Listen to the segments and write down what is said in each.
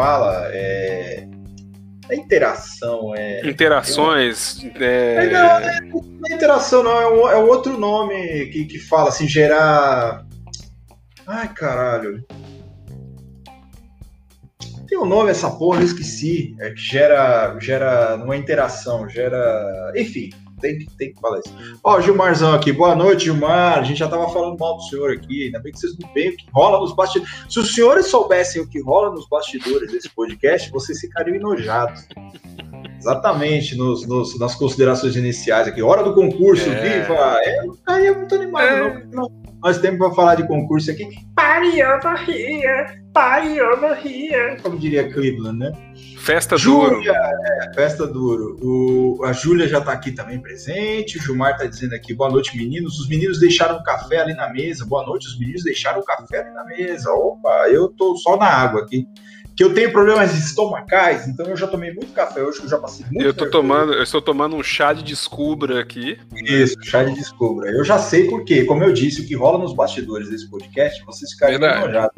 fala? É, é interação, é. Interações. É... Não, não, é interação, não, é um, é um outro nome que, que fala assim, gerar. Ai, caralho. Tem um nome essa porra, eu esqueci. É que gera. gera. Não é interação, gera. Enfim, tem que, tem que falar isso. Ó, Gilmarzão aqui, boa noite, Gilmar. A gente já tava falando mal do senhor aqui, ainda bem que vocês não veem o que rola nos bastidores. Se os senhores soubessem o que rola nos bastidores desse podcast, vocês ficariam enojados. Exatamente, nos, nos, nas considerações iniciais aqui. Hora do concurso, é. viva! Eu não ficaria muito animado, é. não, não. Nós temos para falar de concurso aqui. Pariana Ria, Pariana Ria. Como diria Cleveland, né? Festa Júlia, duro. É, festa duro. O, a Júlia já está aqui também presente. O Gilmar está dizendo aqui, boa noite, meninos. Os meninos deixaram café ali na mesa. Boa noite, os meninos deixaram café ali na mesa. Opa, eu tô só na água aqui que eu tenho problemas estomacais, então eu já tomei muito café hoje, que eu já passei muito Eu tô tomando, eu estou tomando um chá de descubra aqui. Isso, chá de descubra. Eu já sei porque, como eu disse, o que rola nos bastidores desse podcast, vocês ficarem enojados.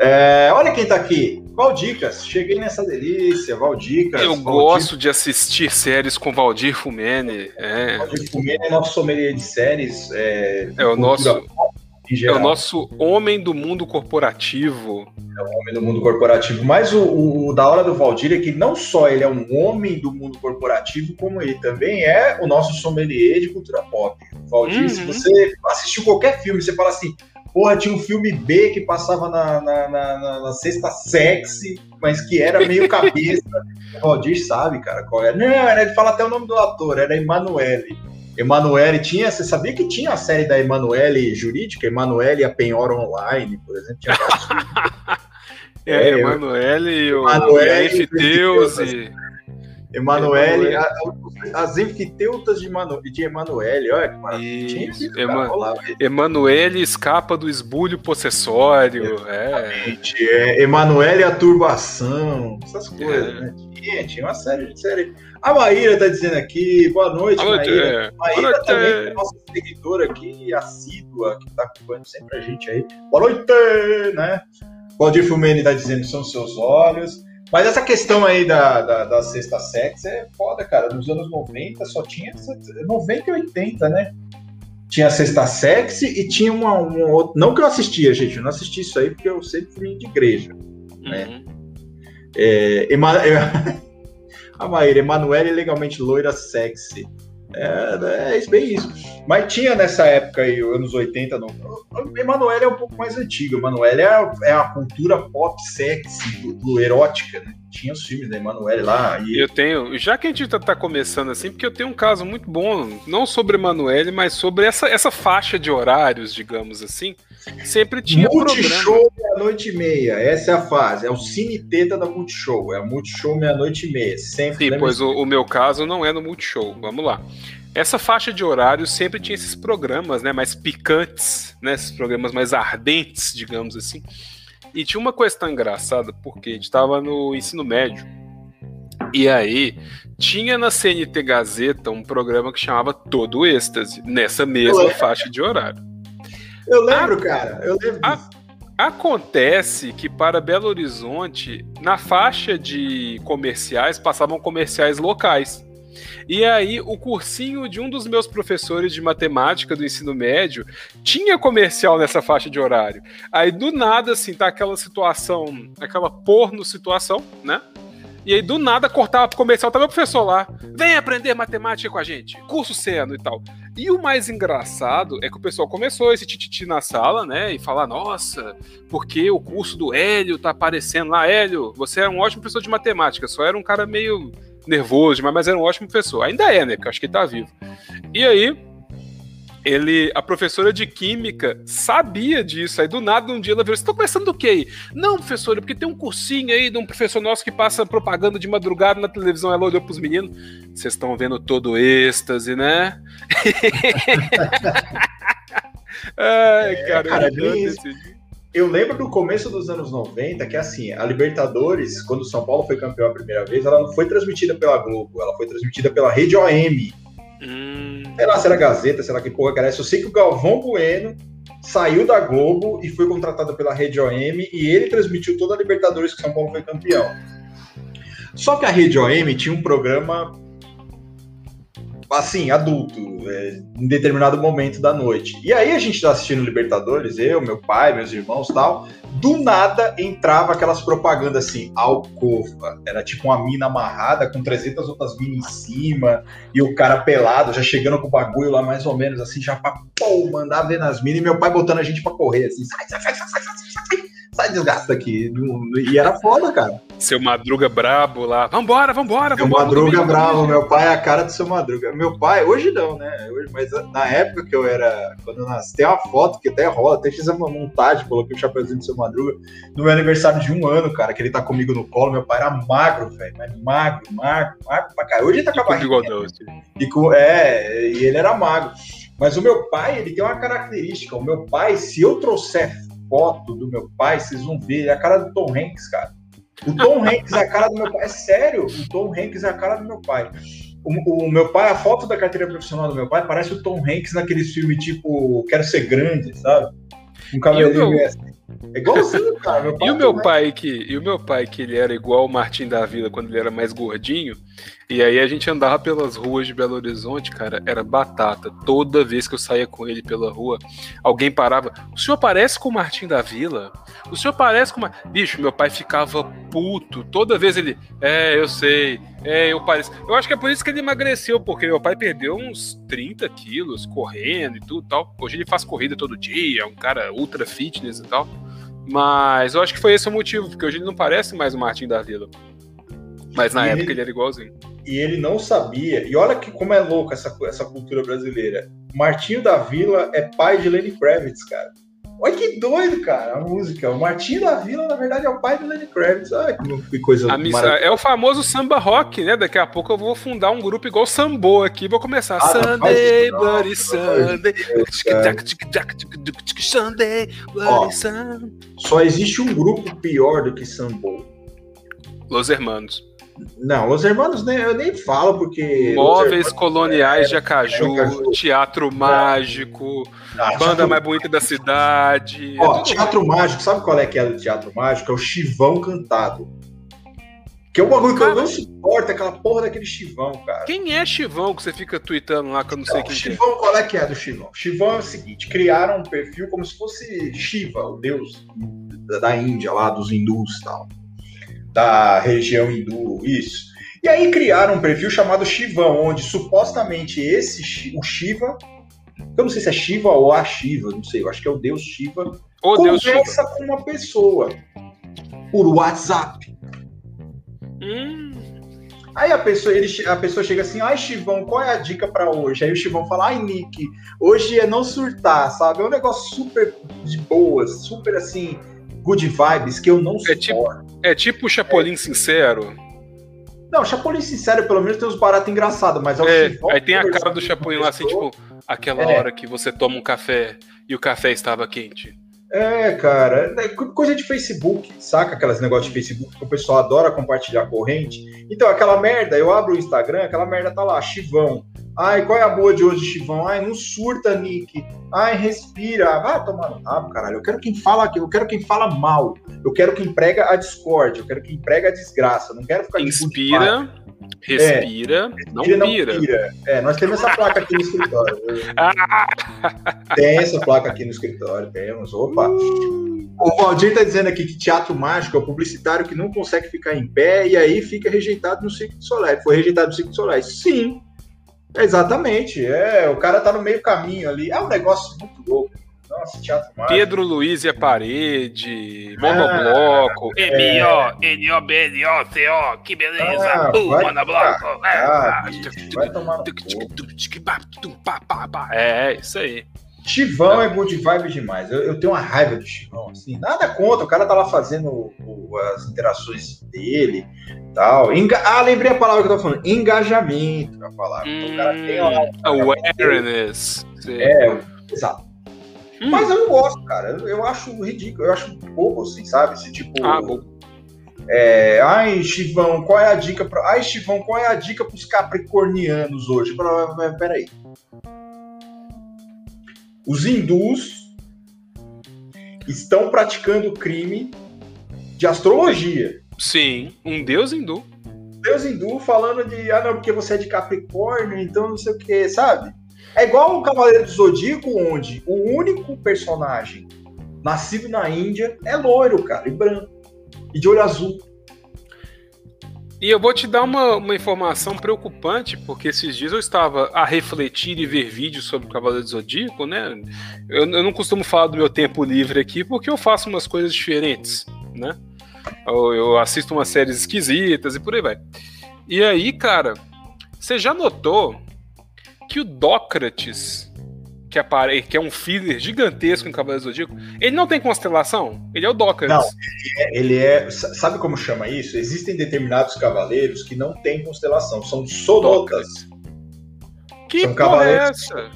É, olha quem tá aqui. Valdicas, cheguei nessa delícia, Valdicas. Eu Valdir... gosto de assistir séries com Valdir Fumene. É. Valdir Fumene é nosso sommelier de séries. É, é o nosso. É o nosso homem do mundo corporativo. É o homem do mundo corporativo. Mas o, o, o, da hora do Valdir é que não só ele é um homem do mundo corporativo, como ele também é o nosso sommelier de cultura pop. Valdir, uhum. se você assistiu qualquer filme, você fala assim, porra, tinha um filme B que passava na, na, na, na sexta sexy, mas que era meio cabeça. o Valdir sabe, cara, qual era. Não, era, ele fala até o nome do ator, era Emanuele. Emanuele tinha, você sabia que tinha a série da Emanuele jurídica, Emanuele e a Penhora Online, por exemplo, tinha é, é, Emanuele e o Enfiteus e Emanuele, as enfiteutas de, Manu, de Emanuele, olha que maravilha. Emanuele escapa do esbulho possessório. Exatamente. É. é. Emanuele a turbação, essas coisas, é. né? Tinha uma série de série. A Maíra tá dizendo aqui, boa noite, boa noite Maíra. É. Maíra noite, também é nossa seguidora aqui, assídua, que tá acompanhando sempre a gente aí. Boa noite, né? Valdir Fumene tá dizendo são seus olhos. Mas essa questão aí da, da, da sexta sex é foda, cara. Nos anos 90 só tinha. 90 e 80, né? Tinha a sexta sex e tinha uma, uma outra. Não que eu assistia, gente. Eu não assisti isso aí porque eu sempre fui de igreja. Né? Uhum. É, a Maíra, Emanuele legalmente loira sexy. É, é bem isso. Mas tinha nessa época aí, anos 80, no... Emanuele é um pouco mais antigo. Emanuele é, é a cultura pop sexy, do, do erótica, né? Tinha os filmes da Emanuele lá. E... Eu tenho, já que a gente tá, tá, começando assim, porque eu tenho um caso muito bom, não sobre Emanuele, mas sobre essa, essa faixa de horários, digamos assim. Sempre tinha Multishow meia-noite e meia, essa é a fase. É o Cine Teta da Multishow. É a Multishow meia-noite e meia. Sempre. Sim, pois o, o, meu caso não é no Multishow. Vamos lá. Essa faixa de horário sempre tinha esses programas, né, mais picantes, né, esses programas mais ardentes, digamos assim. E tinha uma questão engraçada, porque a gente estava no ensino médio. E aí, tinha na CNT Gazeta um programa que chamava Todo Êxtase, nessa mesma faixa de horário. Eu lembro, a, cara. Eu lembro. A, acontece que para Belo Horizonte, na faixa de comerciais, passavam comerciais locais. E aí, o cursinho de um dos meus professores de matemática do ensino médio tinha comercial nessa faixa de horário. Aí, do nada, assim, tá aquela situação, aquela porno situação, né? E aí, do nada, cortava pro comercial, tá meu professor lá. Vem aprender matemática com a gente. Curso seno e tal. E o mais engraçado é que o pessoal começou esse tititi na sala, né? E falar, nossa, porque o curso do Hélio tá aparecendo lá. Hélio, você é um ótimo professor de matemática, só era um cara meio nervoso, mas era um ótimo professor. Ainda é, né? Porque eu acho que ele tá vivo. E aí, ele, a professora de química sabia disso. Aí do nada um dia ela virou: Você tá conversando do quê? Não, professora, porque tem um cursinho aí de um professor nosso que passa propaganda de madrugada na televisão. Ela olhou pros meninos: Vocês estão vendo todo êxtase, né? Ai, é, cara, cara eu lembro do começo dos anos 90 que, assim, a Libertadores, quando o São Paulo foi campeão a primeira vez, ela não foi transmitida pela Globo, ela foi transmitida pela Rede OM. Hum. Sei lá se era Gazeta, sei lá que porra que era essa. Eu sei que o Galvão Bueno saiu da Globo e foi contratado pela Rede OM e ele transmitiu toda a Libertadores que São Paulo foi campeão. Só que a Rede OM tinha um programa assim, adulto, é, em determinado momento da noite. E aí a gente tá assistindo Libertadores, eu, meu pai, meus irmãos tal. Do nada entrava aquelas propagandas assim, alcova. Era tipo uma mina amarrada com 300 outras minas em cima e o cara pelado, já chegando com o bagulho lá mais ou menos assim, já pra pô, mandar ver nas minas e meu pai botando a gente pra correr assim, sai, sai, sai, sai, sai, sai, sai sai desgasta aqui. E era foda, cara. Seu Madruga brabo lá. Vambora, vambora, Seu vambora. Madruga brabo, meu pai é a cara do seu Madruga. Meu pai, hoje não, né? Hoje, mas na época que eu era. Quando eu nasci, tem uma foto que até rola, até fiz uma montagem, coloquei o chapeuzinho do seu Madruga. No meu aniversário de um ano, cara, que ele tá comigo no colo, meu pai era magro, velho. Magro, magro, magro pra caralho. Hoje ele tá com a barriga. Assim. E com, é, e ele era magro. Mas o meu pai, ele tem uma característica. O meu pai, se eu trouxer foto do meu pai, vocês vão ver, é a cara do Tom Hanks, cara. O Tom Hanks é a cara do meu pai. É sério, o Tom Hanks é a cara do meu pai. O, o, meu pai, a foto da carteira profissional do meu pai parece o Tom Hanks naqueles filmes tipo Quero Ser Grande, sabe? Um meu... assim. É igualzinho, cara. Meu e o meu pai que e o meu pai que ele era igual o Martim da Vila quando ele era mais gordinho, e aí a gente andava pelas ruas de Belo Horizonte, cara, era batata. Toda vez que eu saía com ele pela rua, alguém parava. O senhor parece com o Martim da Vila? O senhor parece com. Uma... Bicho, meu pai ficava puto. Toda vez ele. É, eu sei. É, eu pareço. Eu acho que é por isso que ele emagreceu, porque meu pai perdeu uns 30 quilos correndo e tudo tal. Hoje ele faz corrida todo dia, é um cara ultra fitness e tal. Mas eu acho que foi esse o motivo, porque hoje ele não parece mais o Martim da Vila. Mas na e época ele, ele era igualzinho. E ele não sabia. E olha que como é louco essa, essa cultura brasileira. Martinho da Vila é pai de Lenny Kravitz, cara. Olha que doido, cara, a música. O Martinho da Vila, na verdade, é o pai do Lenny Kravitz. Olha que coisa missa, É o famoso samba rock, né? Daqui a pouco eu vou fundar um grupo igual Sambo aqui. Vou começar. Ah, Sunday, Bloody Sunday. Sunday, Bloody Sunday. Só existe um grupo pior do que Sambo. Los Hermanos. Não, Los Hermanos nem, eu nem falo porque. Móveis coloniais é, de Acaju, é, teatro mágico, ah, banda teatro... mais bonita da cidade. Ó, teatro mágico, sabe qual é que é o teatro mágico? É o chivão cantado. Que é um bagulho que eu não suporto, aquela porra daquele chivão, cara. Quem é chivão que você fica tweetando lá que eu não, sei quem chivão, é? qual é que é do chivão? Chivão é o seguinte: criaram um perfil como se fosse Shiva, o deus da Índia lá, dos hindus e tal da região hindu, isso. E aí criaram um perfil chamado Shivão, onde supostamente esse, o Shiva, eu não sei se é Shiva ou a Shiva, não sei, eu acho que é o deus Shiva, conversa deus Shiva. com uma pessoa por WhatsApp. Hum. Aí a pessoa, ele, a pessoa chega assim, ai Chivão, qual é a dica para hoje? Aí o Chivão fala, ai Nick, hoje é não surtar, sabe? É um negócio super de boa, super assim, good vibes que eu não é tipo, é tipo o Chapolin é. Sincero. Não, Chapolin Sincero pelo menos tem uns baratos engraçados, mas é o é, Aí tem a cara do Chapolin lá assim, tipo, aquela é. hora que você toma um café e o café estava quente. É, cara, é coisa de Facebook, saca aquelas negócios de Facebook que o pessoal adora compartilhar corrente. Então, aquela merda, eu abro o Instagram, aquela merda tá lá, chivão. Ai, qual é a boa de hoje, Chivão? Ai, não surta, Nick. Ai, respira. Vai tomar no rabo, caralho. Eu quero quem fala aqui, eu quero quem fala mal. Eu quero quem prega a discórdia, eu quero quem prega a desgraça. Não quero ficar Inspira, respira, é, não, respira não pira. É, nós temos essa placa aqui no escritório. tem essa placa aqui no escritório, temos. Opa. Uh. O Valdir tá dizendo aqui que teatro mágico é o publicitário que não consegue ficar em pé e aí fica rejeitado no ciclo solar. Foi rejeitado no ciclo solar. Sim, Exatamente, é, o cara tá no meio caminho ali. É um negócio muito louco. Nossa, teatro mágico. Pedro Luiz e a parede, Monobloco, ah, M-O, N-O-B-N-O-C-O, que beleza, ah, uh, Monobloco. vai tomar É, isso aí. Chivão é good vibe demais. Eu, eu, tenho uma raiva do Chivão, assim. Nada contra, o cara tá lá fazendo o, as interações dele tal. Enga ah, lembrei a palavra que eu tô falando. Engajamento, a palavra. Hum, o cara tem lá, hum, awareness. É, exato. Hum. Mas eu não gosto, cara. Eu, eu, acho ridículo, eu acho pouco, assim, sabe? Esse tipo. Ah, bom. É, ai, Chivão, qual é a dica para? Ai, Chivão, qual é a dica para os capricornianos hoje? Peraí. Os hindus estão praticando crime de astrologia. Sim, um deus hindu. Deus hindu falando de, ah, não, porque você é de Capricórnio, então não sei o que, sabe? É igual o Cavaleiro do Zodíaco, onde o único personagem nascido na Índia é loiro, cara, e branco, e de olho azul. E eu vou te dar uma, uma informação preocupante, porque esses dias eu estava a refletir e ver vídeos sobre o Cavaleiro do Zodíaco, né? Eu, eu não costumo falar do meu tempo livre aqui, porque eu faço umas coisas diferentes, né? Eu, eu assisto umas séries esquisitas e por aí vai. E aí, cara, você já notou que o Dócrates, que, apare... que é um filler gigantesco em Cavaleiro Zodíaco, ele não tem constelação? Ele é o Dócrates. Não, ele é, ele é. Sabe como chama isso? Existem determinados cavaleiros que não têm constelação, são sonotas. Que são porra é essa?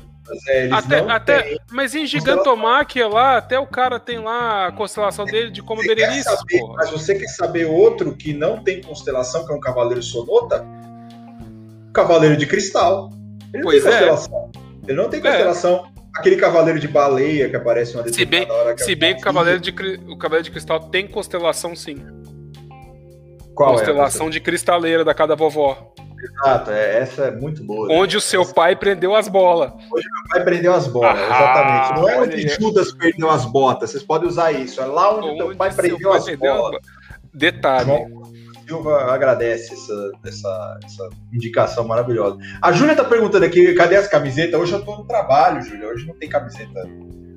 É, até, até, mas em Gigantomáquia lá, até o cara tem lá a constelação dele de como Berenice. Mas você quer saber outro que não tem constelação, que é um cavaleiro sonota? Cavaleiro de cristal. Ele pois não tem é. constelação. Ele não tem é. constelação. É. Aquele cavaleiro de baleia que aparece uma Se bem, hora que, se bem que o cavaleiro, de, o cavaleiro de cristal tem constelação, sim. Qual constelação é de cristaleira da cada vovó. Exato, é, essa é muito boa. Onde né? o seu essa... pai prendeu as bolas. Onde meu pai prendeu as bolas, ah, exatamente. Não é onde Judas perdeu as botas, vocês podem usar isso. É lá onde, onde teu pai prendeu pai as perdeu bolas. Detalhe. João Silva agradece essa, essa, essa indicação maravilhosa. A Júlia tá perguntando aqui, cadê as camisetas? Hoje eu tô no trabalho, Júlia. Hoje não tem camiseta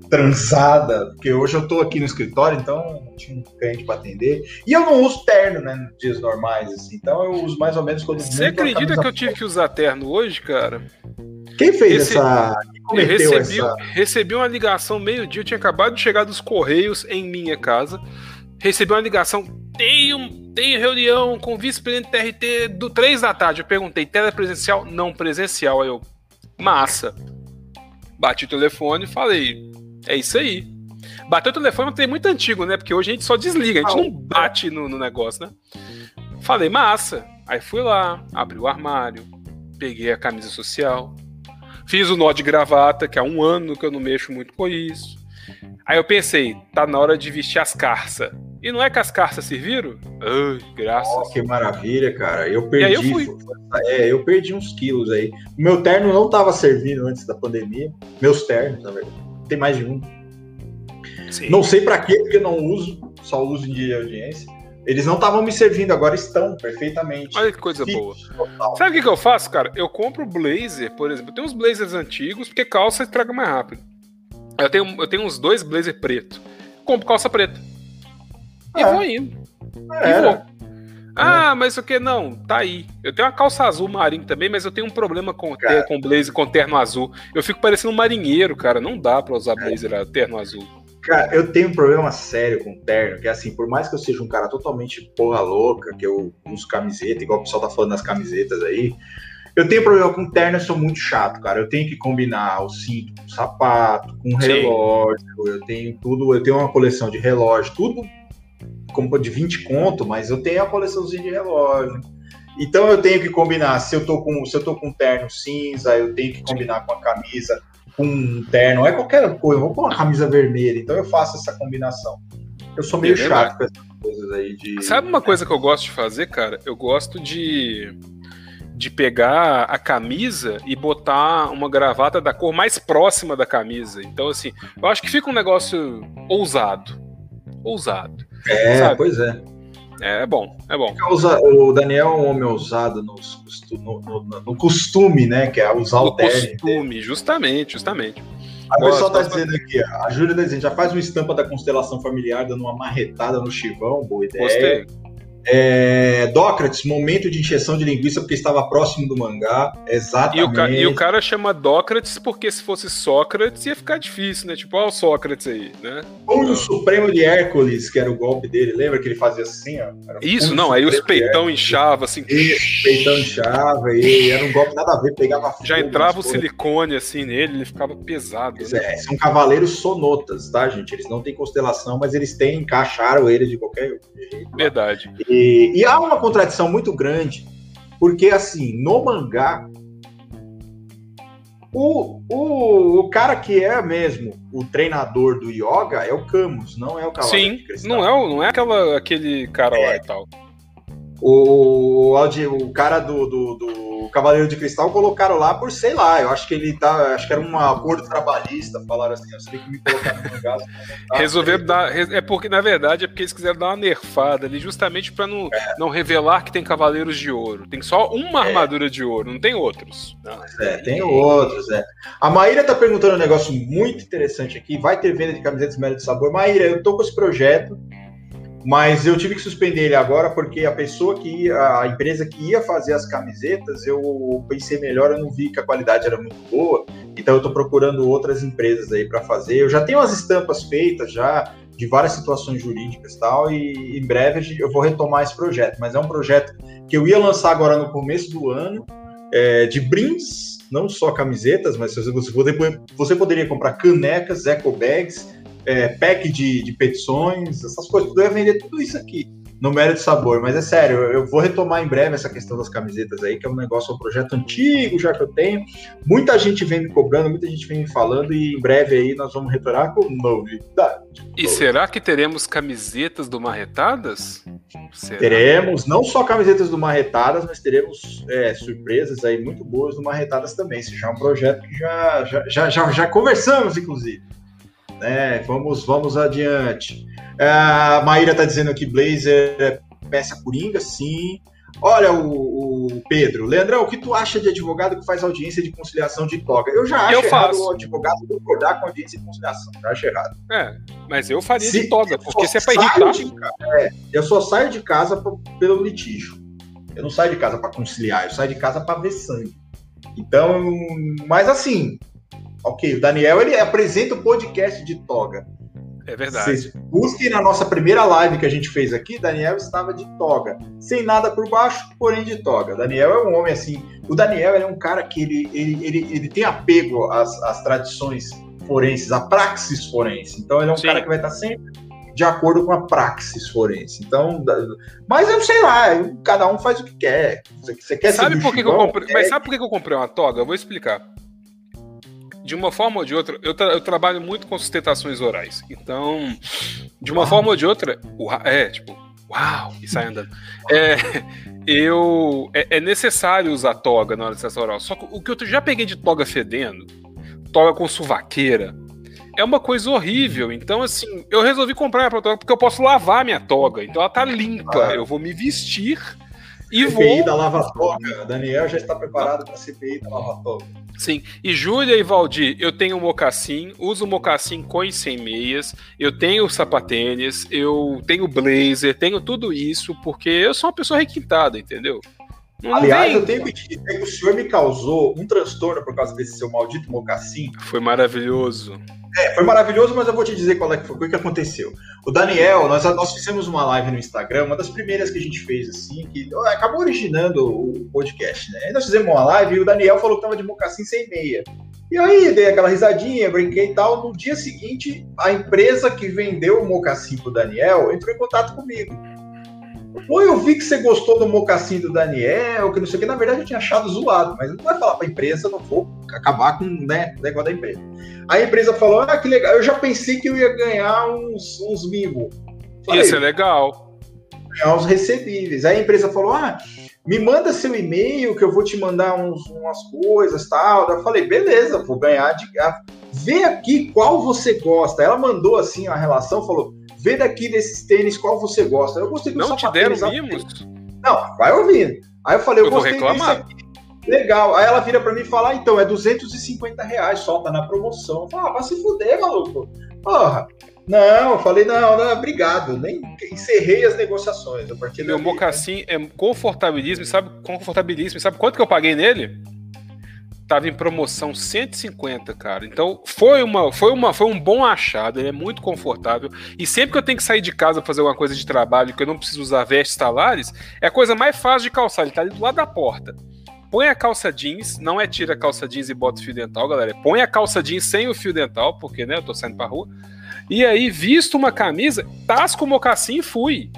transada, porque hoje eu tô aqui no escritório, então tinha um cliente para atender. E eu não uso terno, né, nos dias normais, assim. Então eu uso mais ou menos quando. Você acredita que eu tive que usar terno hoje, cara? Quem fez Rece... essa. Quem eu recebi, essa... recebi uma ligação meio-dia, eu tinha acabado de chegar dos Correios em minha casa. Recebi uma ligação, tem, um, tem reunião com o vice-presidente TRT do 3 da tarde. Eu perguntei, telepresencial? Não presencial. Aí eu, massa. Bati o telefone e falei, é isso aí. Bater o telefone é muito antigo, né? Porque hoje a gente só desliga, a gente não bate no, no negócio, né? Falei, massa. Aí fui lá, abri o armário, peguei a camisa social, fiz o nó de gravata, que há um ano que eu não mexo muito com isso. Aí eu pensei, tá na hora de vestir as carças. E não é que as carças serviram? Ai, graças. Oh, que maravilha, cara. Eu perdi. eu, fui. É, eu perdi uns quilos aí. O meu terno não tava servindo antes da pandemia. Meus ternos, na verdade tem mais de um. Sim. Não sei para quê, porque não uso, só uso em dia de audiência. Eles não estavam me servindo, agora estão perfeitamente. Olha que coisa boa. Total. Sabe o que, eu faço, cara? Eu compro blazer, por exemplo. Eu tenho uns blazers antigos, porque calça estraga mais rápido. Eu tenho, eu tenho uns dois blazer preto. Compro calça preta. E é. vou indo. É. E vou. Ah, mas o que? Não, tá aí. Eu tenho uma calça azul marinho também, mas eu tenho um problema com, ter, com blazer com terno azul. Eu fico parecendo um marinheiro, cara. Não dá pra usar blazer é. terno azul. Cara, eu tenho um problema sério com terno, que é assim, por mais que eu seja um cara totalmente porra louca, que eu uso camiseta, igual o pessoal tá falando das camisetas aí, eu tenho problema com terno, eu sou muito chato, cara. Eu tenho que combinar o cinto com o sapato, com o relógio, eu tenho tudo, eu tenho uma coleção de relógio, tudo como de 20 conto, mas eu tenho a coleçãozinha de relógio. Então eu tenho que combinar, se eu tô com, se eu tô com um terno cinza, eu tenho que combinar com a camisa com um terno, é qualquer coisa, eu vou com uma camisa vermelha, então eu faço essa combinação. Eu sou meio é chato com essas coisas aí de Sabe uma coisa que eu gosto de fazer, cara? Eu gosto de de pegar a camisa e botar uma gravata da cor mais próxima da camisa. Então, assim, eu acho que fica um negócio ousado. Ousado. É, sabe? pois é. É, é bom, é bom. O Daniel é um homem ousado no, no, no, no costume, né? Que é usar o terno. costume, justamente, justamente. A pessoa tá dizendo aqui, a Júlia tá dizendo, já faz uma estampa da constelação familiar dando uma marretada no chivão, boa ideia. Gostei. É, Dócrates, momento de injeção de linguiça porque estava próximo do mangá. Exatamente. E o, ca e o, cara chama Dócrates porque se fosse Sócrates ia ficar difícil, né? Tipo, olha o Sócrates aí, né? Como o Supremo de Hércules, que era o golpe dele, lembra que ele fazia assim, ó? Isso, não, aí os peitão inchava assim. Isso, peitão inchava e era um golpe nada a ver, pegava fogo, Já entrava o silicone assim nele, ele ficava pesado. Né? É, são cavaleiros sonotas, tá, gente? Eles não têm constelação, mas eles têm, encaixaram ele de qualquer jeito. Verdade. E e, e há uma contradição muito grande, porque assim, no mangá, O, o, o cara que é mesmo o treinador do yoga é o Camus, não é o Cavaleiro Sim. Não é, não é aquela, aquele cara é. lá e tal. O, o, o cara do, do, do, Cavaleiro de Cristal colocaram lá por, sei lá, eu acho que ele tá. Acho que era um acordo trabalhista, falaram assim, eu sei que me colocaram no lugar. Resolveram dar. É porque, na verdade, é porque eles quiseram dar uma nerfada ali, justamente para não, é. não revelar que tem Cavaleiros de Ouro. Tem só uma é. armadura de ouro, não tem outros. Não. É, tem outros, é. A Maíra tá perguntando um negócio muito interessante aqui. Vai ter venda de camisetas Melo de Sabor? Maíra, eu tô com esse projeto. Mas eu tive que suspender ele agora porque a pessoa que ia, a empresa que ia fazer as camisetas, eu pensei melhor, eu não vi que a qualidade era muito boa, então eu estou procurando outras empresas aí para fazer. Eu já tenho as estampas feitas já de várias situações jurídicas e tal, e em breve eu vou retomar esse projeto. Mas é um projeto que eu ia lançar agora no começo do ano, é, de brindes, não só camisetas, mas você, você poderia comprar canecas, eco bags, é, pack de, de petições, essas coisas. Eu ia vender tudo isso aqui no mérito sabor. Mas é sério, eu vou retomar em breve essa questão das camisetas aí, que é um negócio, um projeto antigo já que eu tenho. Muita gente vem me cobrando, muita gente vem me falando, e em breve aí nós vamos retornar com novidade. E será que teremos camisetas do Marretadas? Será? Teremos, não só camisetas do Marretadas, mas teremos é, surpresas aí muito boas do Marretadas também. Esse já é um projeto que já, já, já, já, já conversamos, inclusive. Né? Vamos, vamos adiante. É, a Maíra está dizendo que Blazer é peça coringa, sim. Olha o, o, Pedro. Leandrão, o que tu acha de advogado que faz audiência de conciliação de toga? Eu já acho eu errado faço. o advogado concordar com audiência de conciliação. Já acho errado. É, mas eu faria se, de toga, porque se é para irritar... De, é, eu só saio de casa pelo litígio. Eu não saio de casa para conciliar, eu saio de casa para ver sangue. Então, mas assim, Ok, o Daniel ele apresenta o podcast de toga. É verdade. Vocês busquem na nossa primeira live que a gente fez aqui, Daniel estava de toga, sem nada por baixo, porém de toga. Daniel é um homem assim. O Daniel é um cara que ele, ele, ele, ele tem apego às, às tradições forenses, à praxis forense. Então ele é um Sim. cara que vai estar sempre de acordo com a praxis forense. Então, mas eu sei lá, cada um faz o que quer. Você quer sabe por que, que eu comprei? Mas sabe por que eu comprei uma toga? Eu vou explicar de uma forma ou de outra, eu, tra eu trabalho muito com sustentações orais. Então, de uma uau. forma ou de outra, é, tipo, uau, e sai andando. É, eu, é, é, necessário usar toga na hora de sessão oral. Só que o que eu já peguei de toga fedendo, toga com suvaqueira, é uma coisa horrível. Então, assim, eu resolvi comprar a toga porque eu posso lavar minha toga. Então ela tá limpa. Eu vou me vestir e CPI vou... da Lava Toga. Daniel já está preparado para a CPI da Lava Toga. Sim. E Júlia e Valdir, eu tenho mocassim, uso mocassim com e sem meias, eu tenho sapatênis, eu tenho blazer, tenho tudo isso, porque eu sou uma pessoa requintada, entendeu? Não Aliás, vem... eu tenho que dizer que o senhor me causou um transtorno por causa desse seu maldito mocassim. Foi maravilhoso. É, foi maravilhoso, mas eu vou te dizer qual é que foi, o que aconteceu. O Daniel, nós, nós fizemos uma live no Instagram, uma das primeiras que a gente fez, assim, que acabou originando o podcast, né? Aí nós fizemos uma live e o Daniel falou que tava de mocassim sem meia. E aí, dei aquela risadinha, brinquei e tal. No dia seguinte, a empresa que vendeu o mocassim pro Daniel entrou em contato comigo. Ou eu vi que você gostou do mocassim do Daniel, que não sei o que. Na verdade, eu tinha achado zoado, mas não vai falar pra empresa, não vou acabar com né, o negócio da empresa. A empresa falou: ah, que legal. Eu já pensei que eu ia ganhar uns, uns mimos. Isso é legal. Ganhar uns recebíveis. Aí a empresa falou: ah, me manda seu e-mail que eu vou te mandar uns, umas coisas tal. Eu falei: beleza, vou ganhar de. Vê aqui qual você gosta. Ela mandou assim a relação, falou vê daqui desses tênis qual você gosta. Eu gostei do Não te deram mimos? Não, vai ouvindo. Aí eu falei, eu, eu gostei vou reclamar. aqui. Legal. Aí ela vira pra mim e fala, ah, então, é 250 reais só, tá na promoção. Eu falo, ah, vai se fuder, maluco. Porra. Não, eu falei, não, não, obrigado. Nem encerrei as negociações. A partir Meu mocassim é confortabilíssimo, sabe? Confortabilíssimo. Sabe quanto que eu paguei nele? Tava em promoção 150, cara. Então foi uma, foi uma, foi um bom achado. Ele é muito confortável. E sempre que eu tenho que sair de casa fazer alguma coisa de trabalho, que eu não preciso usar vestes talares, é a coisa mais fácil de calçar. Ele tá ali do lado da porta. Põe a calça jeans, não é tira a calça jeans e bota o fio dental, galera. Põe a calça jeans sem o fio dental, porque né, eu tô saindo pra rua. E aí, visto uma camisa, tasco o mocassim e fui.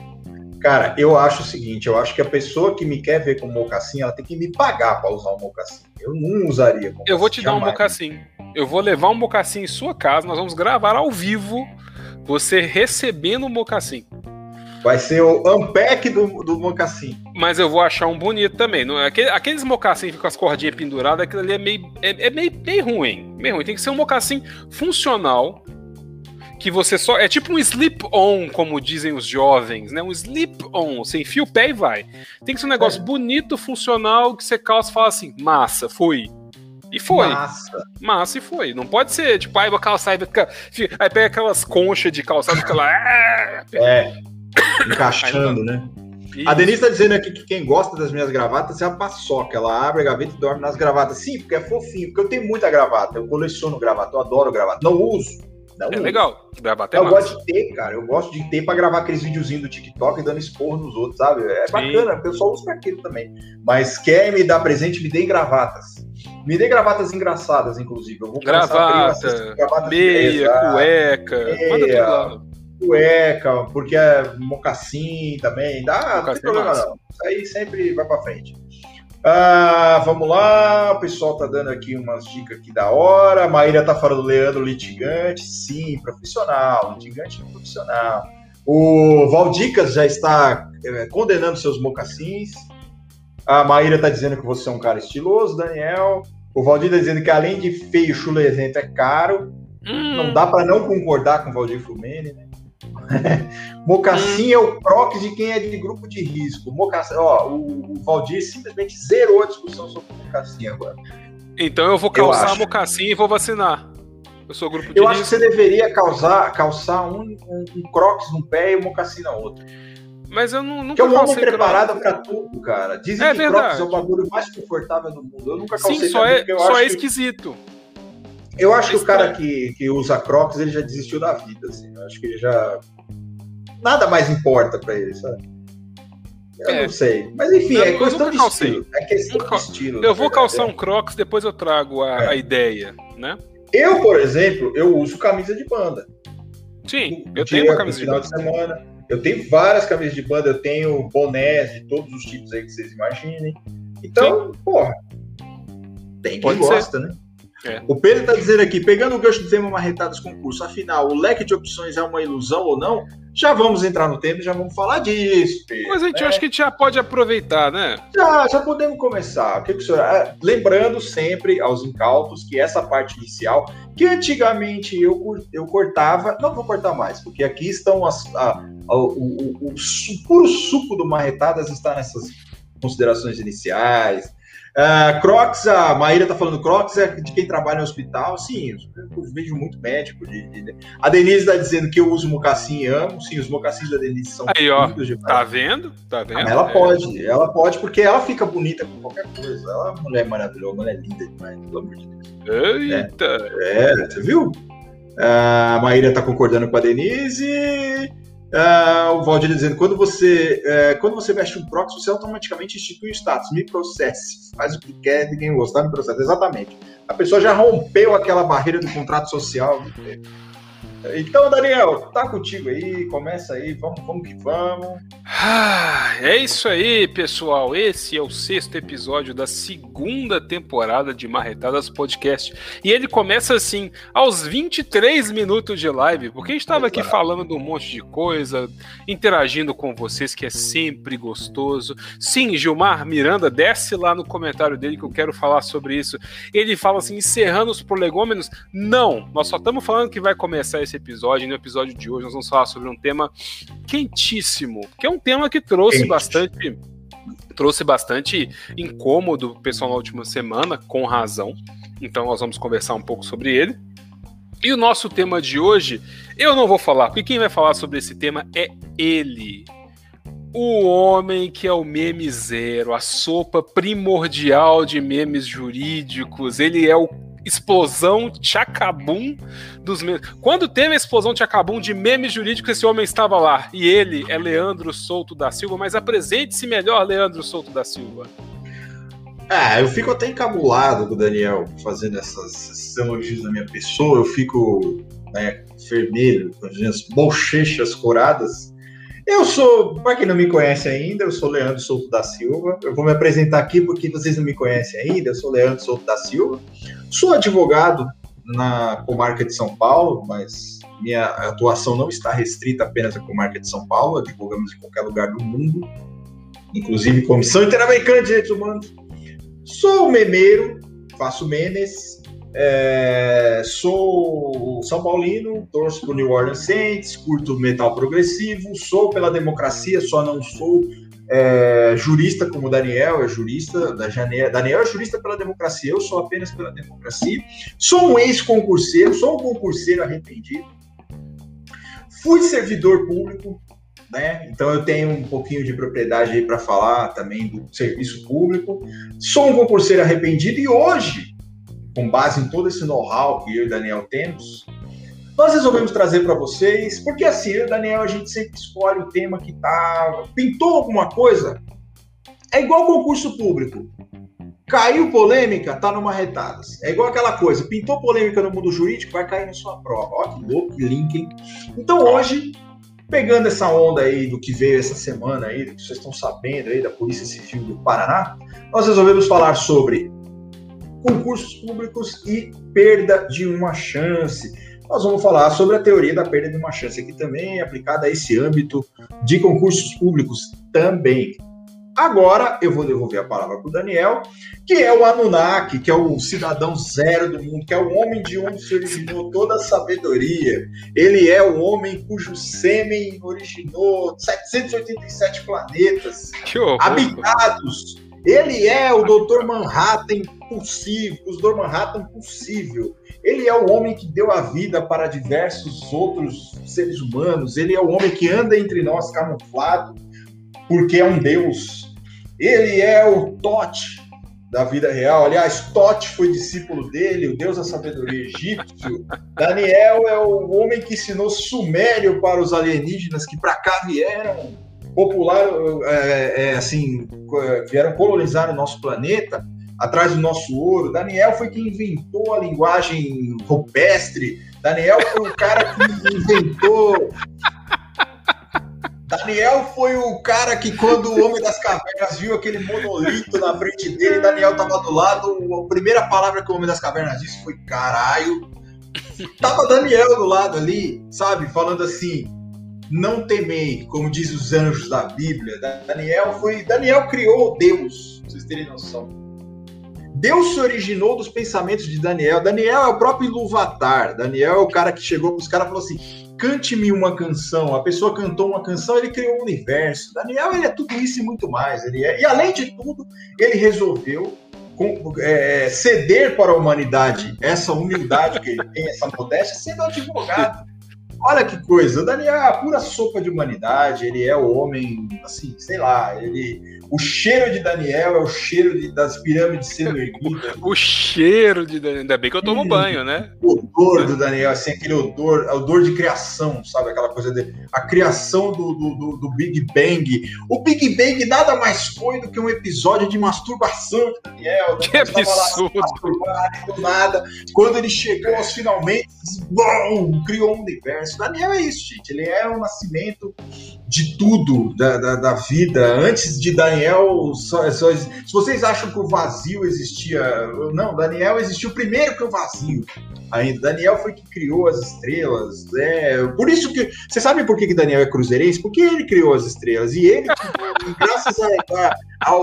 Cara, eu acho o seguinte, eu acho que a pessoa que me quer ver com mocassim, ela tem que me pagar para usar um mocassim. Eu não usaria. Eu vou te dar um mocassim. Eu vou levar um mocassim em sua casa, nós vamos gravar ao vivo você recebendo um mocassim. Vai ser o unpack do, do mocassim. Mas eu vou achar um bonito também. Não, é aquele, aqueles mocassim com as cordinhas penduradas, aquilo ali é meio, é, é meio, meio ruim. Meio ruim. Tem que ser um mocassim funcional, que você só. É tipo um slip-on, como dizem os jovens, né? Um slip-on. Você enfia o pé e vai. Tem que ser um negócio é. bonito, funcional, que você calça e fala assim: massa, fui. E foi. Massa. Massa e foi. Não pode ser, tipo, aí vou calçar e fica. Aí pega aquelas conchas de calçado e fica lá. É, é encaixando, né? Isso. A Denise tá dizendo aqui que quem gosta das minhas gravatas é a paçoca. Ela abre a gaveta e dorme nas gravatas. Sim, porque é fofinho, porque eu tenho muita gravata. Eu coleciono gravata, eu adoro gravata. Não uso, não, é legal. É eu gosto de ter, cara. Eu gosto de ter pra gravar aqueles videozinhos do TikTok dando esporro nos outros, sabe? É Sim. bacana, o pessoal usa pra aquilo também. Mas quer me dar presente, me dê gravatas. Me dê gravatas engraçadas, inclusive. Eu vou Gravata, gravatas meia, cueca, meia, cueca, porque é mocassim também. Dá, mocassim não tem problema não. Isso aí sempre vai pra frente. Ah, vamos lá, o pessoal tá dando aqui umas dicas aqui da hora. A Maíra tá falando Leandro litigante, sim, profissional, litigante profissional. O Valdicas já está é, condenando seus mocassins. A Maíra tá dizendo que você é um cara estiloso, Daniel. O Valdir tá dizendo que além de feio, chulezento é caro. Hum. Não dá para não concordar com o Valdir Fumene, né? Mocassim é o prox de quem é de grupo de risco. Mocassim, ó, o, o Valdir simplesmente zerou a discussão sobre Mocassim agora. Então eu vou calçar eu Mocassim e vou vacinar. Eu sou grupo de Eu risco. acho que você deveria causar, calçar um, um, um crocs no pé e um mocassim na outra. Mas eu não, nunca Que é um homem preparado para tudo, cara. Dizem é que verdade. crocs é o bagulho mais confortável do mundo. Eu nunca calcei Sim, só é, só é esquisito. Eu acho que o cara que, que usa crocs, ele já desistiu da vida, assim. Eu acho que ele já nada mais importa para ele, sabe? Eu é. não sei. Mas enfim, eu, é questão de calcei. estilo. É questão de estilo. Eu vou calçar um Crocs, depois eu trago a, é. a, ideia, né? Eu, por exemplo, eu uso camisa de banda. Sim, eu tenho uma camisa de banda. De semana. Eu tenho várias camisas de banda, eu tenho bonés de todos os tipos aí que vocês imaginem. Então, Sim. porra, tem quem Pode gosta, ser. né? É. O Pedro está dizendo aqui, pegando o gancho do tema marretadas concurso, afinal, o leque de opções é uma ilusão ou não? Já vamos entrar no tema e já vamos falar disso, Pedro. Mas a gente né? acho que a gente já pode aproveitar, né? Já, já podemos começar. O que, que o senhor... É, lembrando sempre aos incautos que essa parte inicial, que antigamente eu, eu cortava, não vou cortar mais, porque aqui estão as, a, a, o, o, o, o puro suco do marretadas está nessas considerações iniciais, Uh, Crocs, a Maíra tá falando Crocs é de quem trabalha no hospital. Sim, eu vejo muito médico. De, de... A Denise tá dizendo que eu uso mocassim e amo. Sim, os mocassins da Denise são Aí, ó, tá vendo? Tá vendo? Ah, ela é. pode, ela pode, porque ela fica bonita com qualquer coisa. Ela é uma mulher maravilhosa, uma mulher linda demais, pelo amor de Deus. Eita! É, é você viu? Uh, a Maíra tá concordando com a Denise. Uh, o Valdir dizendo, quando você, uh, quando você mexe um proxy, você automaticamente institui o status, me processe, faz o que quer, ninguém gostar, me processa. Exatamente. A pessoa já rompeu aquela barreira do contrato social. Então, Daniel, tá contigo aí, começa aí, vamos, vamos que vamos. Ah, é isso aí, pessoal. Esse é o sexto episódio da segunda temporada de Marretadas Podcast. E ele começa assim, aos 23 minutos de live, porque a gente estava aqui falando de um monte de coisa, interagindo com vocês, que é sempre gostoso. Sim, Gilmar Miranda, desce lá no comentário dele que eu quero falar sobre isso. Ele fala assim, encerrando os prolegômenos. Não, nós só estamos falando que vai começar esse episódio. E no episódio de hoje nós vamos falar sobre um tema quentíssimo, que é um tema que trouxe Quente. bastante trouxe bastante incômodo pessoal na última semana, com razão. Então nós vamos conversar um pouco sobre ele. E o nosso tema de hoje, eu não vou falar, porque quem vai falar sobre esse tema é ele. O homem que é o meme zero, a sopa primordial de memes jurídicos. Ele é o explosão chacabum dos memes. Quando teve a explosão chacabum de memes jurídicos, esse homem estava lá. E ele é Leandro Souto da Silva. Mas apresente-se melhor, Leandro Souto da Silva. Ah, eu fico até encabulado com o Daniel fazendo essas, esses elogios da minha pessoa. Eu fico né, vermelho, com as minhas bochechas coradas. Eu sou, para quem não me conhece ainda, eu sou Leandro Souto da Silva. Eu vou me apresentar aqui porque vocês não me conhecem ainda. Eu sou Leandro Souto da Silva. Sou advogado na comarca de São Paulo, mas minha atuação não está restrita apenas à comarca de São Paulo. Advogamos em qualquer lugar do mundo, inclusive Comissão Interamericana de Direitos Humanos. Sou memeiro, faço memes, é, sou São Paulino, torço pro New Orleans Saints, curto metal progressivo, sou pela democracia, só não sou é, jurista como Daniel é jurista, da Daniel é jurista pela democracia, eu sou apenas pela democracia. Sou um ex-concurseiro, sou um concurseiro arrependido. Fui servidor público, né? Então eu tenho um pouquinho de propriedade aí para falar também do serviço público. Sou um concurseiro arrependido e hoje com base em todo esse know-how que eu e Daniel temos, nós resolvemos trazer para vocês, porque assim, eu e Daniel, a gente sempre escolhe o tema que tá. Pintou alguma coisa? É igual concurso público. Caiu polêmica, tá numa retadas. É igual aquela coisa, pintou polêmica no mundo jurídico, vai cair na sua prova. Ó, que louco, que link, hein? Então hoje, pegando essa onda aí do que veio essa semana aí, do que vocês estão sabendo aí da Polícia Civil do Paraná, nós resolvemos falar sobre concursos públicos e perda de uma chance. Nós vamos falar sobre a teoria da perda de uma chance aqui também, aplicada a esse âmbito de concursos públicos também. Agora eu vou devolver a palavra para o Daniel, que é o Anunnaki, que é o cidadão zero do mundo, que é o homem de onde se originou toda a sabedoria. Ele é o homem cujo sêmen originou 787 planetas habitados ele é o Dr. Manhattan possível, o Dr. Manhattan possível. Ele é o homem que deu a vida para diversos outros seres humanos. Ele é o homem que anda entre nós camuflado, porque é um deus. Ele é o Tote da vida real. Aliás, Tote foi discípulo dele, o deus da sabedoria egípcio. Daniel é o homem que ensinou Sumério para os alienígenas que para cá vieram popular, é, é, assim, vieram colonizar o nosso planeta atrás do nosso ouro. Daniel foi quem inventou a linguagem rupestre. Daniel foi o cara que inventou. Daniel foi o cara que, quando o Homem das Cavernas viu aquele monolito na frente dele, Daniel estava do lado. A primeira palavra que o Homem das Cavernas disse foi caralho. Tava Daniel do lado ali, sabe? Falando assim: não temei, como diz os anjos da Bíblia. Daniel foi, Daniel criou Deus, pra vocês terem noção. Deus se originou dos pensamentos de Daniel. Daniel é o próprio Iluvatar. Daniel é o cara que chegou para os caras e falou assim: cante-me uma canção. A pessoa cantou uma canção, ele criou o um universo. Daniel ele é tudo isso e muito mais. Ele é... E além de tudo, ele resolveu é, ceder para a humanidade essa humildade que ele tem, essa modéstia, sendo advogado. Olha que coisa, o Daniel é a pura sopa de humanidade, ele é o homem, assim, sei lá, ele. O cheiro de Daniel é o cheiro de, das pirâmides sendo erguidas. o cheiro de Daniel. Ainda bem que eu tomo banho, né? O odor do Daniel, assim, aquele odor, odor de criação, sabe? Aquela coisa de. A criação do, do, do, Big Bang. O Big Bang nada mais foi do que um episódio de masturbação de Daniel. Que absurdo! Lá, nada. Quando ele chegou aos finalmente, bom, criou um universo universo. Daniel é isso, gente. Ele é o nascimento de tudo da, da, da vida. Antes de Daniel, só, só, se vocês acham que o vazio existia, não, Daniel existiu primeiro que o vazio. Ainda Daniel foi que criou as estrelas. É, por isso que você sabe por que, que Daniel é cruzeirense? Porque ele criou as estrelas e ele, graças à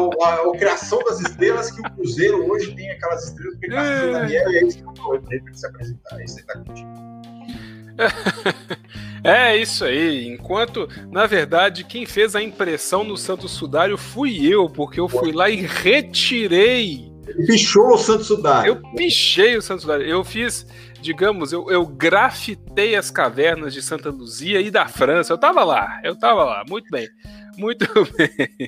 criação das estrelas, que o Cruzeiro hoje tem aquelas estrelas. Porque graças a Daniel é isso que eu estou para se apresentar. Isso aí tá contigo. é isso aí. Enquanto, na verdade, quem fez a impressão no Santo Sudário fui eu, porque eu fui lá e retirei. Pichou o Santo Sudário. Eu pichei o Santo Sudário. Eu fiz, digamos, eu, eu grafitei as cavernas de Santa Luzia e da França. Eu tava lá, eu tava lá. Muito bem. Muito bem.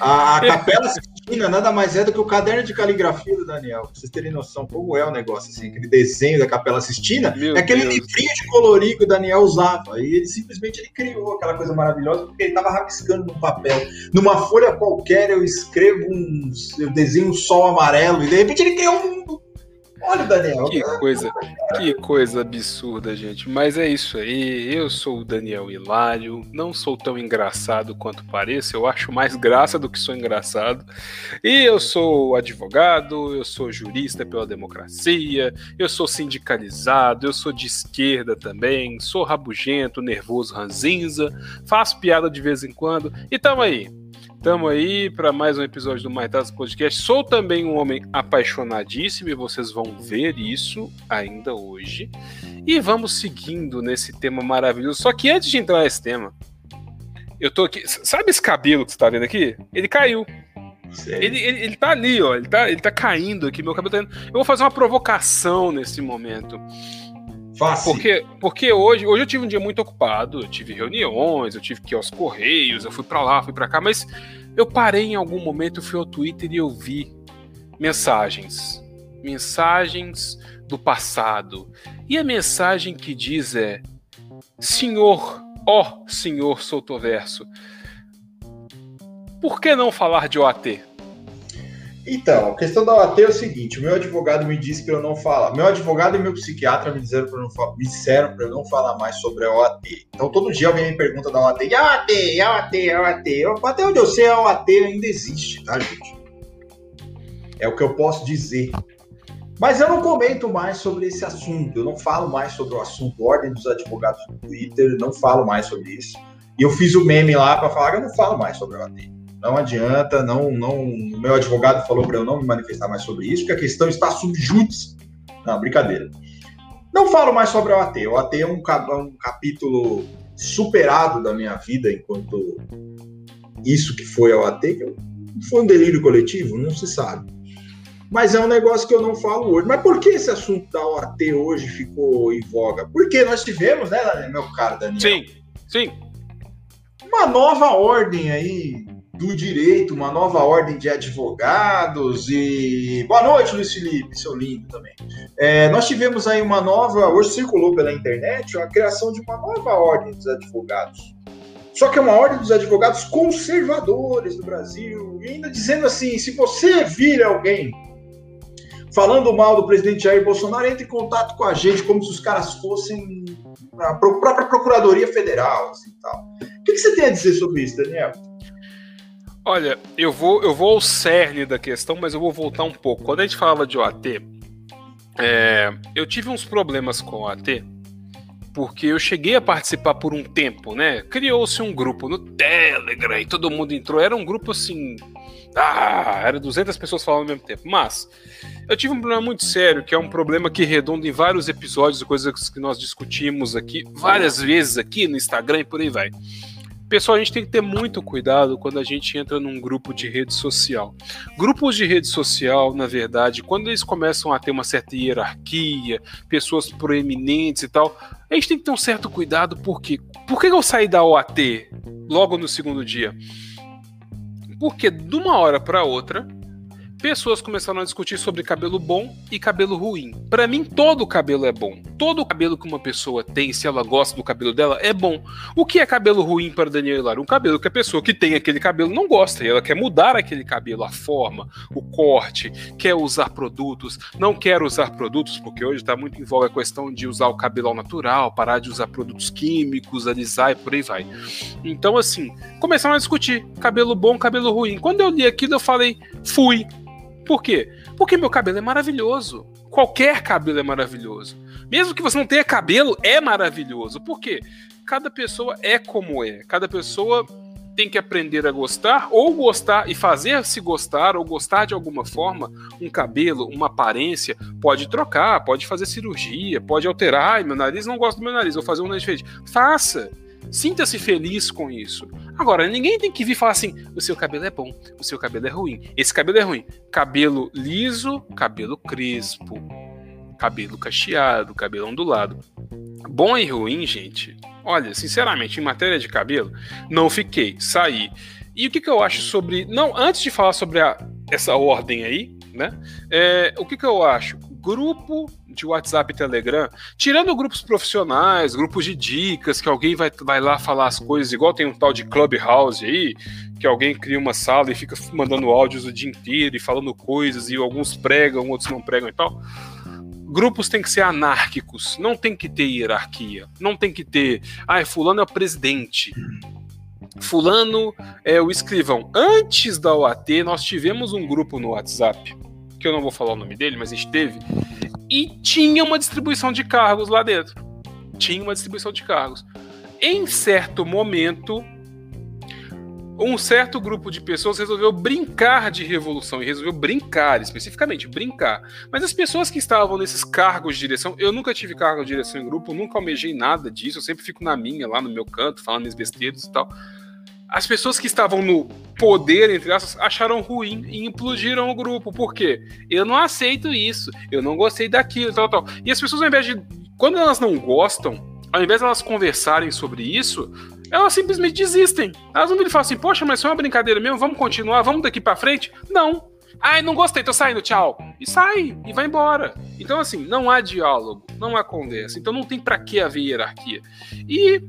A, a Capela Sistina nada mais é do que o caderno de caligrafia do Daniel. Pra vocês terem noção como é o negócio, assim, aquele desenho da Capela Sistina, Meu é aquele Deus. livrinho de colorir que o Daniel usava. E ele simplesmente ele criou aquela coisa maravilhosa porque ele estava rabiscando no papel. Numa folha qualquer eu escrevo um. Eu desenho um sol amarelo e de repente ele criou um Olha, Daniel. Que coisa, que coisa absurda, gente. Mas é isso aí. Eu sou o Daniel Hilário. Não sou tão engraçado quanto pareço. Eu acho mais graça do que sou engraçado. E eu sou advogado, eu sou jurista pela democracia, eu sou sindicalizado, eu sou de esquerda também, sou rabugento, nervoso, ranzinza, faço piada de vez em quando. E tamo aí Tamo aí para mais um episódio do Mais Dados Podcast. Sou também um homem apaixonadíssimo e vocês vão ver isso ainda hoje. E vamos seguindo nesse tema maravilhoso. Só que antes de entrar nesse tema, eu tô aqui. Sabe esse cabelo que você tá vendo aqui? Ele caiu. Ele, ele, ele tá ali, ó. Ele tá, ele tá caindo aqui. Meu cabelo tá indo. Eu vou fazer uma provocação nesse momento. Fácil. Porque, porque hoje, hoje eu tive um dia muito ocupado, eu tive reuniões, eu tive que ir aos Correios, eu fui para lá, fui para cá, mas eu parei em algum momento, fui ao Twitter e eu vi mensagens. Mensagens do passado. E a mensagem que diz é: Senhor, ó Senhor Soutoverso, por que não falar de OAT? Então, a questão da OAT é o seguinte: o meu advogado me disse para eu não falar. Meu advogado e meu psiquiatra me disseram para para eu não falar mais sobre a OAT. Então, todo dia alguém me pergunta da OAT: e a OAT, e a OAT, e a OAT. Eu, até onde eu sei, a OAT ainda existe, tá, gente? É o que eu posso dizer. Mas eu não comento mais sobre esse assunto. Eu não falo mais sobre o assunto Ordem dos Advogados no Twitter. Não falo mais sobre isso. E eu fiz o meme lá para falar que eu não falo mais sobre a OAT. Não adianta, não, não. O meu advogado falou para eu não me manifestar mais sobre isso, porque a questão está subjúdice. Não, brincadeira. Não falo mais sobre a OAT. O OAT é um, um capítulo superado da minha vida enquanto isso que foi a OAT, que foi um delírio coletivo, não se sabe. Mas é um negócio que eu não falo hoje. Mas por que esse assunto da OAT hoje ficou em voga? Porque nós tivemos, né, meu caro Daniel? Sim, sim. Uma nova ordem aí do direito, uma nova ordem de advogados e boa noite, Luiz Felipe, seu lindo também. É, nós tivemos aí uma nova, hoje circulou pela internet, a criação de uma nova ordem dos advogados. Só que é uma ordem dos advogados conservadores do Brasil, e ainda dizendo assim: se você vir alguém falando mal do presidente Jair Bolsonaro, entre em contato com a gente como se os caras fossem a própria Procuradoria Federal. Assim, tal. O que, que você tem a dizer sobre isso, Daniel? Olha, eu vou, eu vou ao cerne da questão, mas eu vou voltar um pouco. Quando a gente falava de OAT, é, eu tive uns problemas com o OAT, porque eu cheguei a participar por um tempo, né? Criou-se um grupo no Telegram e todo mundo entrou. Era um grupo assim. Ah, era 200 pessoas falando ao mesmo tempo. Mas eu tive um problema muito sério, que é um problema que redonda em vários episódios, coisas que nós discutimos aqui várias vezes aqui no Instagram e por aí vai. Pessoal, a gente tem que ter muito cuidado quando a gente entra num grupo de rede social. Grupos de rede social, na verdade, quando eles começam a ter uma certa hierarquia, pessoas proeminentes e tal, a gente tem que ter um certo cuidado, porque por que eu saí da OAT logo no segundo dia? Porque de uma hora para outra, pessoas começaram a discutir sobre cabelo bom e cabelo ruim. Para mim, todo cabelo é bom. Todo cabelo que uma pessoa tem, se ela gosta do cabelo dela, é bom. O que é cabelo ruim para Daniel Hilário? Um cabelo que a pessoa que tem aquele cabelo não gosta e ela quer mudar aquele cabelo, a forma, o corte, quer usar produtos, não quer usar produtos, porque hoje está muito em voga a questão de usar o cabelo ao natural, parar de usar produtos químicos, alisar e por aí vai. Então, assim, começaram a discutir cabelo bom, cabelo ruim. Quando eu li aquilo, eu falei, fui por quê? Porque meu cabelo é maravilhoso. Qualquer cabelo é maravilhoso. Mesmo que você não tenha cabelo, é maravilhoso. Por quê? Cada pessoa é como é. Cada pessoa tem que aprender a gostar, ou gostar e fazer-se gostar, ou gostar de alguma forma. Um cabelo, uma aparência, pode trocar, pode fazer cirurgia, pode alterar. Ai, meu nariz não gosta do meu nariz, vou fazer um nariz diferente. Faça! Sinta-se feliz com isso. Agora, ninguém tem que vir falar assim: o seu cabelo é bom, o seu cabelo é ruim, esse cabelo é ruim. Cabelo liso, cabelo crespo, cabelo cacheado, cabelo ondulado. Bom e ruim, gente. Olha, sinceramente, em matéria de cabelo, não fiquei, saí. E o que, que eu acho sobre. Não, antes de falar sobre a, essa ordem aí, né? É, o que, que eu acho? Grupo de WhatsApp e Telegram, tirando grupos profissionais, grupos de dicas, que alguém vai, vai lá falar as coisas, igual tem um tal de Clubhouse aí, que alguém cria uma sala e fica mandando áudios o dia inteiro e falando coisas, e alguns pregam, outros não pregam e tal. grupos têm que ser anárquicos, não tem que ter hierarquia, não tem que ter, ai, fulano é o presidente. Fulano é o escrivão. Antes da OAT, nós tivemos um grupo no WhatsApp, que eu não vou falar o nome dele, mas a gente teve, e tinha uma distribuição de cargos lá dentro. Tinha uma distribuição de cargos. Em certo momento, um certo grupo de pessoas resolveu brincar de revolução e resolveu brincar, especificamente brincar. Mas as pessoas que estavam nesses cargos de direção, eu nunca tive cargo de direção em grupo, nunca almejei nada disso, eu sempre fico na minha, lá no meu canto, falando minhas besteiras e tal. As pessoas que estavam no poder, entre aspas, acharam ruim e implodiram o grupo. Por quê? Eu não aceito isso, eu não gostei daquilo, tal, tal. E as pessoas, ao invés de. Quando elas não gostam, ao invés de elas conversarem sobre isso, elas simplesmente desistem. Elas não falam assim, poxa, mas foi uma brincadeira mesmo, vamos continuar, vamos daqui para frente? Não. Ai, não gostei, tô saindo, tchau. E sai, e vai embora. Então, assim, não há diálogo, não há conversa. Então não tem para que haver hierarquia. E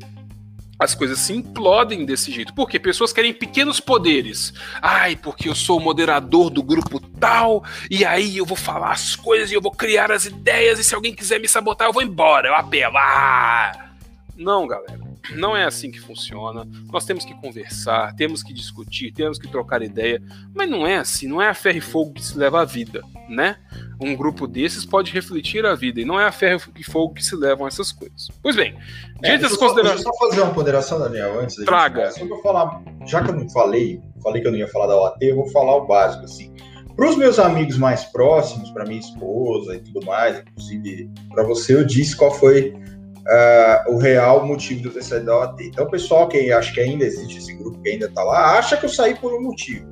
as coisas se implodem desse jeito. Porque pessoas querem pequenos poderes. Ai, porque eu sou o moderador do grupo tal, e aí eu vou falar as coisas e eu vou criar as ideias, e se alguém quiser me sabotar, eu vou embora, eu apelo. Ah! Não, galera. Não é assim que funciona. Nós temos que conversar, temos que discutir, temos que trocar ideia, mas não é assim, não é a ferro e fogo que se leva a vida, né? Um grupo desses pode refletir a vida e não é a ferro e fogo que se levam essas coisas. Pois bem, é, diante é, considerações. Deixa eu só fazer uma ponderação, Daniel, antes da Traga. Gente, só falar, já que eu não falei, falei que eu não ia falar da OAT, eu vou falar o básico, assim. Para os meus amigos mais próximos, para minha esposa e tudo mais, inclusive para você, eu disse qual foi uh, o real motivo de eu ter saído da OAT. Então, o pessoal que acha que ainda existe esse grupo que ainda está lá, acha que eu saí por um motivo.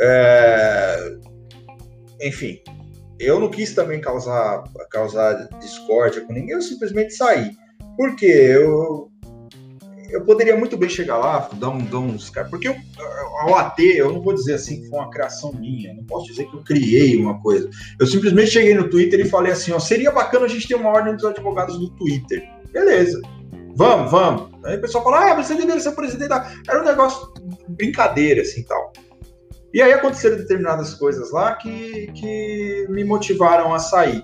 É... Enfim, eu não quis também causar, causar discórdia com ninguém, eu simplesmente saí. Porque eu, eu poderia muito bem chegar lá, dar, um, dar uns caras. Porque eu, a OAT, eu não vou dizer assim que foi uma criação minha, não posso dizer que eu criei uma coisa. Eu simplesmente cheguei no Twitter e falei assim: ó, seria bacana a gente ter uma ordem dos advogados no Twitter. Beleza. Vamos, vamos. Aí o pessoal fala: ah, você deveria ser presidente da. Era um negócio brincadeira, assim tal. E aí aconteceram determinadas coisas lá que, que me motivaram a sair.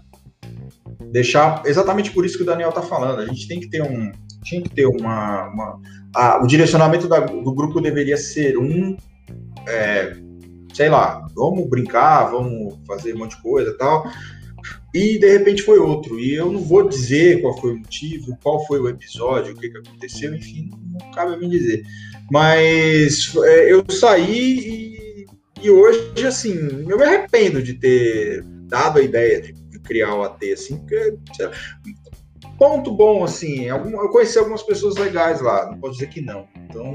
Deixar exatamente por isso que o Daniel tá falando. A gente tem que ter um, tinha que ter uma. uma a, o direcionamento da, do grupo deveria ser um. É, sei lá, vamos brincar, vamos fazer um monte de coisa e tal. E de repente foi outro. E eu não vou dizer qual foi o motivo, qual foi o episódio, o que, que aconteceu, enfim, não cabe a mim dizer. Mas é, eu saí e, e, hoje, assim, eu me arrependo de ter dado a ideia de, criar o AT, assim, porque ponto bom, assim, eu conheci algumas pessoas legais lá, não posso dizer que não. Então,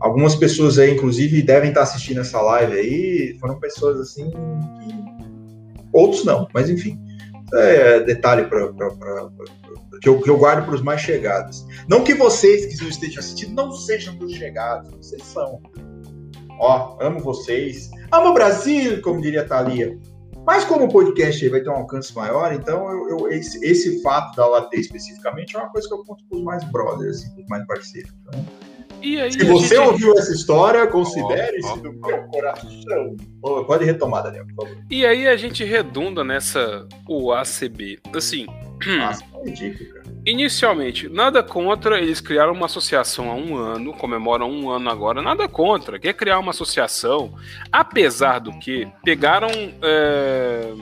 algumas pessoas aí, inclusive, devem estar assistindo essa live aí, foram pessoas assim, que... outros não, mas enfim. É detalhe para que eu, que eu guardo para os mais chegados. Não que vocês que estejam assistindo não sejam dos chegados, vocês são. Ó, amo vocês. Amo Brasil, como diria Thalia. Mas como o podcast vai ter um alcance maior, então eu, eu, esse, esse, fato da latte especificamente é uma coisa que eu conto para os mais brothers, assim, os mais parceiros. Então, se você gente... ouviu essa história, considere-se oh, oh, do meu coração. Pode retomar, Daniel, por favor. E aí a gente redunda nessa UACB. Assim. Nossa, é ridículo, cara. Inicialmente, nada contra, eles criaram uma associação há um ano, comemoram um ano agora, nada contra, quer criar uma associação, apesar do que pegaram é,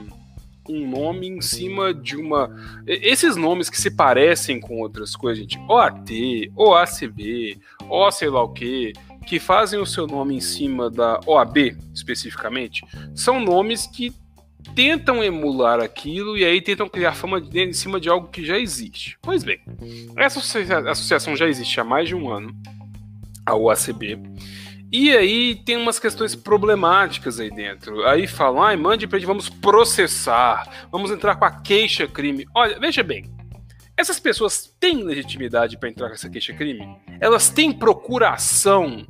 um nome em cima de uma. Esses nomes que se parecem com outras coisas, gente, OAT, OACB, O sei lá o que, que fazem o seu nome em cima da OAB especificamente, são nomes que tentam emular aquilo e aí tentam criar fama de, em cima de algo que já existe. Pois bem, essa associação já existe há mais de um ano, a UACB. E aí tem umas questões problemáticas aí dentro. Aí falam, ai, mande pra gente, vamos processar, vamos entrar com a queixa-crime. Olha, veja bem, essas pessoas têm legitimidade para entrar com essa queixa-crime? Elas têm procuração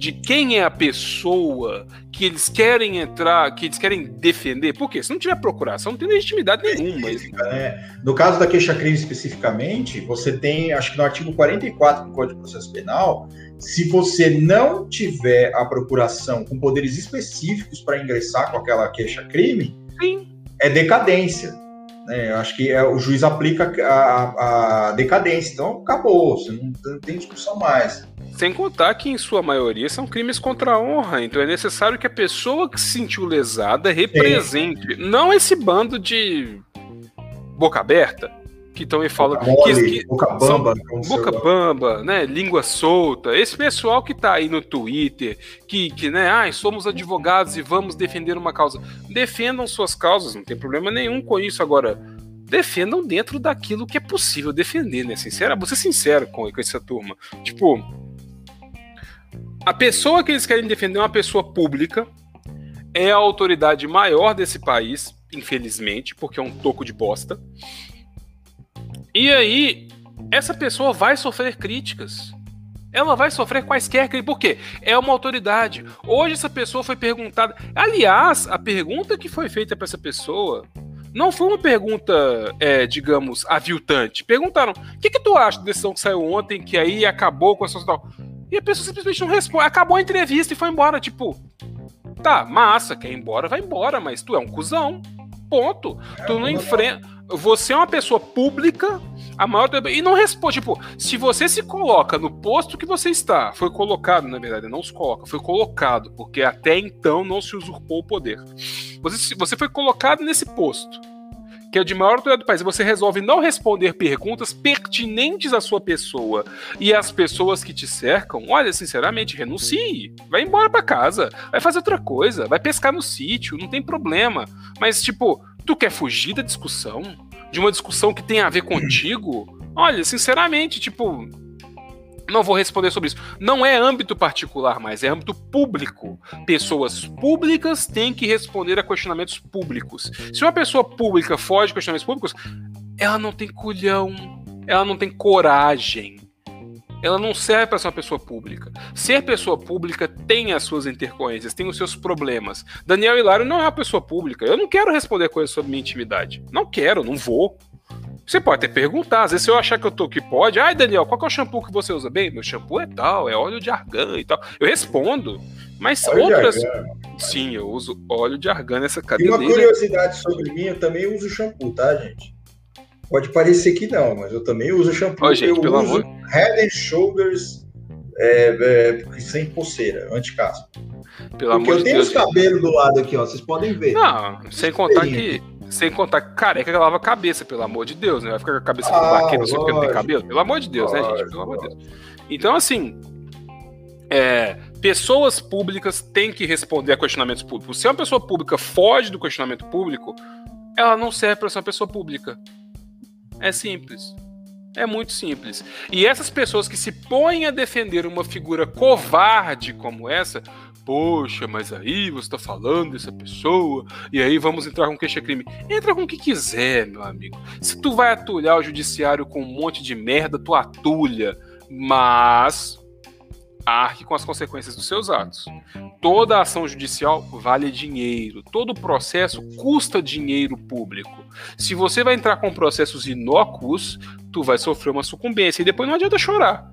de quem é a pessoa que eles querem entrar, que eles querem defender. Por quê? Se não tiver procuração, não tem legitimidade nenhuma. Né? No caso da queixa-crime especificamente, você tem, acho que no artigo 44 do Código de Processo Penal, se você não tiver a procuração com poderes específicos para ingressar com aquela queixa-crime, é decadência. Né? Eu acho que é, o juiz aplica a, a, decadência, então acabou, você não, não tem discussão mais. Sem contar que, em sua maioria, são crimes contra a honra. Então é necessário que a pessoa que se sentiu lesada represente. Sim. Não esse bando de boca aberta que estão e falam boca que, boca bamba, boca bamba, né, língua solta. Esse pessoal que tá aí no Twitter, que, que né, ah, somos advogados e vamos defender uma causa. Defendam suas causas, não tem problema nenhum com isso agora. Defendam dentro daquilo que é possível defender, né? Sincera, vou ser sincero com, com essa turma. Tipo, a pessoa que eles querem defender é uma pessoa pública, é a autoridade maior desse país, infelizmente, porque é um toco de bosta. E aí, essa pessoa vai sofrer críticas. Ela vai sofrer quaisquer críticas. Por quê? É uma autoridade. Hoje essa pessoa foi perguntada. Aliás, a pergunta que foi feita para essa pessoa não foi uma pergunta, é, digamos, aviltante. Perguntaram: o que, que tu acha da decisão que saiu ontem, que aí acabou com a sociedade? E a pessoa simplesmente não responde. Acabou a entrevista e foi embora. Tipo, tá, massa, quer ir embora, vai embora, mas tu é um cuzão. Ponto. É, tu não enfrenta. Você é uma pessoa pública, a maior. E não responde. Tipo, se você se coloca no posto que você está, foi colocado, na verdade, não se coloca, foi colocado, porque até então não se usurpou o poder. Você, você foi colocado nesse posto que é de maior autoridade do país, você resolve não responder perguntas pertinentes à sua pessoa e às pessoas que te cercam, olha, sinceramente, renuncie. Vai embora para casa, vai fazer outra coisa, vai pescar no sítio, não tem problema. Mas, tipo, tu quer fugir da discussão? De uma discussão que tem a ver contigo? Olha, sinceramente, tipo, não vou responder sobre isso. Não é âmbito particular mais, é âmbito público. Pessoas públicas têm que responder a questionamentos públicos. Se uma pessoa pública foge de questionamentos públicos, ela não tem culhão, ela não tem coragem. Ela não serve para ser uma pessoa pública. Ser pessoa pública tem as suas intercorrências, tem os seus problemas. Daniel Hilário não é uma pessoa pública. Eu não quero responder coisas sobre minha intimidade. Não quero, não vou. Você pode até perguntar, às vezes se eu achar que eu tô que pode, ai Daniel, qual é o shampoo que você usa? Bem, meu shampoo é tal, é óleo de argan e tal. Eu respondo, mas óleo outras. Sim, eu uso óleo de argan nessa cadeira. E uma curiosidade sobre mim, eu também uso shampoo, tá, gente? Pode parecer que não, mas eu também uso shampoo. Ô, gente, eu pelo uso amor... Head and Shoulders é, é, sem pulseira, anti-caspa. Pelo Porque amor eu tenho Deus, os cabelos do lado aqui, ó, vocês podem ver. Não, sem contar que sem contar que careca lava a cabeça, pelo amor de Deus, né? Vai ficar com a cabeça ah, vaqueiro só porque não tem cabelo? Pelo amor de Deus, lógico, né, gente? Pelo amor de Deus. Então, assim, é, pessoas públicas têm que responder a questionamentos públicos. Se uma pessoa pública foge do questionamento público, ela não serve para ser uma pessoa pública. É simples. É muito simples. E essas pessoas que se põem a defender uma figura covarde como essa, poxa, mas aí você está falando dessa pessoa, e aí vamos entrar com queixa-crime. Entra com o que quiser, meu amigo. Se tu vai atulhar o judiciário com um monte de merda, tu atulha. Mas arque com as consequências dos seus atos. Toda ação judicial vale dinheiro. Todo processo custa dinheiro público. Se você vai entrar com processos inócuos, tu vai sofrer uma sucumbência e depois não adianta chorar.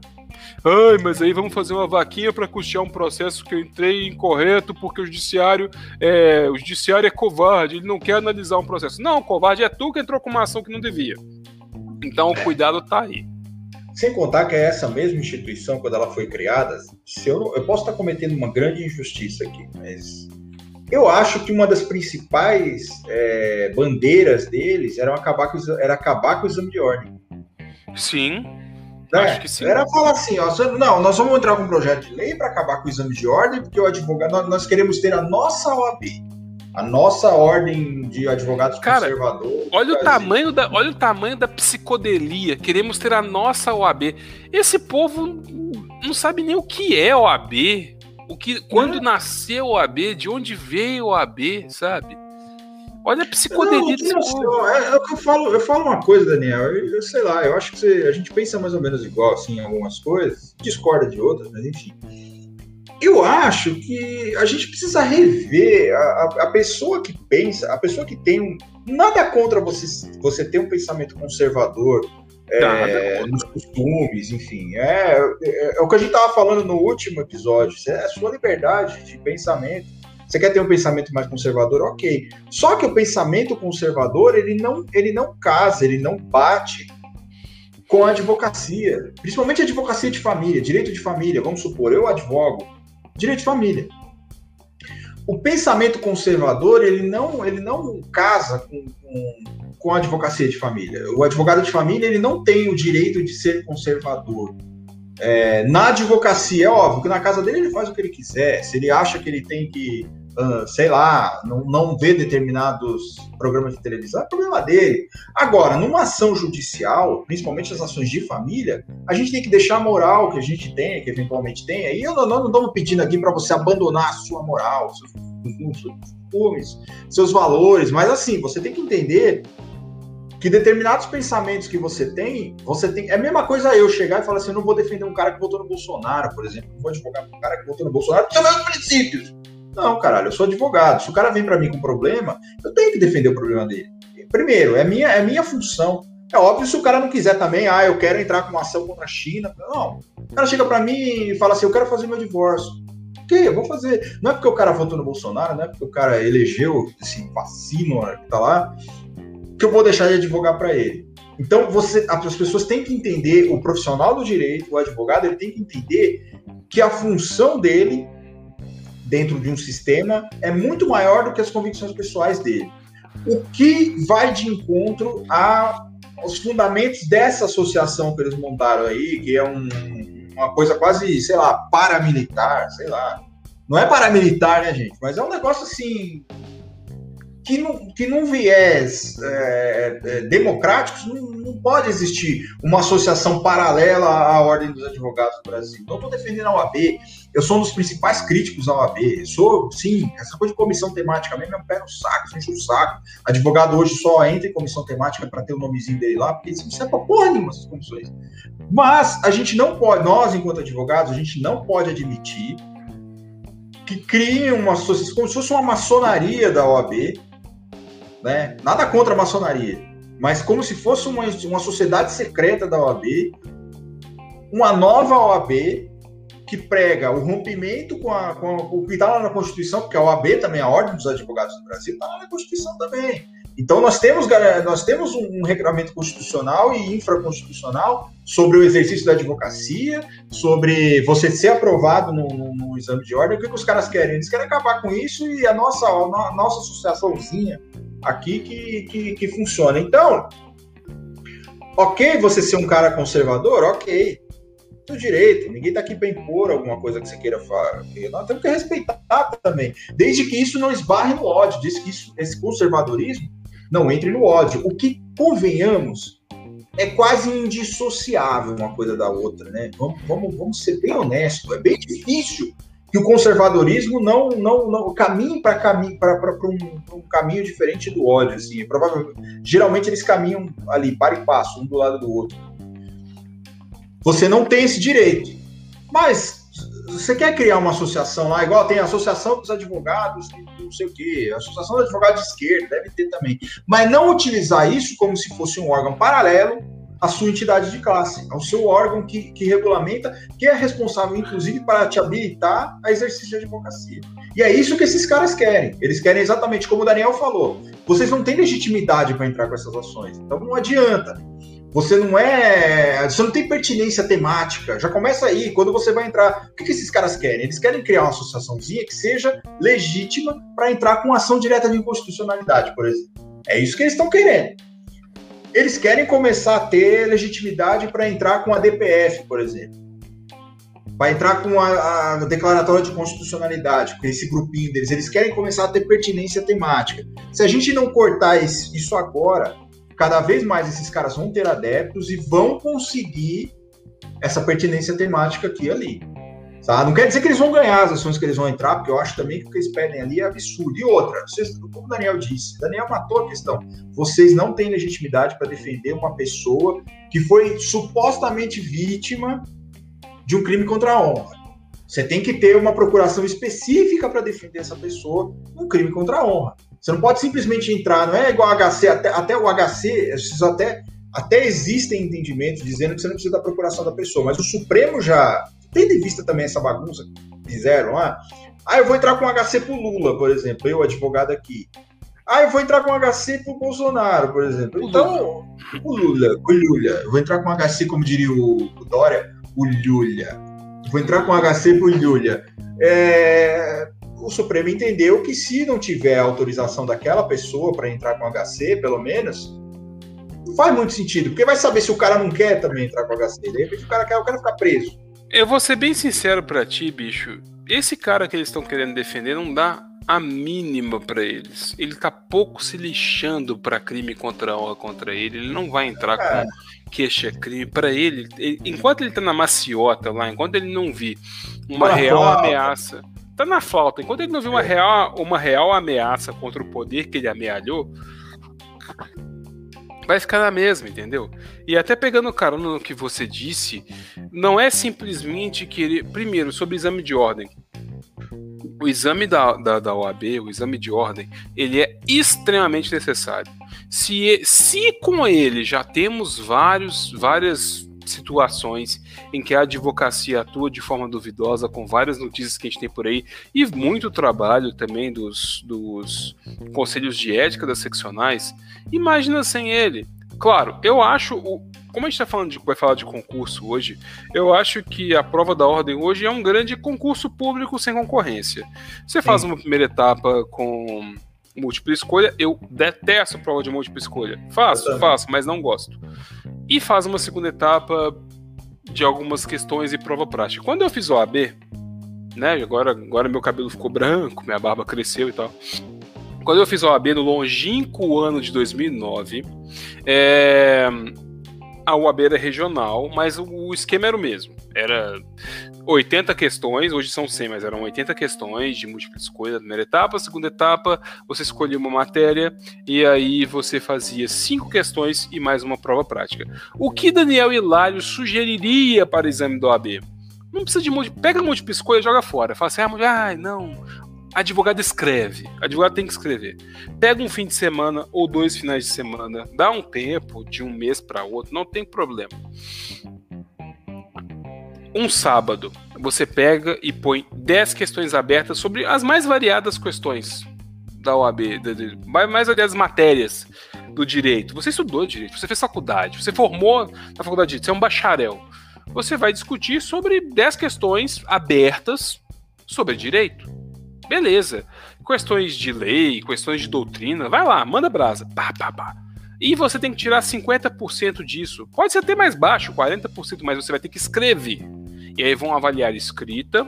Ai, mas aí vamos fazer uma vaquinha para custear um processo que eu entrei incorreto porque o judiciário é, o judiciário é covarde, ele não quer analisar um processo. Não, covarde é tu que entrou com uma ação que não devia. Então, o cuidado tá aí. Sem contar que é essa mesma instituição, quando ela foi criada, se eu, eu posso estar cometendo uma grande injustiça aqui, mas eu acho que uma das principais é, bandeiras deles era acabar, com, era acabar com o exame de ordem. Sim. Né? Acho que sim. Era falar assim, ó, não, nós vamos entrar com um projeto de lei para acabar com o exame de ordem, porque o advogado, nós, queremos ter a nossa OAB a nossa ordem de advogados Cara, Olha o tamanho da, olha o tamanho da psicodelia. Queremos ter a nossa OAB. Esse povo não sabe nem o que é OAB, o que, quando é. nasceu OAB, de onde veio OAB, sabe? Olha a psicodelia povo. É, é, que eu falo, eu falo uma coisa, Daniel. Eu, eu sei lá, eu acho que você, a gente pensa mais ou menos igual assim em algumas coisas, discorda de outras, mas enfim eu acho que a gente precisa rever a, a, pessoa que pensa, a pessoa que tem um. Nada contra você, você ter um pensamento conservador é, nos costumes, enfim. É, é, é, o que a gente estava falando no último episódio. É a sua liberdade de pensamento. Você quer ter um pensamento mais conservador? Ok. Só que o pensamento conservador, ele não, ele não casa, ele não bate com a advocacia. Principalmente a advocacia de família, direito de família. Vamos supor, eu advogo direito de família. O pensamento conservador, ele não, ele não casa com, com, com a advocacia de família. O advogado de família, ele não tem o direito de ser conservador. É, na advocacia, é óbvio que na casa dele ele faz o que ele quiser. Se ele acha que ele tem que, uh, sei lá, não, não ver determinados programas de televisão, é problema dele. Agora, numa ação judicial, principalmente as ações de família, a gente tem que deixar a moral que a gente tem, que eventualmente tem. E eu não, estamos pedindo aqui para você abandonar a sua moral, seus costumes, seus valores, mas assim, você tem que entender que determinados pensamentos que você tem, você tem. É a mesma coisa eu chegar e falar assim: eu não vou defender um cara que votou no Bolsonaro, por exemplo. Não vou advogar um cara que votou no Bolsonaro, porque meus princípios. Não, caralho, eu sou advogado. Se o cara vem para mim com problema, eu tenho que defender o problema dele. Primeiro, é minha, é minha função. É óbvio se o cara não quiser também, ah, eu quero entrar com uma ação contra a China. Não. O cara chega para mim e fala assim: eu quero fazer meu divórcio. Ok, eu vou fazer. Não é porque o cara votou no Bolsonaro, não é porque o cara elegeu esse vacino que tá lá, que eu vou deixar de advogar para ele. Então, você, as pessoas têm que entender, o profissional do direito, o advogado, ele tem que entender que a função dele dentro de um sistema é muito maior do que as convicções pessoais dele. O que vai de encontro a, aos fundamentos dessa associação que eles montaram aí, que é um, uma coisa quase, sei lá, paramilitar, sei lá. Não é paramilitar, né, gente? Mas é um negócio assim que, não, que num viés é, é, democrático não, não, pode existir uma associação paralela à Ordem dos Advogados do Brasil. Não estou defendendo a OAB, eu sou um dos principais críticos da OAB. Eu sou, sim, essa coisa de comissão temática mesmo é um pé no saco, enche o saco. Advogado hoje só entra em comissão temática para ter o nomezinho dele lá, porque isso não serve para porra nenhuma essas comissões. Mas a gente não pode, nós, enquanto advogados, a gente não pode admitir que criem uma associação, como se fosse uma maçonaria da OAB, né? Nada contra a maçonaria, mas como se fosse uma, uma sociedade secreta da OAB, uma nova OAB que prega o rompimento com, a, com, a, o que está lá na Constituição, porque a OAB também, a Ordem dos Advogados do Brasil, está lá na Constituição também. Então nós temos, nós temos um regulamento constitucional e infraconstitucional sobre o exercício da advocacia, sobre você ser aprovado no, no, no exame de ordem. O que, que, os caras querem? Eles querem acabar com isso e a nossa, a nossa associaçãozinha aqui que, que, que funciona. Então, ok você ser um cara conservador, ok. Do direito, ninguém está aqui para impor alguma coisa que você queira falar. Nós temos que respeitar também, desde que isso não esbarre no ódio, desde que isso, esse conservadorismo não entre no ódio. O que, convenhamos, é quase indissociável uma coisa da outra, né? Vamos, vamos, vamos ser bem honestos. É bem difícil que o conservadorismo não, não, não caminhe para caminho, um, um, caminho diferente do ódio. Assim. Provavelmente, geralmente eles caminham ali, para e passo, um do lado do outro. Você não tem esse direito. Mas você quer criar uma associação lá, igual tem a Associação dos Advogados, não sei o quê, a Associação dos Advogados de Esquerda, deve ter também. Mas não utilizar isso como se fosse um órgão paralelo à sua entidade de classe, ao seu órgão que, que regulamenta, que é responsável, inclusive, para te habilitar a exercício de advocacia. E é isso que esses caras querem. Eles querem exatamente como o Daniel falou. Vocês não têm legitimidade para entrar com essas ações. Então não adianta. Você não é. Você não tem pertinência temática. Já começa aí. Quando você vai entrar. O que, que esses caras querem? Eles querem criar uma associaçãozinha que seja legítima para entrar com ação direta de inconstitucionalidade, por exemplo. É isso que eles estão querendo. Eles querem começar a ter legitimidade para entrar com a DPF, por exemplo. Vai entrar com a, a, declaratória de constitucionalidade, com esse grupinho deles. Eles querem começar a ter pertinência temática. Se a gente não cortar isso agora, cada vez mais esses caras vão ter adeptos e vão conseguir essa pertinência temática aqui e ali. Tá? Não quer dizer que eles vão ganhar as ações que eles vão entrar, porque eu acho também que o que eles pedem ali é absurdo. E outra, vocês, como o Daniel disse, Daniel matou a questão. Vocês não têm legitimidade para defender uma pessoa que foi supostamente vítima de um crime contra a honra. Você tem que ter uma procuração específica para defender essa pessoa um crime contra a honra. Você não pode simplesmente entrar, não é igual HC, até, até o HC, até, até existem entendimentos dizendo que você não precisa da procuração da pessoa, mas o Supremo já, tendo em vista também essa bagunça que fizeram lá, Ah, eu vou entrar com HC pro Lula, por exemplo, eu, advogado aqui. Ah, eu vou entrar com HC pro Bolsonaro, por exemplo. Então, o Lula, o Lula. Eu vou entrar com HC, como diria o, o Dória, o Lula. Vou entrar com HC pro Lula. É, o Supremo entendeu que se não tiver autorização daquela pessoa para entrar com HC, pelo menos, não faz muito sentido, porque vai saber se o cara não quer também entrar com HC. De repente o cara quer, o cara ficar preso. Eu vou ser bem sincero para ti, bicho. Esse cara que eles estão querendo defender não dá a mínima para eles. Ele tá pouco se lixando para crime contra a honra contra ele. Ele não vai entrar é. com queixa crime para ele, ele, Enquanto ele tá na maciota lá, enquanto ele não vir uma real ameaça, tá na falta. Enquanto ele não vir uma é. real, uma real ameaça contra o poder que ele amealhou, vai ficar na mesma, entendeu? E até pegando carona no que você disse, não é simplesmente querer. Primeiro, sobre exame de ordem o exame da, da, da OAB, o exame de ordem, ele é extremamente necessário. Se, se com ele já temos vários, várias situações em que a advocacia atua de forma duvidosa, com várias notícias que a gente tem por aí, e muito trabalho também dos, dos conselhos de ética das seccionais, imagina sem ele. Claro, eu acho o, como a gente tá falando de, vai falar de concurso hoje, eu acho que a prova da ordem hoje é um grande concurso público sem concorrência. Você Sim. faz uma primeira etapa com múltipla escolha, eu detesto prova de múltipla escolha. Faço, faço, mas não gosto. E faz uma segunda etapa de algumas questões e prova prática. Quando eu fiz o AB, né, agora, agora meu cabelo ficou branco, minha barba cresceu e tal. Quando eu fiz o AB no longínquo ano de 2009, é, a UAB era regional, mas o esquema era o mesmo. Era 80 questões, hoje são 100, mas eram 80 questões de múltipla escolha primeira etapa. Segunda etapa, você escolhia uma matéria e aí você fazia cinco questões e mais uma prova prática. O que Daniel Hilário sugeriria para o exame do OAB? Não precisa de múltipla. Pega a múltipla escolha e joga fora. Fala assim, ah, mulher, não, advogado escreve. Advogado tem que escrever. Pega um fim de semana ou dois finais de semana, dá um tempo de um mês para outro, não tem problema. Um sábado, você pega e põe 10 questões abertas sobre as mais variadas questões da OAB, mais variadas matérias do direito. Você estudou direito, você fez faculdade, você formou na faculdade de direito, você é um bacharel. Você vai discutir sobre 10 questões abertas sobre direito Beleza. Questões de lei, questões de doutrina, vai lá, manda brasa. Pá, pá, pá. E você tem que tirar 50% disso. Pode ser até mais baixo, 40%, mas você vai ter que escrever. E aí vão avaliar escrita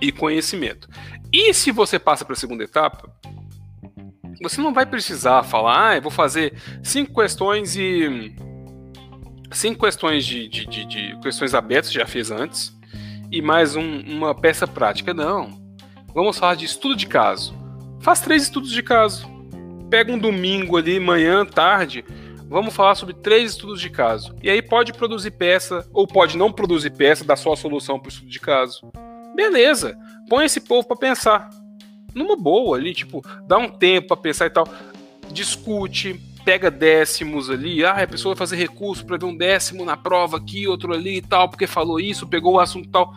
e conhecimento. E se você passa para a segunda etapa, você não vai precisar falar, ah, eu vou fazer cinco questões e. Cinco questões de, de, de, de questões abertas, já fez antes, e mais um, uma peça prática. Não Vamos falar de estudo de caso. Faz três estudos de caso. Pega um domingo ali, manhã, tarde. Vamos falar sobre três estudos de caso. E aí pode produzir peça, ou pode não produzir peça, dar só a solução para o estudo de caso. Beleza. Põe esse povo para pensar. Numa boa ali, tipo, dá um tempo para pensar e tal. Discute, pega décimos ali, ah, a pessoa vai fazer recurso para ver um décimo na prova aqui, outro ali e tal, porque falou isso, pegou o assunto tal.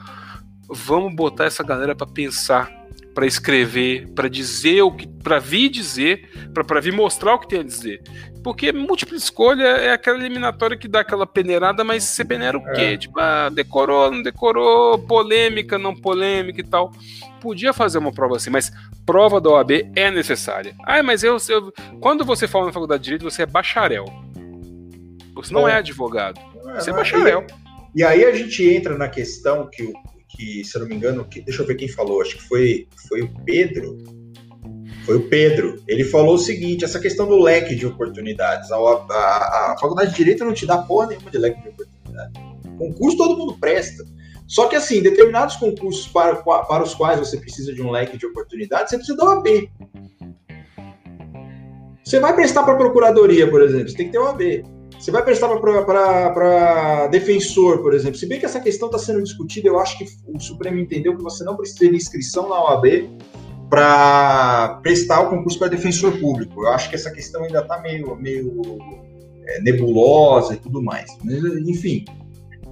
Vamos botar essa galera para pensar para escrever, para dizer o que, para vir dizer, para vir mostrar o que tem a dizer. Porque múltipla escolha é aquela eliminatória que dá aquela peneirada, mas você peneira o quê? É. Tipo, ah, decorou, não decorou, polêmica, não polêmica e tal. Podia fazer uma prova assim, mas prova da OAB é necessária. Ah, mas eu, eu quando você fala na faculdade de direito, você é bacharel. Você não é, é advogado. Você é, é bacharel. E, e aí a gente entra na questão que o que, se eu não me engano, que, deixa eu ver quem falou, acho que foi, foi o Pedro. Foi o Pedro. Ele falou o seguinte: essa questão do leque de oportunidades. A, a, a faculdade de Direito não te dá porra nenhuma de leque de oportunidades. Concurso todo mundo presta. Só que, assim, determinados concursos para, para os quais você precisa de um leque de oportunidades, você precisa da OAB. Você vai prestar para a procuradoria, por exemplo, você tem que ter OAB. Você vai prestar para defensor, por exemplo. Se bem que essa questão está sendo discutida, eu acho que o Supremo entendeu que você não precisa de inscrição na OAB para prestar o concurso para defensor público. Eu acho que essa questão ainda está meio, meio é, nebulosa e tudo mais. Mas, enfim,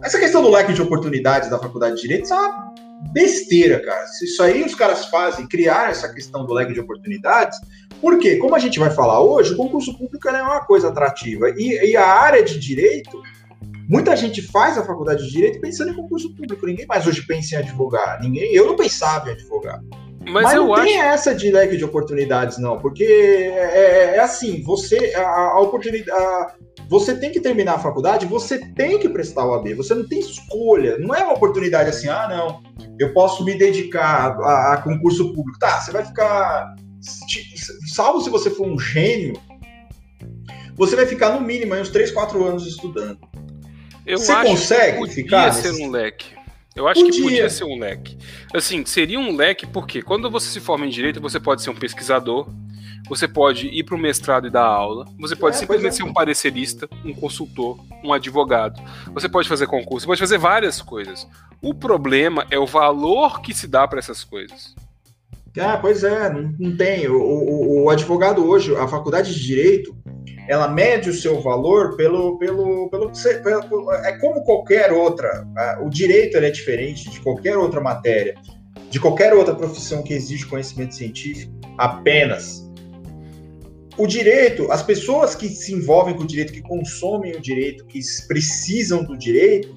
essa questão do leque de oportunidades da Faculdade de Direito uma besteira, cara. Isso aí os caras fazem, criar essa questão do leque de oportunidades, porque, como a gente vai falar hoje, o concurso público é uma coisa atrativa. E, e a área de direito, muita gente faz a faculdade de direito pensando em concurso público. Ninguém mais hoje pensa em advogar. Ninguém, eu não pensava em advogar. Mas, Mas não tem acho... essa de leque de oportunidades, não, porque é, é, é assim, você a, a oportunidade, a, você tem que terminar a faculdade, você tem que prestar o AB, você não tem escolha, não é uma oportunidade assim, ah, não, eu posso me dedicar a, a concurso público, tá? Você vai ficar, salvo se você for um gênio, você vai ficar no mínimo uns 3, 4 anos estudando. Eu você consegue ficar? ser nesse... um leque. Eu acho podia. que podia ser um leque. Assim, seria um leque porque quando você se forma em direito, você pode ser um pesquisador, você pode ir para o mestrado e dar aula, você pode é, simplesmente é. ser um parecerista, um consultor, um advogado, você pode fazer concurso, você pode fazer várias coisas. O problema é o valor que se dá para essas coisas. Ah, pois é, não, não tem. O, o, o, advogado hoje, a faculdade de direito, ela mede o seu valor pelo. pelo, pelo, pelo é como qualquer outra. O direito é diferente de qualquer outra matéria, de qualquer outra profissão que exige conhecimento científico, apenas. O direito, as pessoas que se envolvem com o direito, que consomem o direito, que precisam do direito,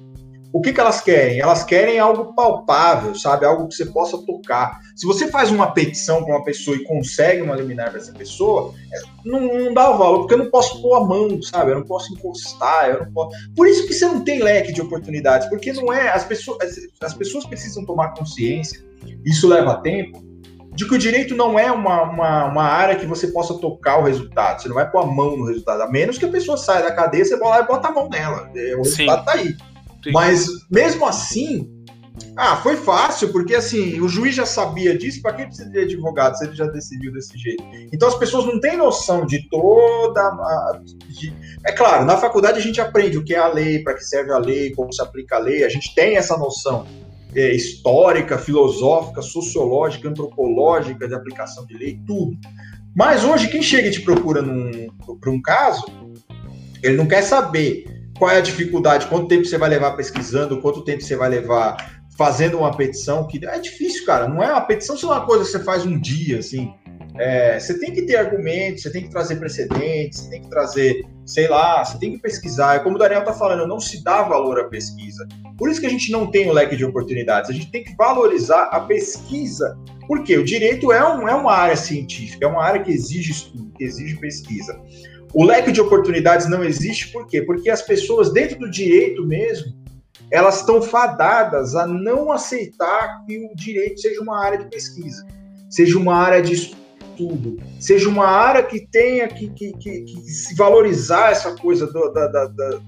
o que, que elas querem? Elas querem algo palpável, sabe? Algo que você possa tocar. Se você faz uma petição para uma pessoa e consegue uma liminar para essa pessoa, é, não, não, dá o valor, porque eu não posso pôr a mão, sabe? Eu não posso encostar, eu não posso. Por isso que você não tem leque de oportunidades, porque não é. As pessoas, as pessoas precisam tomar consciência, isso leva tempo, de que o direito não é uma, uma, uma, área que você possa tocar o resultado. Você não vai pôr a mão no resultado, a menos que a pessoa saia da cadeia, você vai lá e bota a mão nela. É, o resultado está aí. Mas mesmo assim, ah, foi fácil, porque assim, o juiz já sabia disso, para que precisa de advogado se ele já decidiu desse jeito? Então as pessoas não têm noção de toda a. De... É claro, na faculdade a gente aprende o que é a lei, para que serve a lei, como se aplica a lei, a gente tem essa noção é, histórica, filosófica, sociológica, antropológica de aplicação de lei, tudo. Mas hoje, quem chega e te procura para um caso, ele não quer saber qual é a dificuldade, quanto tempo você vai levar pesquisando, quanto tempo você vai levar fazendo uma petição, que é difícil, cara. Não é uma petição, é uma coisa que você faz um dia, assim. É, você tem que ter argumentos, você tem que trazer precedentes, você tem que trazer, sei lá, você tem que pesquisar. É como o Daniel tá falando, não se dá valor à pesquisa. Por isso que a gente não tem o leque de oportunidades. A gente tem que valorizar a pesquisa. Porque o direito é, um, é uma área científica, é uma área que exige estudo, que exige pesquisa. O leque de oportunidades não existe por quê? Porque as pessoas dentro do direito mesmo, elas estão fadadas a não aceitar que o direito seja uma área de pesquisa, seja uma área de estudo, seja uma área que tenha que, que, que, que se valorizar essa coisa do, da, da, da,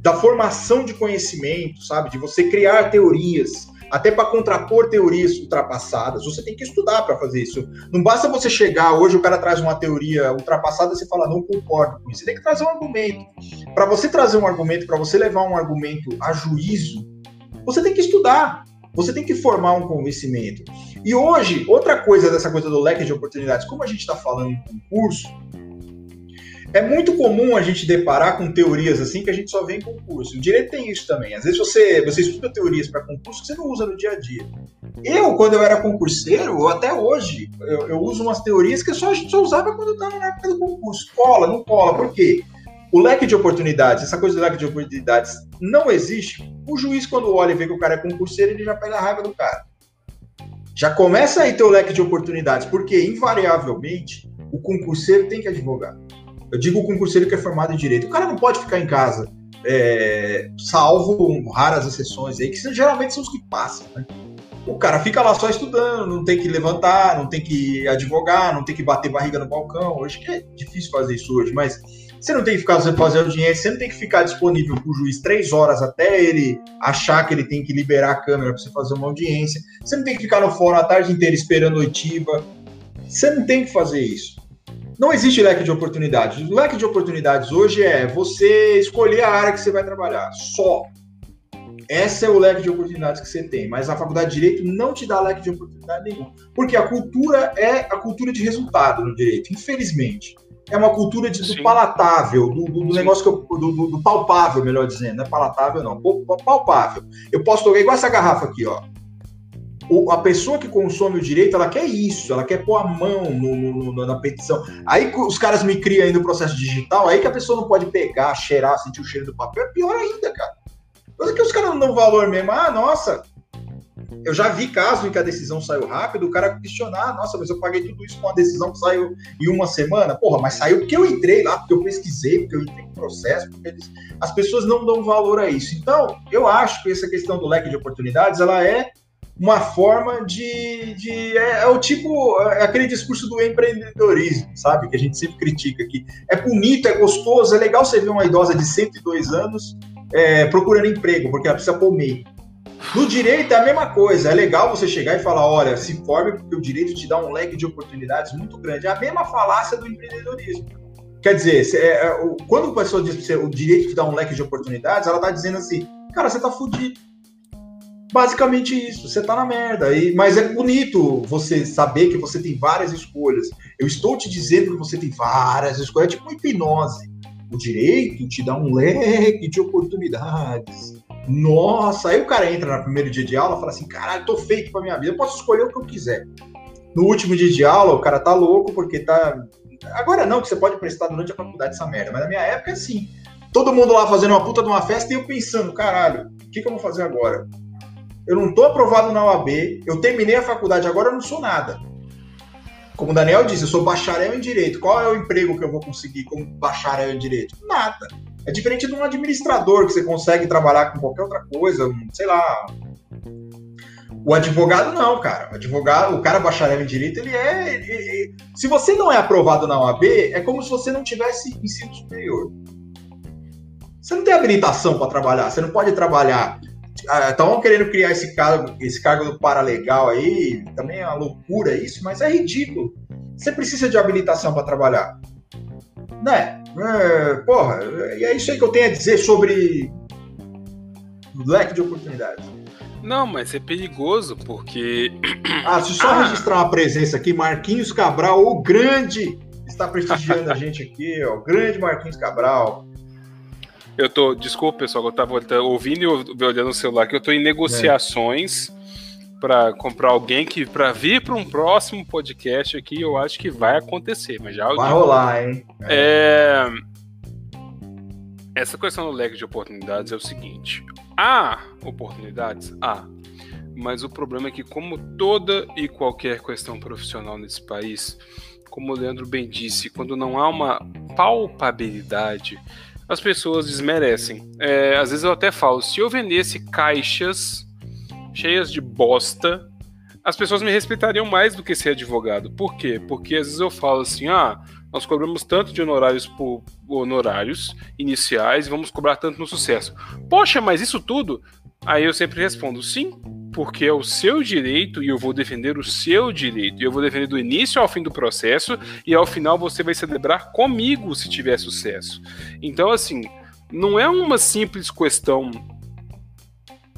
da formação de conhecimento, sabe? De você criar teorias, até para contrapor teorias ultrapassadas. Você tem que estudar para fazer isso. Não basta você chegar hoje, o cara traz uma teoria ultrapassada e você fala, não concordo com isso. Você tem que trazer um argumento. Para você trazer um argumento, para você levar um argumento a juízo, você tem que estudar. Você tem que formar um conhecimento. E hoje, outra coisa dessa coisa do leque de oportunidades, como a gente está falando em concurso, é muito comum a gente deparar com teorias assim que a gente só vê em concurso. O direito tem isso também. Às vezes você, você estuda teorias para concurso que você não usa no dia a dia. Eu, quando eu era concurseiro, ou até hoje, eu, eu uso umas teorias que só, a gente só usava quando estava na época do concurso. Cola, não cola. Por quê? O leque de oportunidades, essa coisa do leque de oportunidades não existe. O juiz, quando olha e vê que o cara é concurseiro, ele já pega a raiva do cara. Já começa aí teu leque de oportunidades, porque invariavelmente o concurseiro tem que advogar. Eu digo o concurseiro que é formado em direito. O cara não pode ficar em casa, é, salvo raras exceções aí, que geralmente são os que passam, né? O cara fica lá só estudando, não tem que levantar, não tem que advogar, não tem que bater barriga no balcão. Hoje que é difícil fazer isso hoje, mas você não tem que ficar fazer audiência, você não tem que ficar disponível para o juiz três horas até ele achar que ele tem que liberar a câmera para você fazer uma audiência. Você não tem que ficar no fórum a tarde inteira esperando oitiva. Você não tem que fazer isso. Não existe leque de oportunidades. O leque de oportunidades hoje é você escolher a área que você vai trabalhar. Só. Esse é o leque de oportunidades que você tem. Mas a faculdade de Direito não te dá leque de oportunidade nenhum. Porque a cultura é a cultura de resultado no direito, infelizmente. É uma cultura de, do palatável, do, do, do negócio que eu, do, do, palpável, melhor dizendo. Não é palatável, não. Palpável. Eu posso tocar igual essa garrafa aqui, ó. A pessoa que consome o direito, ela quer isso, ela quer pôr a mão no, no, na petição. Aí os caras me criam aí no processo digital, aí que a pessoa não pode pegar, cheirar, sentir o cheiro do papel, é pior ainda, cara. Mas é que os caras não dão valor mesmo. Ah, nossa, eu já vi casos em que a decisão saiu rápido, o cara questionar, nossa, mas eu paguei tudo isso com uma decisão que saiu em uma semana. Porra, mas saiu porque eu entrei lá, porque eu pesquisei, porque eu entrei no processo, porque eles... as pessoas não dão valor a isso. Então, eu acho que essa questão do leque de oportunidades, ela é uma forma de. de é, é, o tipo. É aquele discurso do empreendedorismo, sabe? Que a gente sempre critica aqui. É bonito, é gostoso, é legal você ver uma idosa de 102 anos é, procurando emprego, porque ela precisa meio. No direito é a mesma coisa. É legal você chegar e falar: olha, se forme, porque o direito te dá um leque de oportunidades muito grande. É a mesma falácia do empreendedorismo. Quer dizer, é, é, quando a pessoa diz que o direito te dá um leque de oportunidades, ela está dizendo assim: cara, você está fudido basicamente isso, você tá na merda. E, mas é bonito você saber que você tem várias escolhas. Eu estou te dizendo que você tem várias escolhas, é tipo uma hipnose. O direito te dá um leque de oportunidades. Nossa, aí o cara entra no primeiro dia de aula e fala assim: caralho, tô feito pra minha vida, eu posso escolher o que eu quiser. No último dia de aula, o cara tá louco porque tá. Agora não, que você pode prestar durante a faculdade essa merda, mas na minha época é assim. Todo mundo lá fazendo uma puta de uma festa e eu pensando, caralho, o que, que eu vou fazer agora? Eu não estou aprovado na OAB, eu terminei a faculdade, agora eu não sou nada. Como o Daniel disse, eu sou bacharel em direito. Qual é o emprego que eu vou conseguir como bacharel em direito? Nada. É diferente de um administrador que você consegue trabalhar com qualquer outra coisa, sei lá. O advogado não, cara. O advogado, o cara bacharel em direito, ele é. Ele, ele, se você não é aprovado na OAB, é como se você não tivesse ensino superior. Você não tem habilitação para trabalhar. Você não pode trabalhar Estão querendo criar esse cargo, esse cargo do paralegal aí, também é uma loucura isso, mas é ridículo. Você precisa de habilitação para trabalhar. Né? É, porra, e é isso aí que eu tenho a dizer sobre o leque de oportunidades. Não, mas é perigoso porque. Ah, se só ah. registrar uma presença aqui, Marquinhos Cabral, o grande, está prestigiando a gente aqui, ó. O grande Marquinhos Cabral. Eu tô, desculpa, pessoal, eu tava ouvindo e olhando o celular que eu tô em negociações é. para comprar alguém que para vir para um próximo podcast aqui, eu acho que vai acontecer, mas já vai rolar, hein? É... Essa questão do leque de oportunidades é o seguinte: há oportunidades, há. Mas o problema é que, como toda e qualquer questão profissional nesse país, como o Leandro bem disse, quando não há uma palpabilidade, as pessoas desmerecem. É, às vezes eu até falo, se eu vendesse caixas cheias de bosta, as pessoas me respeitariam mais do que ser advogado. Por quê? Porque às vezes eu falo assim, ah, nós cobramos tanto de honorários por honorários iniciais vamos cobrar tanto no sucesso. Poxa, mas isso tudo? Aí eu sempre respondo, sim, porque é o seu direito e eu vou defender o seu direito. E eu vou defender do início ao fim do processo e ao final você vai celebrar comigo se tiver sucesso. Então, assim, não é uma simples questão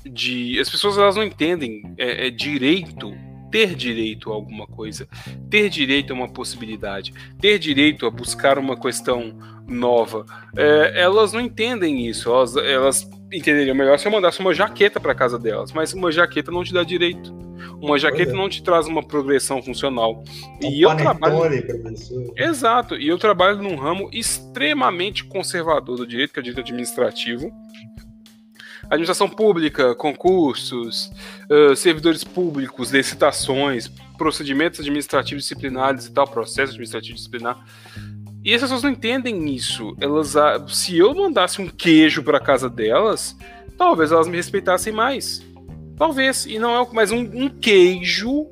de. As pessoas elas não entendem é, é direito ter direito a alguma coisa, ter direito a uma possibilidade, ter direito a buscar uma questão nova. É, elas não entendem isso, elas, elas entenderiam melhor se eu mandasse uma jaqueta para casa delas, mas uma jaqueta não te dá direito. Uma jaqueta é. não te traz uma progressão funcional. Um e eu trabalho. Professor. Exato. E eu trabalho num ramo extremamente conservador do direito, que é o direito administrativo. Administração pública, concursos, uh, servidores públicos, licitações, procedimentos administrativos disciplinares e tal, processo administrativo disciplinar. E as pessoas não entendem isso. Elas, se eu mandasse um queijo para casa delas, talvez elas me respeitassem mais. Talvez. E não é mais um, um queijo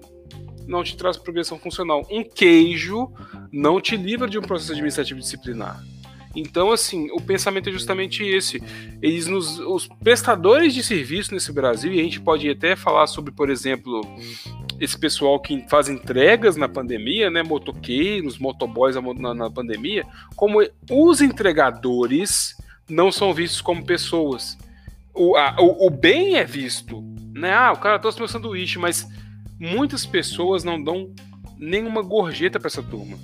não te traz progressão funcional. Um queijo não te livra de um processo administrativo disciplinar. Então, assim, o pensamento é justamente esse. Eles nos, os prestadores de serviço nesse Brasil, e a gente pode até falar sobre, por exemplo, esse pessoal que faz entregas na pandemia, né, motoqueiros, motoboys na, na pandemia, como os entregadores não são vistos como pessoas. O, a, o, o, bem é visto, né? Ah, o cara trouxe meu sanduíche, mas muitas pessoas não dão nenhuma gorjeta para essa turma.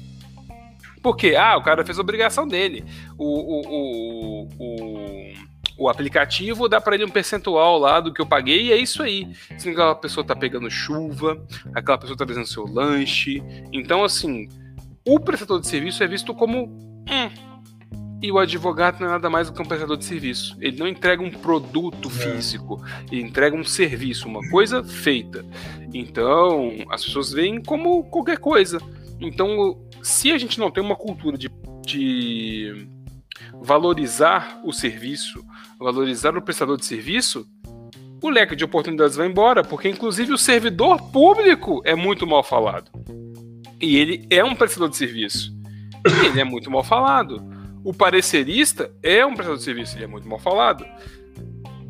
Porque, ah, o cara fez a obrigação dele. O, o, o, o, o aplicativo dá para ele um percentual lá do que eu paguei e é isso aí. Se aquela pessoa tá pegando chuva, aquela pessoa tá fazendo seu lanche. Então, assim, o prestador de serviço é visto como. Hum, e o advogado não é nada mais do que um prestador de serviço. Ele não entrega um produto é. físico, ele entrega um serviço, uma coisa feita. Então, as pessoas veem como qualquer coisa. Então, se a gente não tem uma cultura de, de valorizar o serviço, valorizar o prestador de serviço, o leque de oportunidades vai embora, porque inclusive o servidor público é muito mal falado. E ele é um prestador de serviço. E ele é muito mal falado. O parecerista é um prestador de serviço, ele é muito mal falado.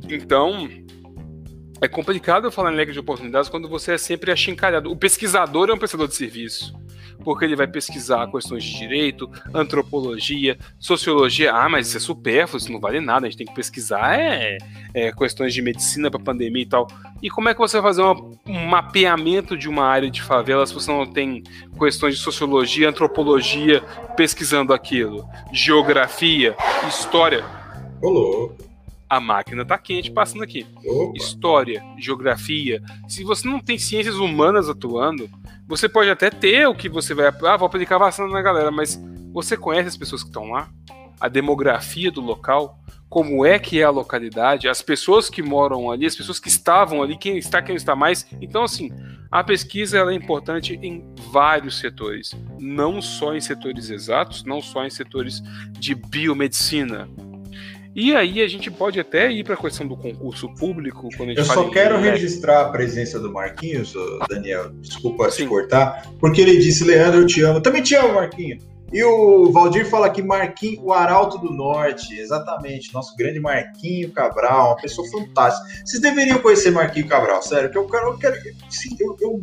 Então, é complicado falar em leque de oportunidades quando você é sempre achincalhado. O pesquisador é um prestador de serviço porque ele vai pesquisar questões de direito, antropologia, sociologia. Ah, mas isso é supérfluo, isso não vale nada, a gente tem que pesquisar é, é questões de medicina para pandemia e tal. E como é que você vai fazer uma, um mapeamento de uma área de favela se você não tem questões de sociologia, antropologia pesquisando aquilo? Geografia, história. Olô a máquina tá quente passando aqui. Opa. História, geografia. Se você não tem ciências humanas atuando, você pode até ter o que você vai. Ah, vou aplicar vacina na galera, mas você conhece as pessoas que estão lá? A demografia do local? Como é que é a localidade? As pessoas que moram ali, as pessoas que estavam ali, quem está, quem está mais. Então, assim, a pesquisa é importante em vários setores, não só em setores exatos, não só em setores de biomedicina, e aí a gente pode até ir para a questão do concurso público. Quando a gente eu só quero registrar a presença do Marquinhos, Daniel, desculpa Sim. te cortar, porque ele disse, Leandro, eu te amo. Também te amo, Marquinhos. E o Valdir fala que Marquinhos, o Arauto do Norte, exatamente, nosso grande Marquinho Cabral, uma pessoa fantástica. Vocês deveriam conhecer Marquinho Cabral, sério, que eu quero, eu quero sim, eu, eu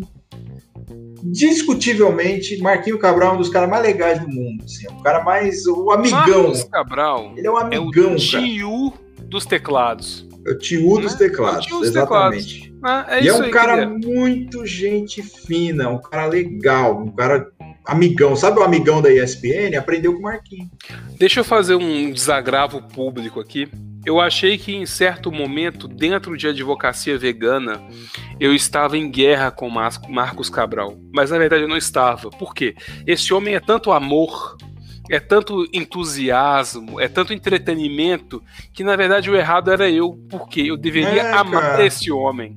discutivelmente, Marquinho Cabral é um dos caras mais legais do mundo. Assim, é o cara mais. O amigão. Marcos Cabral. Ele é um amigão. É o tio dos teclados. É o tio dos né? teclados, é exatamente. Teclados. Ah, é e é um cara é. muito gente fina, um cara legal, um cara amigão. Sabe o amigão da ESPN? Aprendeu com o Marquinho. Deixa eu fazer um desagravo público aqui. Eu achei que em certo momento, dentro de advocacia vegana, eu estava em guerra com Marcos Cabral. Mas na verdade eu não estava. Por quê? Esse homem é tanto amor, é tanto entusiasmo, é tanto entretenimento, que na verdade o errado era eu. Porque eu deveria é, amar esse homem.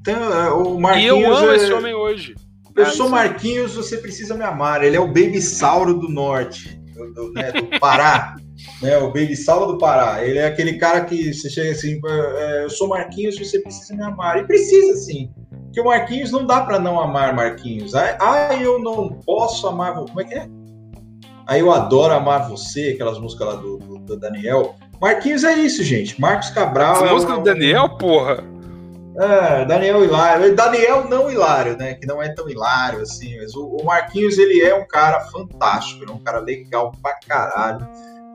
Então, o Marquinhos e eu amo é... esse homem hoje. Eu sou Marquinhos, você precisa me amar. Ele é o Baby Sauro do Norte, do, do, né, do Pará né? O Baby Salva do Pará. Ele é aquele cara que você chega assim, é, eu sou Marquinhos, você precisa me amar. E precisa sim. Porque o Marquinhos não dá para não amar Marquinhos. Ah, eu não posso amar. Como é que é? Aí eu adoro amar você, aquelas músicas lá do, do, do Daniel. Marquinhos é isso, gente. Marcos Cabral. Essa é música do Daniel, porra. É, Daniel Hilário. Daniel não Hilário, né? Que não é tão hilário assim. Mas o, o Marquinhos, ele é um cara fantástico. Ele é um cara legal pra caralho.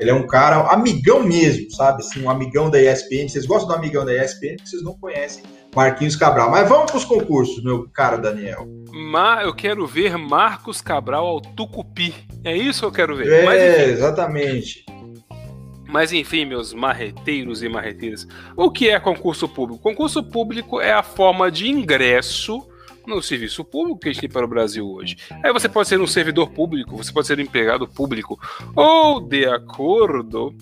Ele é um cara amigão mesmo, sabe? Assim, um amigão da ESPN. Vocês gostam do amigão da ESPN porque vocês não conhecem Marquinhos Cabral. Mas vamos para os concursos, meu caro Daniel. Ma, eu quero ver Marcos Cabral ao Tucupi. É isso que eu quero ver. É, Mas, exatamente. Mas enfim, meus marreteiros e marreteiras, o que é concurso público? Concurso público é a forma de ingresso no serviço público que a gente tem para o Brasil hoje. Aí você pode ser um servidor público, você pode ser um empregado público, ou de acordo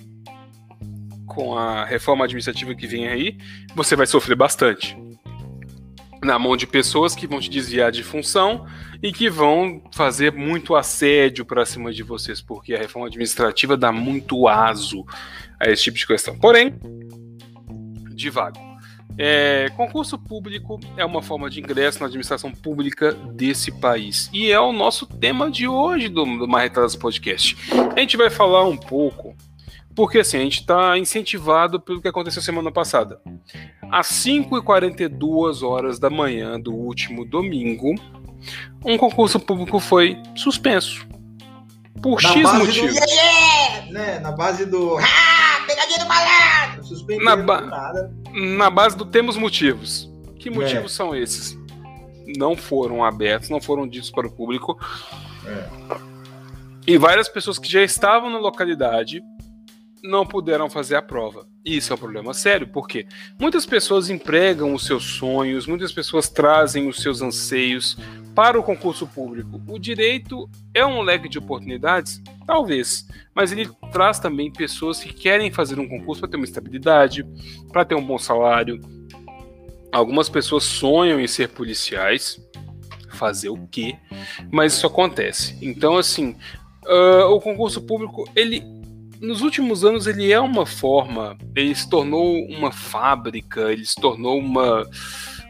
com a reforma administrativa que vem aí, você vai sofrer bastante. Na mão de pessoas que vão te desviar de função e que vão fazer muito assédio para cima de vocês, porque a reforma administrativa dá muito aso a esse tipo de questão. Porém, devagar. É, concurso público é uma forma de ingresso na administração pública desse país. E é o nosso tema de hoje do, do Marretadas Podcast. A gente vai falar um pouco, porque assim, a gente está incentivado pelo que aconteceu semana passada. Às 5h42 horas da manhã do último domingo, um concurso público foi suspenso. Por na X motivos. Do... Yeah, yeah! Né? Na base do. Ah, pegadinha do malandro! Suspenso na, ba... nada na base do temos motivos. Que motivos é. são esses? Não foram abertos, não foram ditos para o público. É. E várias pessoas que já estavam na localidade não puderam fazer a prova. Isso é um problema sério, porque muitas pessoas empregam os seus sonhos, muitas pessoas trazem os seus anseios para o concurso público. O direito é um leque de oportunidades? Talvez, mas ele traz também pessoas que querem fazer um concurso para ter uma estabilidade, para ter um bom salário. Algumas pessoas sonham em ser policiais, fazer o quê? Mas isso acontece. Então, assim, uh, o concurso público ele nos últimos anos ele é uma forma, ele se tornou uma fábrica, ele se tornou uma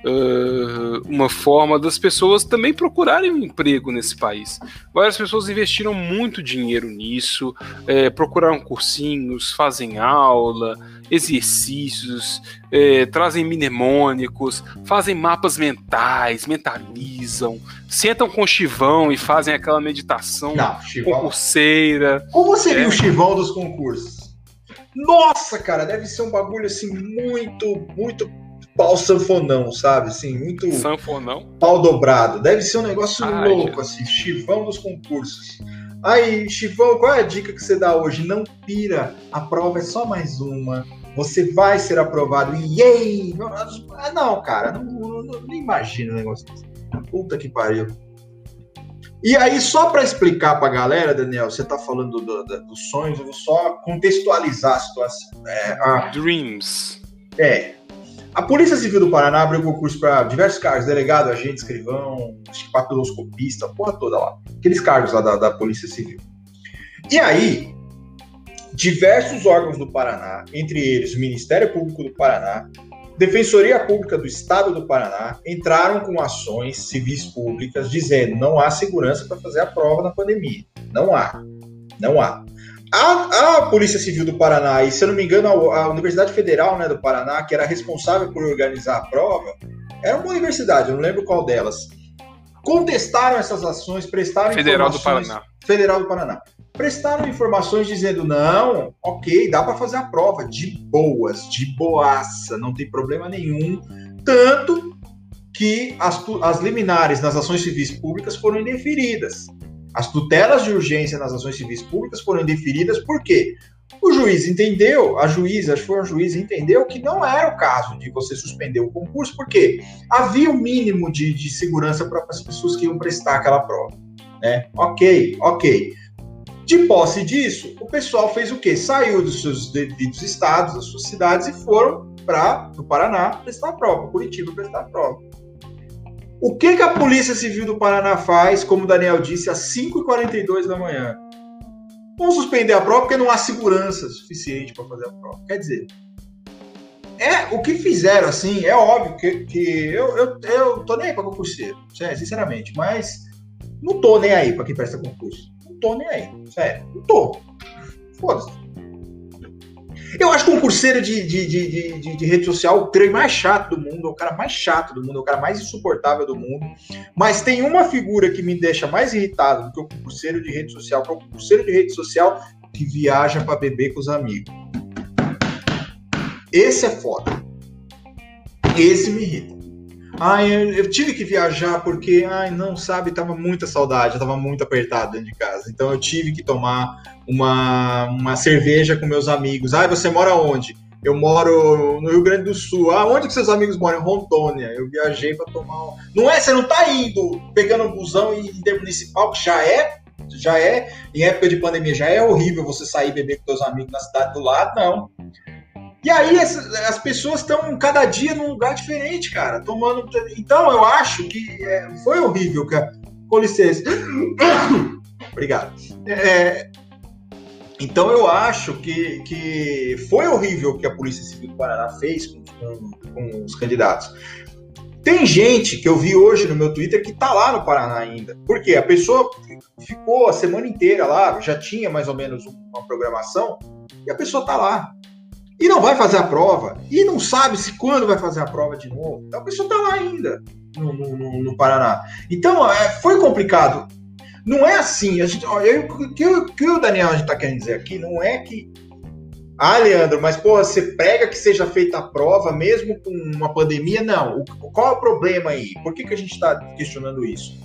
uh, uma forma das pessoas também procurarem um emprego nesse país. Várias pessoas investiram muito dinheiro nisso, é, procuraram cursinhos, fazem aula, exercícios, é, trazem mnemônicos, fazem mapas mentais, mentalizam, sentam com o chivão e fazem aquela meditação Não, chivão. concurseira. Como seria é. o chivão dos concursos? Nossa, cara, deve ser um bagulho assim muito, muito pau sanfonão, sabe? Assim, muito. Sanfonão? Pau dobrado. Deve ser um negócio Ai, louco, assim, chivão dos concursos. Aí, Chivão, qual é a dica que você dá hoje? Não pira, a prova é só mais uma. Você vai ser aprovado. Yay! Ah, não, cara, não, não, não, imagina o negócio desse. Puta que pariu. E aí, só para explicar para a galera, Daniel, você está falando do, do, dos sonhos, eu vou só contextualizar a situação. É, a... Dreams. É, a Polícia Civil do Paraná abriu concurso para diversos cargos, delegado, agente, escrivão, papiloscopista, porra toda lá. Aqueles cargos lá da, da Polícia Civil. E aí, diversos órgãos do Paraná, entre eles o Ministério Público do Paraná, Defensoria Pública do Estado do Paraná, entraram com ações civis públicas dizendo não há segurança para fazer a prova na pandemia. Não há. Não há. A, a, Polícia Civil do Paraná, e se eu não me engano, a, a, Universidade Federal né, do Paraná, que era responsável por organizar a prova, era uma universidade, eu não lembro qual delas, contestaram essas ações, prestaram Federal do Paraná. Federal do Paraná. Prestaram informações dizendo: não, ok, dá para fazer a prova, de boas, de boaça, não tem problema nenhum. Tanto que as, as liminares nas ações civis públicas foram indeferidas. As tutelas de urgência nas ações civis públicas foram indeferidas porque o juiz entendeu, a juíza, acho que foi a juíza, entendeu que não era o caso de você suspender o concurso, porque havia o um mínimo de, de segurança para as pessoas que iam prestar aquela prova. Né? Ok, ok. De posse disso, o pessoal fez o quê? Saiu dos seus devidos estados, das suas cidades e foram para o Paraná prestar prova, Curitiba prestar a prova. O que, que a Polícia Civil do Paraná faz, como o Daniel disse, às 5h42 da manhã? Vão suspender a prova porque não há segurança suficiente para fazer a prova. Quer dizer, é o que fizeram assim, é óbvio que, que eu, eu, eu tô nem aí para concurseiro, sinceramente, mas não tô nem aí para quem presta concurso. Não tô nem aí, sério, não tô. Foda-se. Eu acho concurseiro de, de, de, de, de rede social o treino mais chato do mundo, é o cara mais chato do mundo, é o cara mais insuportável do mundo. Mas tem uma figura que me deixa mais irritado do que o concurseiro de rede social, que é o concurseiro de rede social que viaja para beber com os amigos. Esse é foda. Esse me irrita. Ai, eu, tive que viajar porque, ai, não, sabe, tava muita saudade, tava muito apertado dentro de casa. Então eu tive que tomar uma, uma cerveja com meus amigos. Ai, você mora onde? Eu moro no Rio Grande do Sul. Ah, onde que seus amigos moram? Em Rondônia. Eu viajei para tomar. Não é? Você não tá indo pegando um busão e intermunicipal, que já é, já é, em época de pandemia, já é horrível você sair beber com seus amigos na cidade do lado, não. E aí as, as pessoas estão cada dia num lugar diferente, cara, tomando. Então eu acho que é, foi horrível, cara. Com licença. Obrigado. É, então eu acho que, que foi horrível o que a Polícia Civil do Paraná fez com, com, com, os candidatos. Tem gente que eu vi hoje no meu Twitter que tá lá no Paraná ainda. Por quê? A pessoa ficou a semana inteira lá, já tinha mais ou menos uma programação, e a pessoa tá lá e não vai fazer a prova, e não sabe se quando vai fazer a prova de novo. Então a pessoa está lá ainda no, no, no, Paraná. Então é, foi complicado. Não é assim. A gente, ó, eu, o que, que o Daniel está querendo dizer aqui não é que. Ah, Leandro, mas pô, você prega que seja feita a prova mesmo com uma pandemia? Não. O, qual é o problema aí? Por que, que a gente está questionando isso?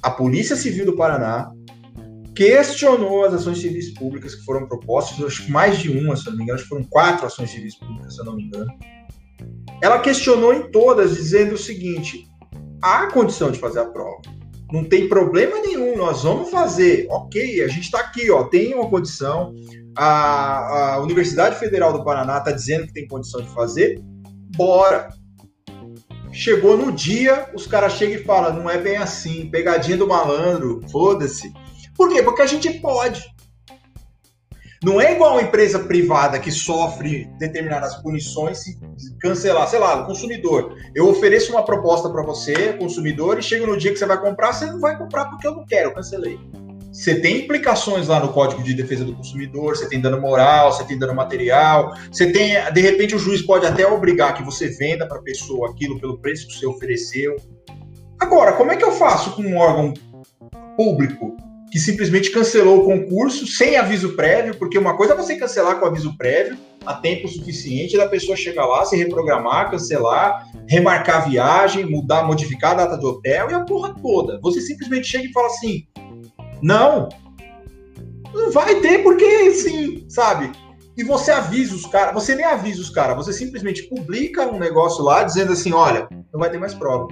A Polícia Civil do Paraná questionou as ações civis públicas que foram propostas, acho que mais de uma, se eu não me engano, acho que foram quatro ações civis públicas, se eu não me engano. Ela questionou em todas, dizendo o seguinte: há condição de fazer a prova. Não tem problema nenhum, nós vamos fazer. Ok, a gente está aqui, ó, tem uma condição. A, a Universidade Federal do Paraná está dizendo que tem condição de fazer. Bora. Chegou no dia, os caras chegam e falam: não é bem assim, pegadinha do malandro, foda-se. Por quê? Porque a gente pode. Não é igual uma empresa privada que sofre determinadas punições se cancelar, sei lá, o consumidor. Eu ofereço uma proposta para você, consumidor, e chega no dia que você vai comprar, você não vai comprar porque eu não quero, eu cancelei. Você tem implicações lá no Código de Defesa do Consumidor, você tem dano moral, você tem dano material, você tem, de repente o juiz pode até obrigar que você venda para a pessoa aquilo pelo preço que você ofereceu. Agora, como é que eu faço com um órgão público que simplesmente cancelou o concurso sem aviso prévio, porque uma coisa é você cancelar com aviso prévio, a tempo suficiente da pessoa chegar lá, se reprogramar, cancelar, remarcar a viagem, mudar, modificar a data de hotel e a porra toda. Você simplesmente chega e fala assim: não, não vai ter porque sim, sabe? E você avisa os caras, você nem avisa os caras, você simplesmente publica um negócio lá dizendo assim: olha, não vai ter mais prova.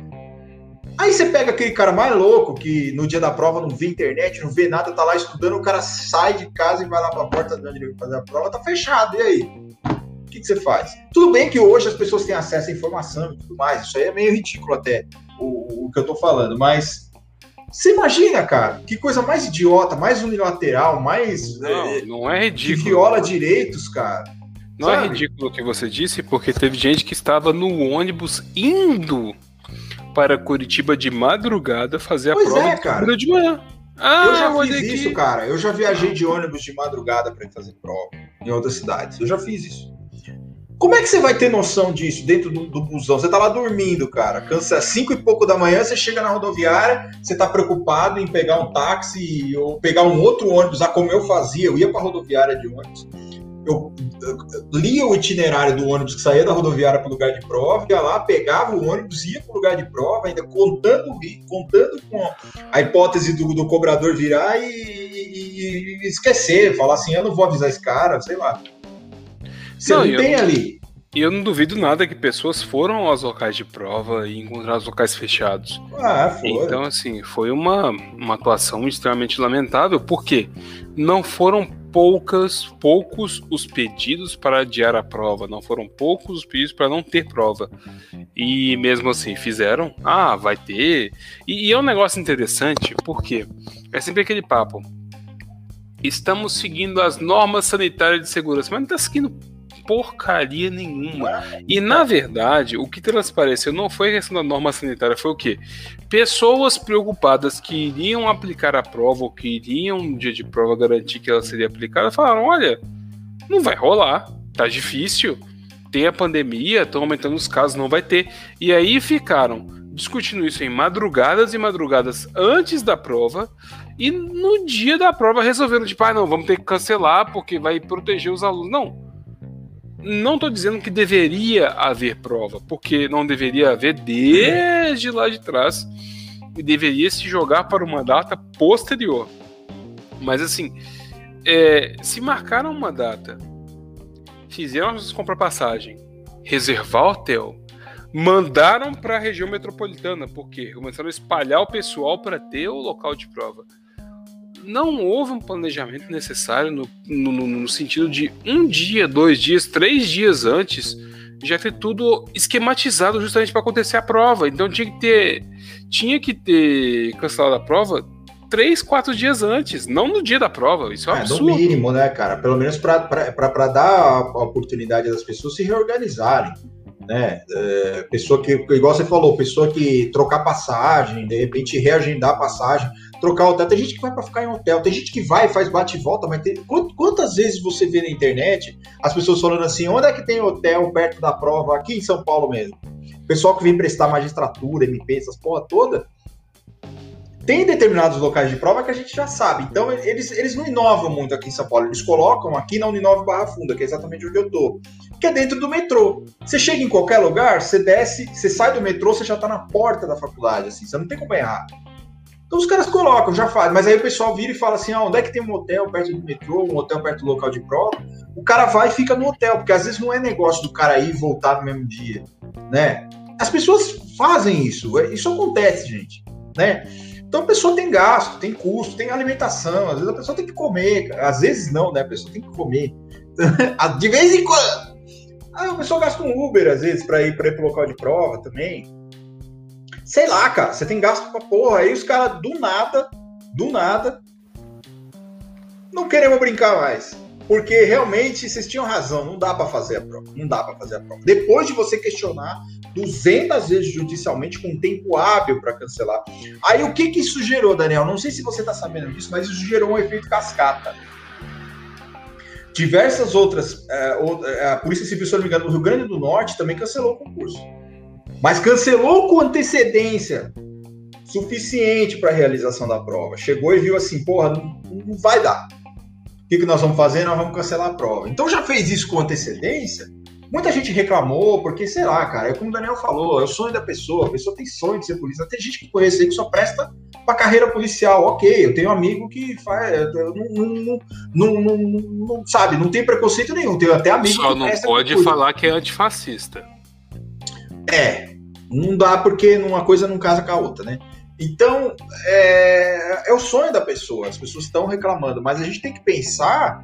Aí você pega aquele cara mais louco que no dia da prova não vê internet, não vê nada, tá lá estudando, o cara sai de casa e vai lá pra porta de onde ele vai fazer a prova, tá fechado. E aí? O que, que você faz? Tudo bem que hoje as pessoas têm acesso à informação e tudo mais, isso aí é meio ridículo até o, o que eu tô falando, mas você imagina, cara, que coisa mais idiota, mais unilateral, mais. Não, é, não é ridículo. Que viola direitos, cara. Não é Sabe? é ridículo o que você disse, porque teve gente que estava no ônibus indo para Curitiba de madrugada fazer pois a prova é, cara. de manhã. Ah, eu já fiz aqui. isso, cara. Eu já viajei de ônibus de madrugada para fazer prova em outras cidades. Eu já fiz isso. Como é que você vai ter noção disso dentro do, do busão? Você tá lá dormindo, cara. Cansa cinco e pouco da manhã, você chega na rodoviária, você tá preocupado em pegar um táxi ou pegar um outro ônibus, ah, como eu fazia, eu ia pra rodoviária de ônibus eu, lia o itinerário do ônibus que saía da rodoviária para o lugar de prova, ia lá, pegava o ônibus, ia para o lugar de prova, ainda contando, contando com a hipótese do, do cobrador virar e, e, e, esquecer, falar assim, eu não vou avisar esse cara, sei lá. Você não, não tem eu, ali. E eu não duvido nada que pessoas foram aos locais de prova e encontraram os locais fechados. Ah, foi. Então, assim, foi uma, uma atuação extremamente lamentável, porque não foram poucas, poucos os pedidos para adiar a prova, não foram poucos os pedidos para não ter prova. E mesmo assim fizeram, ah, vai ter. E, e é um negócio interessante, porque é sempre aquele papo. Estamos seguindo as normas sanitárias de segurança, mas não está seguindo porcaria nenhuma. E na verdade, o que transpareceu não foi a questão da norma sanitária, foi o quê? Pessoas preocupadas que iriam aplicar a prova ou que iriam no dia de prova garantir que ela seria aplicada, falaram: olha, não vai rolar, tá difícil, tem a pandemia, estão aumentando os casos, não vai ter. E aí ficaram discutindo isso em madrugadas e madrugadas antes da prova. E no dia da prova resolveram, tipo, ah, não, vamos ter que cancelar porque vai proteger os alunos. Não não estou dizendo que deveria haver prova, porque não deveria haver desde lá de trás e deveria se jogar para uma data posterior. Mas assim, é, se marcaram uma data, fizeram as comprar passagem, reservar hotel, mandaram para a região metropolitana, porque começaram a espalhar o pessoal para ter o local de prova não houve um planejamento necessário no, no, no, sentido de um dia, dois dias, três dias antes já ter tudo esquematizado justamente para acontecer a prova. Então tinha que ter tinha que ter cancelado a prova três, quatro dias antes, não no dia da prova. Isso é um é, absurdo. No mínimo, né, cara? Pelo menos para dar a oportunidade das pessoas se reorganizarem. Né? É, pessoa que, igual você falou, pessoa que trocar passagem, de repente reagendar a passagem trocar hotel. Tem gente que vai para ficar em hotel, tem gente que vai e faz bate e volta, mas tem... quantas vezes você vê na internet as pessoas falando assim: onde é que tem hotel perto da prova, aqui em São Paulo mesmo? Pessoal que vem prestar magistratura, MP, essas porra toda. Tem determinados locais de prova que a gente já sabe. Então, eles, eles não inovam muito aqui em São Paulo. Eles colocam aqui na Uninove Barra Funda, que é exatamente onde eu tô. Que é dentro do metrô. Você chega em qualquer lugar, você desce, você sai do metrô, você já tá na porta da faculdade, assim. Você não tem como errar. Então os caras colocam, já fazem. Mas aí o pessoal vira e fala assim: ah, onde é que tem um hotel perto do metrô, um hotel perto do local de prova? O cara vai e fica no hotel, porque às vezes não é negócio do cara ir e voltar no mesmo dia, né? As pessoas fazem isso, é, isso acontece, gente, né? Então a pessoa tem gasto, tem custo, tem alimentação, às vezes a pessoa tem que comer, às vezes não, né? A pessoa tem que comer. De vez em quando. Ah, a pessoa gasta um Uber, às vezes, para ir para pro local de prova também. Sei lá, cara, você tem gasto pra porra. Aí os caras, do nada, do nada, não queremos brincar mais. Porque realmente vocês tinham razão, não dá para fazer a prova. Não dá para fazer a prova. Depois de você questionar 200 vezes judicialmente com tempo hábil para cancelar. Aí o que que isso gerou, Daniel? Não sei se você está sabendo disso, mas isso gerou um efeito cascata. Diversas outras, é, a Polícia Civil, se não me engano, do Rio Grande do Norte também cancelou o concurso. Mas cancelou com antecedência suficiente para a realização da prova. Chegou e viu assim, porra, não, não vai dar. O que, que nós vamos fazer? Nós vamos cancelar a prova. Então já fez isso com antecedência. Muita gente reclamou, porque, sei lá, cara, é como o Daniel falou, é o sonho da pessoa, a pessoa tem sonho de ser polícia. Tem gente que conhece aí que só presta para carreira policial. Ok, eu tenho um amigo que faz. Não, não, não, não, não sabe, não tem preconceito nenhum. Tenho até amigo Só não pode falar que é antifascista. É, não dá porque uma coisa não casa com a outra, né? Então, é, é o sonho da pessoa, as pessoas estão reclamando, mas a gente tem que pensar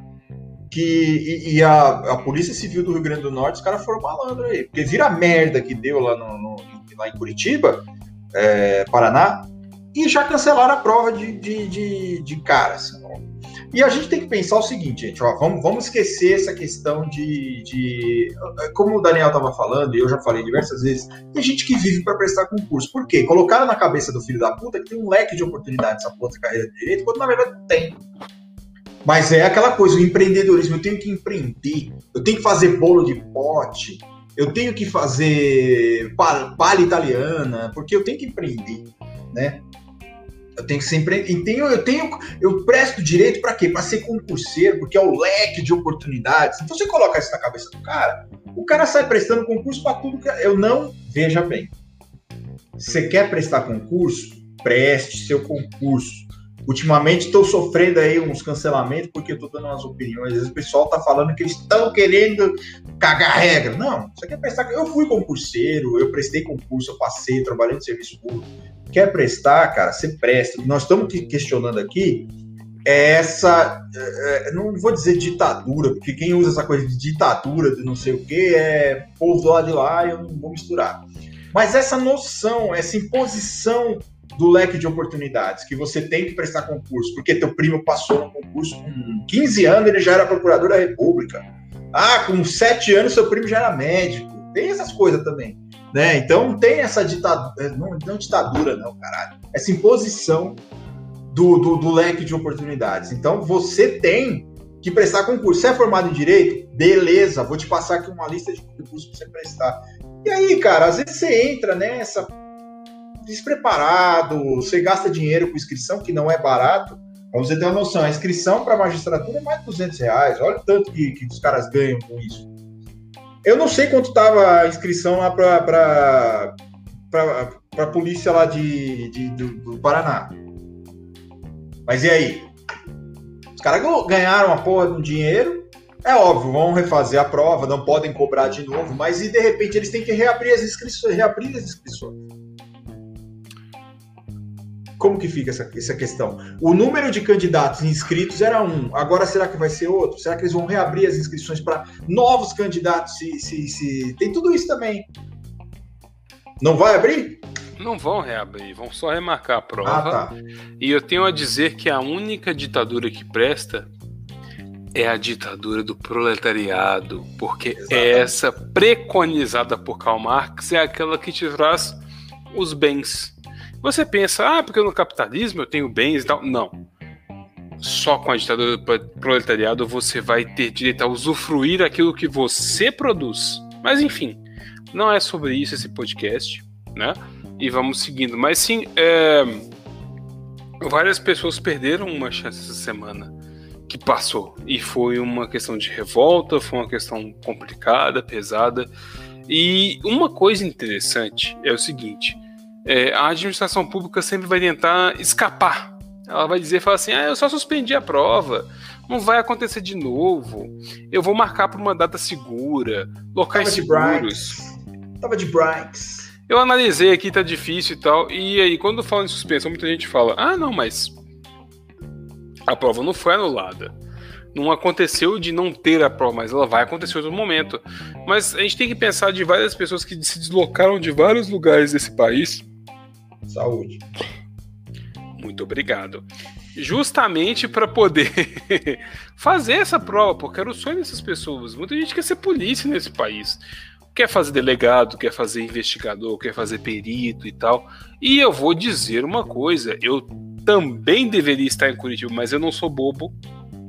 que. E, e a, a, Polícia Civil do Rio Grande do Norte, os caras foram malandro aí, porque vira a merda que deu lá, no, no lá em Curitiba, é, Paraná, e já cancelaram a prova de, de, de, de cara. Assim, e a gente tem que pensar o seguinte, gente, ó, vamos, vamos esquecer essa questão de, de. Como o Daniel estava falando, e eu já falei diversas vezes, tem gente que vive para prestar concurso. Por quê? Colocaram na cabeça do filho da puta que tem um leque de oportunidades essa porra carreira de direito, quando na verdade tem. Mas é aquela coisa, o empreendedorismo, eu tenho que empreender, eu tenho que fazer bolo de pote, eu tenho que fazer palha italiana, porque eu tenho que empreender, né? Eu tenho que sempre. E tenho, eu tenho. Eu presto direito para quê? Para ser concurseiro, porque é o leque de oportunidades. Então você coloca isso na cabeça do cara, o cara sai prestando concurso para tudo que. Eu não. Veja bem. Você quer prestar concurso? Preste seu concurso. Ultimamente estou sofrendo aí uns cancelamentos porque estou dando umas opiniões. Às vezes o pessoal está falando que eles estão querendo cagar regra. Não, você quer prestar. Eu fui concurseiro, eu prestei concurso, eu passei, trabalhei no serviço público quer prestar, cara, você presta. Nós estamos questionando aqui essa, é, é, não vou dizer ditadura, porque quem usa essa coisa de ditadura, de não sei o que, é povo do lado de lá, eu não vou misturar. Mas essa noção, essa imposição do leque de oportunidades, que você tem que prestar concurso, porque teu primo passou no concurso com 15 anos, ele já era procurador da República. Ah, com 7 anos seu primo já era médico. Tem essas coisas também. Né? Então não tem essa ditadura, é, não, não ditadura, não, caralho. Essa imposição do, do, do, leque de oportunidades. Então você tem que prestar concurso. Você é formado em direito? Beleza, vou te passar aqui uma lista de concursos para você prestar. E aí, cara, às vezes você entra nessa despreparado, você gasta dinheiro com inscrição, que não é barato. Pra você ter uma noção, a inscrição para magistratura é mais de 200 reais. Olha o tanto que, que os caras ganham com isso. Eu não sei quanto estava a inscrição lá para a polícia lá de, de do, do, Paraná. Mas e aí? Os caras ganharam a porra do dinheiro. É óbvio, vão refazer a prova, não podem cobrar de novo, mas e de repente eles têm que reabrir as inscrições, reabrir as inscrições. Como que fica essa, essa questão? O número de candidatos inscritos era um, agora será que vai ser outro? Será que eles vão reabrir as inscrições para novos candidatos? Se, se, se... Tem tudo isso também. Não vai abrir? Não vão reabrir, vão só remarcar a prova. Ah, tá. E eu tenho a dizer que a única ditadura que presta é a ditadura do proletariado, porque Exatamente. essa preconizada por Karl Marx é aquela que te traz os bens você pensa, ah, porque no capitalismo eu tenho bens e tal. Não. Só com a ditadura do proletariado você vai ter direito a usufruir aquilo que você produz. Mas enfim, não é sobre isso esse podcast, né? E vamos seguindo. Mas sim, é... várias pessoas perderam uma chance essa semana que passou. E foi uma questão de revolta, foi uma questão complicada, pesada. E uma coisa interessante é o seguinte: é, a administração pública sempre vai tentar escapar. Ela vai dizer, fala assim, ah, eu só suspendi a prova, não vai acontecer de novo, eu vou marcar para uma data segura, locais Tava seguros. De Tava de Brinks. Eu analisei aqui, tá difícil e tal, e aí quando falo em suspensão, muita gente fala, ah, não, mas a prova não foi anulada. Não aconteceu de não ter a prova, mas ela vai acontecer em outro momento. Mas a gente tem que pensar de várias pessoas que se deslocaram de vários lugares desse país. Saúde. Muito obrigado. Justamente para poder fazer essa prova, porque era o sonho dessas pessoas. Muita gente quer ser polícia nesse país. Quer fazer delegado, quer fazer investigador, quer fazer perito e tal. E eu vou dizer uma coisa: eu também deveria estar em Curitiba, mas eu não sou bobo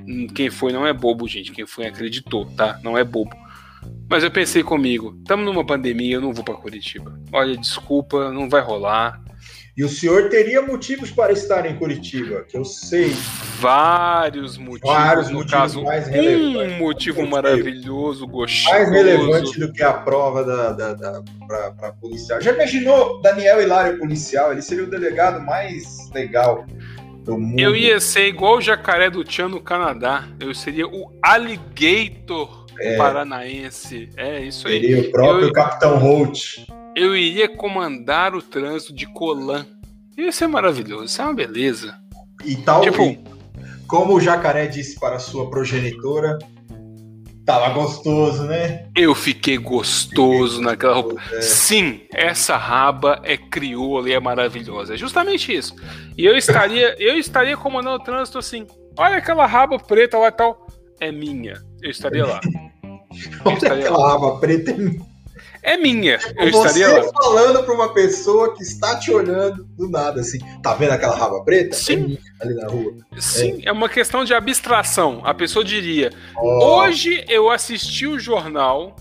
Hum, quem foi não é bobo, gente. Quem foi acreditou, tá? Não é bobo. Mas eu pensei comigo, estamos numa pandemia, eu não vou para Curitiba. Olha, desculpa, não vai rolar. E o senhor teria motivos para estar em Curitiba, que eu sei. Vários motivos. Vários no motivos caso, mais relevantes. Um motivo maravilhoso, gostoso. Mais relevante do que a prova da, da, da para policial. Já imaginou Daniel Hilário policial? Ele seria o delegado mais legal eu ia ser igual o jacaré do Tchan no Canadá. Eu seria o alligator é. paranaense. É isso aí. Seria o próprio eu, Capitão Holt. Eu iria comandar o trânsito de Colan. Isso é maravilhoso, isso é uma beleza. E tal, tipo, como o jacaré disse para sua progenitora, Tava gostoso, né? Eu fiquei gostoso fiquei naquela roupa. É. Sim, essa raba é crioula e é maravilhosa. É justamente isso. E eu estaria, eu estaria comandando o trânsito assim. Olha aquela raba preta lá e tal. É minha. Eu estaria lá. Eu Olha estaria aquela lá. raba preta é minha é minha. Eu Você estaria lá. falando para uma pessoa que está te olhando do nada, assim. Tá vendo aquela raba preta? Sim. É ali na rua. Sim, é. é. uma questão de abstração. A pessoa diria: oh. hoje eu assisti o jornal,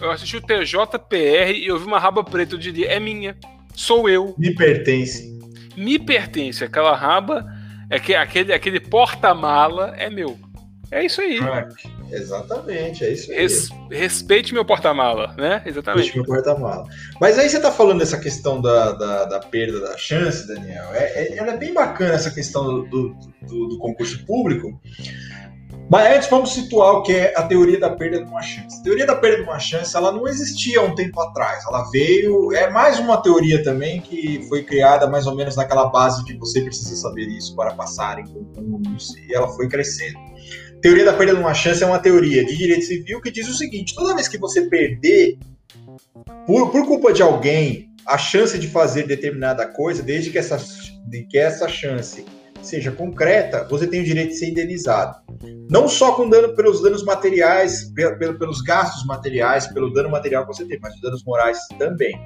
eu assisti o TJPR e eu vi uma raba preta. Eu diria: é minha. Sou eu. Me pertence. Me pertence. Aquela raba, é que, aquele, aquele porta-mala é meu. É isso aí. Exatamente, é isso aí. Res, respeite meu porta-mala, né? Exatamente. Respeite meu porta-mala. Mas aí você tá falando dessa questão da, da, da perda da chance, Daniel. É, é, ela é bem bacana essa questão do, do, do, concurso público. Mas antes vamos situar o que é a teoria da perda de uma chance. A teoria da perda de uma chance, ela não existia há um tempo atrás. Ela veio, é mais uma teoria também que foi criada mais ou menos naquela base de você precisa saber isso para passar em concurso e ela foi crescendo. Teoria da perda de uma chance é uma teoria de direito civil que diz o seguinte: toda vez que você perder, por, por culpa de alguém, a chance de fazer determinada coisa, desde que essa, de que essa chance seja concreta, você tem o direito de ser indenizado. Não só com dano pelos danos materiais, pelos gastos materiais, pelo dano material que você tem, mas os danos morais também.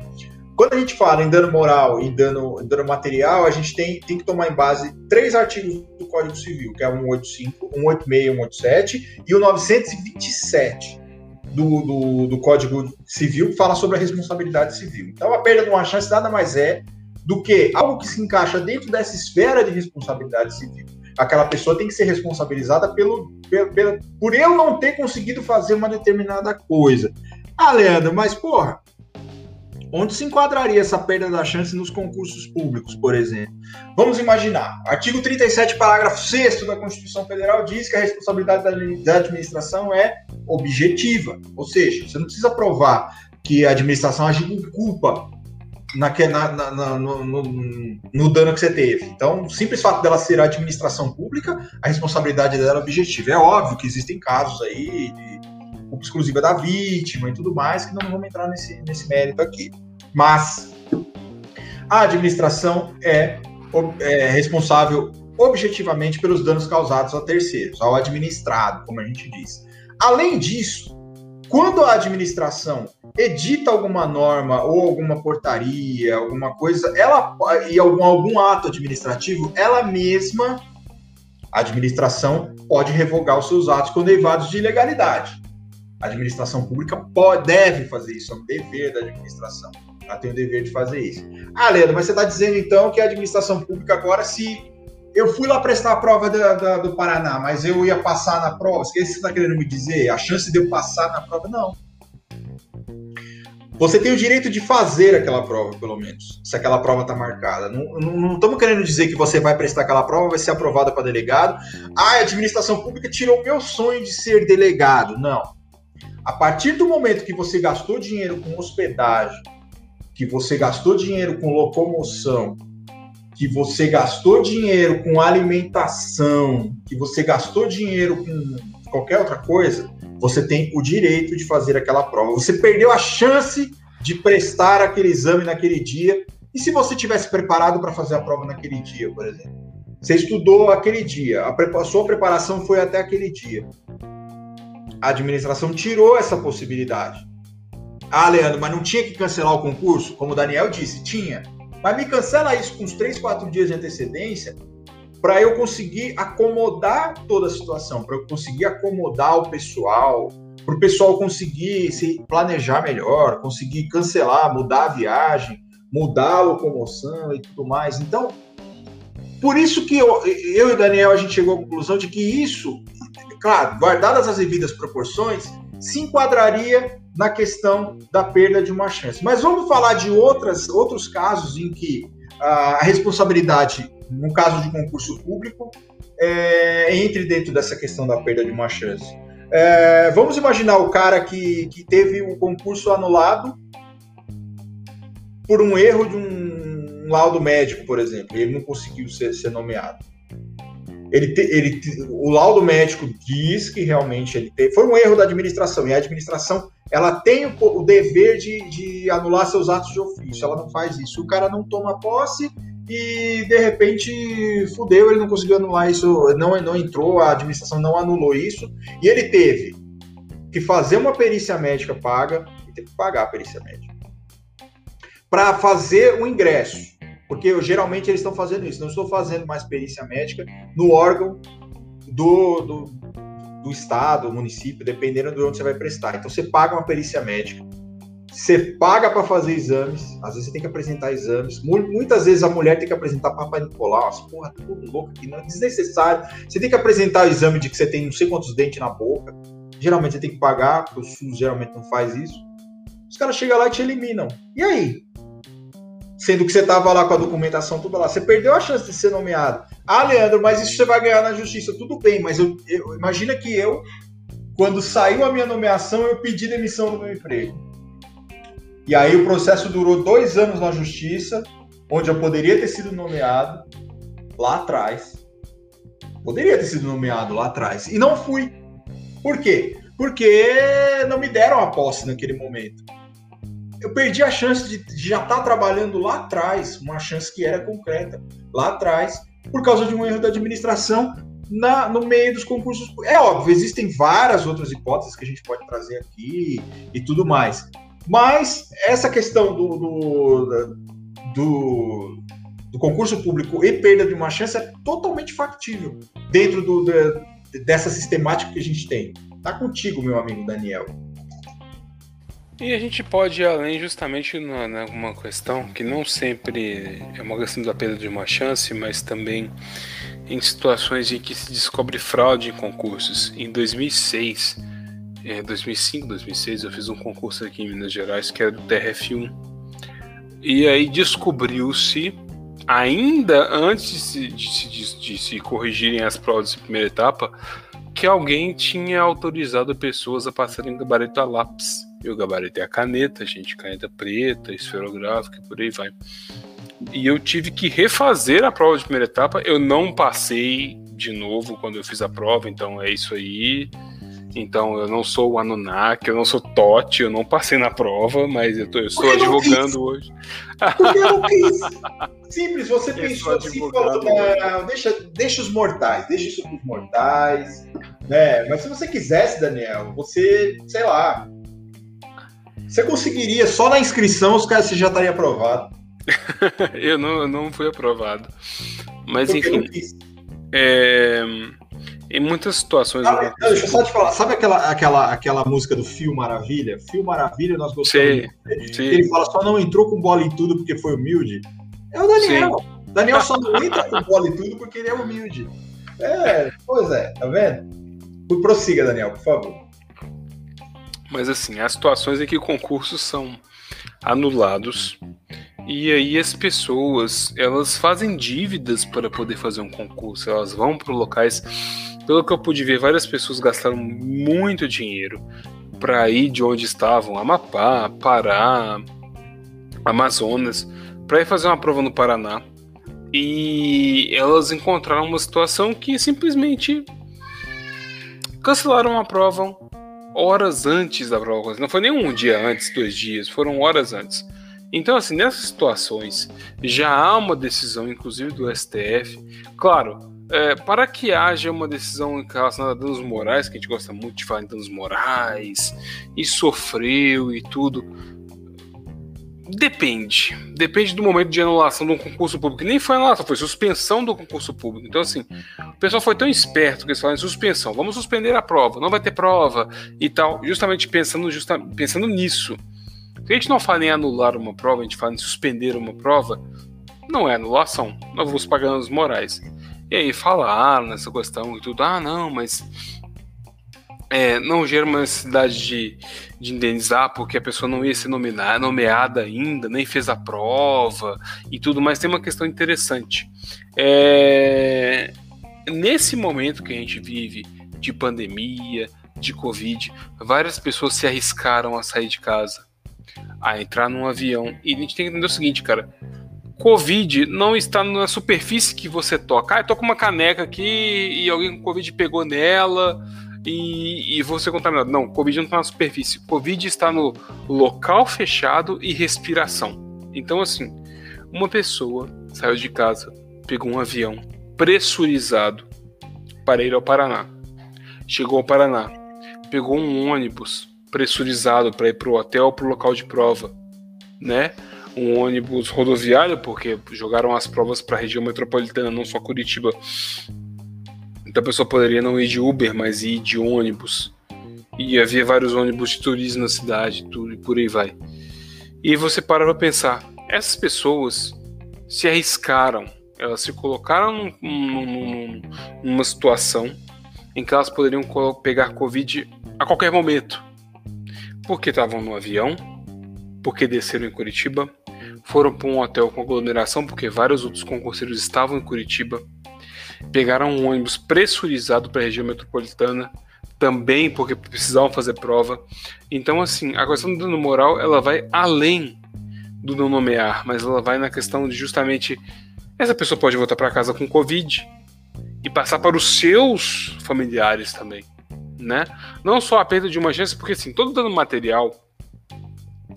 Quando a gente fala em dano moral e dano, dano material, a gente tem, tem que tomar em base três artigos do Código Civil, que é o 185, 186, 187 e o 927 do, do, do Código Civil, que fala sobre a responsabilidade civil. Então, a perda de uma chance nada mais é do que algo que se encaixa dentro dessa esfera de responsabilidade civil. Aquela pessoa tem que ser responsabilizada pelo, pelo, pelo por eu não ter conseguido fazer uma determinada coisa. Ah, Leandro, mas porra, Onde se enquadraria essa perda da chance nos concursos públicos, por exemplo? Vamos imaginar. Artigo 37, parágrafo 6 da Constituição Federal diz que a responsabilidade da administração é objetiva. Ou seja, você não precisa provar que a administração agiu com culpa na, na, na, no, no, no, dano que você teve. Então, o simples fato dela ser administração pública, a responsabilidade dela é objetiva. É óbvio que existem casos aí de culpa exclusiva da vítima e tudo mais, que não vamos entrar nesse, nesse mérito aqui. Mas a administração é, é responsável objetivamente pelos danos causados a terceiros, ao administrado, como a gente diz. Além disso, quando a administração edita alguma norma ou alguma portaria, alguma coisa, ela e algum, algum ato administrativo, ela mesma, a administração, pode revogar os seus atos condenados de ilegalidade. A administração pública pode, deve fazer isso, é um dever da administração. Ela tem o dever de fazer isso. Ah, Leandro, mas você está dizendo então que a administração pública agora, se eu fui lá prestar a prova da, da, do Paraná, mas eu ia passar na prova, o que você está querendo me dizer? A chance de eu passar na prova? Não. Você tem o direito de fazer aquela prova, pelo menos, se aquela prova está marcada. Não estamos querendo dizer que você vai prestar aquela prova, vai ser aprovada para delegado. Ah, a administração pública tirou o meu sonho de ser delegado. Não. A partir do momento que você gastou dinheiro com hospedagem, que você gastou dinheiro com locomoção, que você gastou dinheiro com alimentação, que você gastou dinheiro com qualquer outra coisa, você tem o direito de fazer aquela prova. Você perdeu a chance de prestar aquele exame naquele dia. E se você tivesse preparado para fazer a prova naquele dia, por exemplo? Você estudou aquele dia, a, sua preparação foi até aquele dia. A administração tirou essa possibilidade. Ah, Leandro, mas não tinha que cancelar o concurso? Como o Daniel disse, tinha. Mas me cancela isso com uns 3, 4 dias de antecedência para eu conseguir acomodar toda a situação, para eu conseguir acomodar o pessoal, para o pessoal conseguir se planejar melhor, conseguir cancelar, mudar a viagem, mudar a locomoção e tudo mais. Então, por isso que eu, eu e o Daniel a gente chegou à conclusão de que isso, claro, guardadas as devidas proporções, se enquadraria na questão da perda de uma chance. Mas vamos falar de outras, outros casos em que a responsabilidade, no caso de concurso público, é, entre dentro dessa questão da perda de uma chance. É, vamos imaginar o cara que, que teve o concurso anulado por um erro de um, um laudo médico, por exemplo, ele não conseguiu ser, ser nomeado ele, te, ele o laudo médico diz que realmente ele teve, foi um erro da administração e a administração ela tem o, o dever de, de, anular seus atos de ofício, ela não faz isso. O cara não toma posse e de repente fudeu, ele não conseguiu anular isso, não, não entrou, a administração não anulou isso e ele teve que fazer uma perícia médica paga e teve que pagar a perícia médica para fazer o ingresso porque eu, geralmente eles estão fazendo isso. Não estou fazendo mais perícia médica no órgão do, do, do estado, município, dependendo de onde você vai prestar. Então você paga uma perícia médica, você paga para fazer exames, às vezes você tem que apresentar exames. Muitas vezes a mulher tem que apresentar Papai Nicolau, as porra, tudo louco aqui, não é desnecessário. Você tem que apresentar o exame de que você tem não sei quantos dentes na boca. Geralmente você tem que pagar, porque o SUS geralmente não faz isso. Os caras chegam lá e te eliminam. E aí? Sendo que você estava lá com a documentação tudo lá. Você perdeu a chance de ser nomeado. Ah, Leandro, mas isso você vai ganhar na justiça. Tudo bem, mas eu, eu imagina que eu, quando saiu a minha nomeação, eu pedi demissão do meu emprego. E aí o processo durou dois anos na justiça, onde eu poderia ter sido nomeado lá atrás. Poderia ter sido nomeado lá atrás. E não fui. Por quê? Porque não me deram a posse naquele momento eu perdi a chance de, já estar tá trabalhando lá atrás, uma chance que era concreta, lá atrás, por causa de um erro da administração na, no meio dos concursos. É óbvio, existem várias outras hipóteses que a gente pode trazer aqui e tudo mais. Mas essa questão do, do, do, do concurso público e perda de uma chance é totalmente factível dentro do, dessa sistemática que a gente tem. Tá contigo, meu amigo Daniel. E a gente pode ir além justamente numa questão que não sempre é uma questão da perda de uma chance, mas também em situações em que se descobre fraude em concursos. Em 2006, 2005, 2006, eu fiz um concurso aqui em Minas Gerais que era do TRF1. E aí descobriu-se, ainda antes de se, de, de, de se corrigirem as provas de primeira etapa, que alguém tinha autorizado pessoas a passarem gabarito a lápis. E o gabarito é a caneta, gente, caneta preta, esferográfica e por aí vai. E eu tive que refazer a prova de primeira etapa. Eu não passei de novo quando eu fiz a prova, então é isso aí. Então eu não sou o Anunnaki, eu não sou Totti, eu não passei na prova, mas eu, tô, eu estou advogando hoje. Porque eu não quis. Simples, você eu pensou assim, falou, não, deixa, deixa os mortais, deixa isso para os mortais. Né? Mas se você quisesse, Daniel, você, sei lá, você conseguiria, só na inscrição, os caras já estaria aprovado. eu, não, eu não fui aprovado. Mas enfim. É, em muitas situações. Ah, não, deixa eu só te falar. Sabe aquela, aquela, aquela música do Fio Maravilha? Fio Maravilha, nós gostamos. Sim, sim. Ele fala só não entrou com bola em tudo porque foi humilde. É o Daniel. Sim. Daniel só não entra com bola em tudo porque ele é humilde. É, pois é, tá vendo? Prossiga, Daniel, por favor. Mas assim, há situações em que concursos são anulados. E aí as pessoas, elas fazem dívidas para poder fazer um concurso, elas vão para locais. Pelo que eu pude ver, várias pessoas gastaram muito dinheiro para ir de onde estavam, Amapá, Pará, Amazonas, para ir fazer uma prova no Paraná. E elas encontraram uma situação que simplesmente cancelaram a prova horas antes da prova. Não foi nem um dia antes, dois dias, foram horas antes. Então, assim, nessas situações, já há uma decisão, inclusive do STF. Claro, é, para que haja uma decisão relacionada a danos morais, que a gente gosta muito de falar em danos morais, e sofreu e tudo. Depende. Depende do momento de anulação de um concurso público. Nem foi anulação, foi suspensão do concurso público. Então, assim, o pessoal foi tão esperto que eles falaram em suspensão. Vamos suspender a prova, não vai ter prova e tal. Justamente pensando, justa, pensando nisso. Se a gente não fala em anular uma prova, a gente fala em suspender uma prova, não é anulação. Nós vamos pagar os morais. E aí falaram nessa questão e tudo, ah, não, mas é, não gera uma necessidade de, de indenizar porque a pessoa não ia ser nominada, nomeada ainda, nem fez a prova e tudo, mas tem uma questão interessante. É, nesse momento que a gente vive de pandemia, de Covid, várias pessoas se arriscaram a sair de casa a entrar num avião. E a gente tem que entender o seguinte, cara. Covid não está na superfície que você toca. Ah, eu tô com uma caneca aqui e alguém com Covid pegou nela e, e você contaminado. Não, Covid não está na superfície. Covid está no local fechado e respiração. Então, assim, uma pessoa saiu de casa, pegou um avião pressurizado para ir ao Paraná. Chegou ao Paraná, pegou um ônibus pressurizado para ir para o hotel, para o local de prova, né? Um ônibus rodoviário, porque jogaram as provas para a região metropolitana, não só Curitiba. Então a pessoa poderia não ir de Uber, mas ir de ônibus. E havia vários ônibus de turismo na cidade, tudo e por aí vai. E você para para pensar, essas pessoas se arriscaram, elas se colocaram num, num, numa situação em que elas poderiam pegar Covid a qualquer momento. Porque estavam no avião, porque desceram em Curitiba, foram para um hotel com aglomeração, porque vários outros concurseiros estavam em Curitiba, pegaram um ônibus pressurizado para a região metropolitana, também porque precisavam fazer prova. Então, assim, a questão do dano moral ela vai além do não nomear, mas ela vai na questão de justamente essa pessoa pode voltar para casa com Covid e passar para os seus familiares também né? Não só a perda de uma chance, porque assim, todo dano material,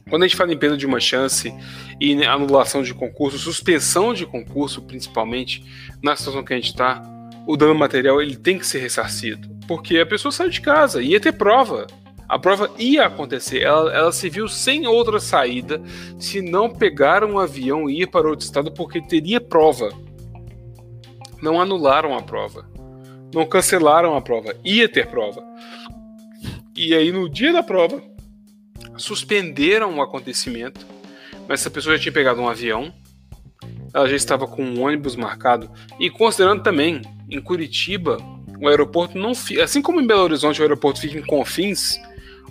quando a gente fala em perda de uma chance e anulação de concurso, suspensão de concurso, principalmente na situação que a gente está, o dano material ele tem que ser ressarcido, porque a pessoa saiu de casa, ia ter prova. A prova ia acontecer, ela, ela se viu sem outra saída se não pegar um avião e ir para outro estado porque teria prova. Não anularam a prova não cancelaram a prova, ia ter prova. E aí no dia da prova suspenderam o acontecimento, mas essa pessoa já tinha pegado um avião, ela já estava com um ônibus marcado e considerando também em Curitiba o aeroporto não fica, assim como em Belo Horizonte o aeroporto fica em Confins,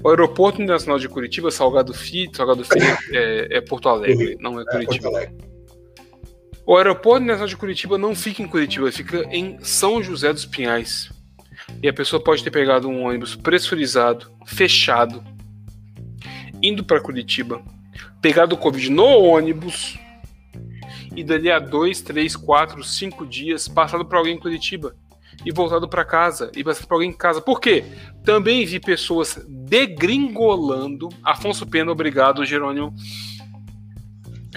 o aeroporto internacional de Curitiba, Salgado Filho, Salgado Filho é, é Porto Alegre, não é, é Curitiba. É o aeroporto internacional de Curitiba não fica em Curitiba, fica em São José dos Pinhais. E a pessoa pode ter pegado um ônibus pressurizado, fechado, indo para Curitiba, pegado o Covid no ônibus e dali a dois, três, quatro, cinco dias passado por alguém em Curitiba e voltado para casa e passado por alguém em casa. Por quê? Também vi pessoas degringolando. Afonso Pena, obrigado, Jerônimo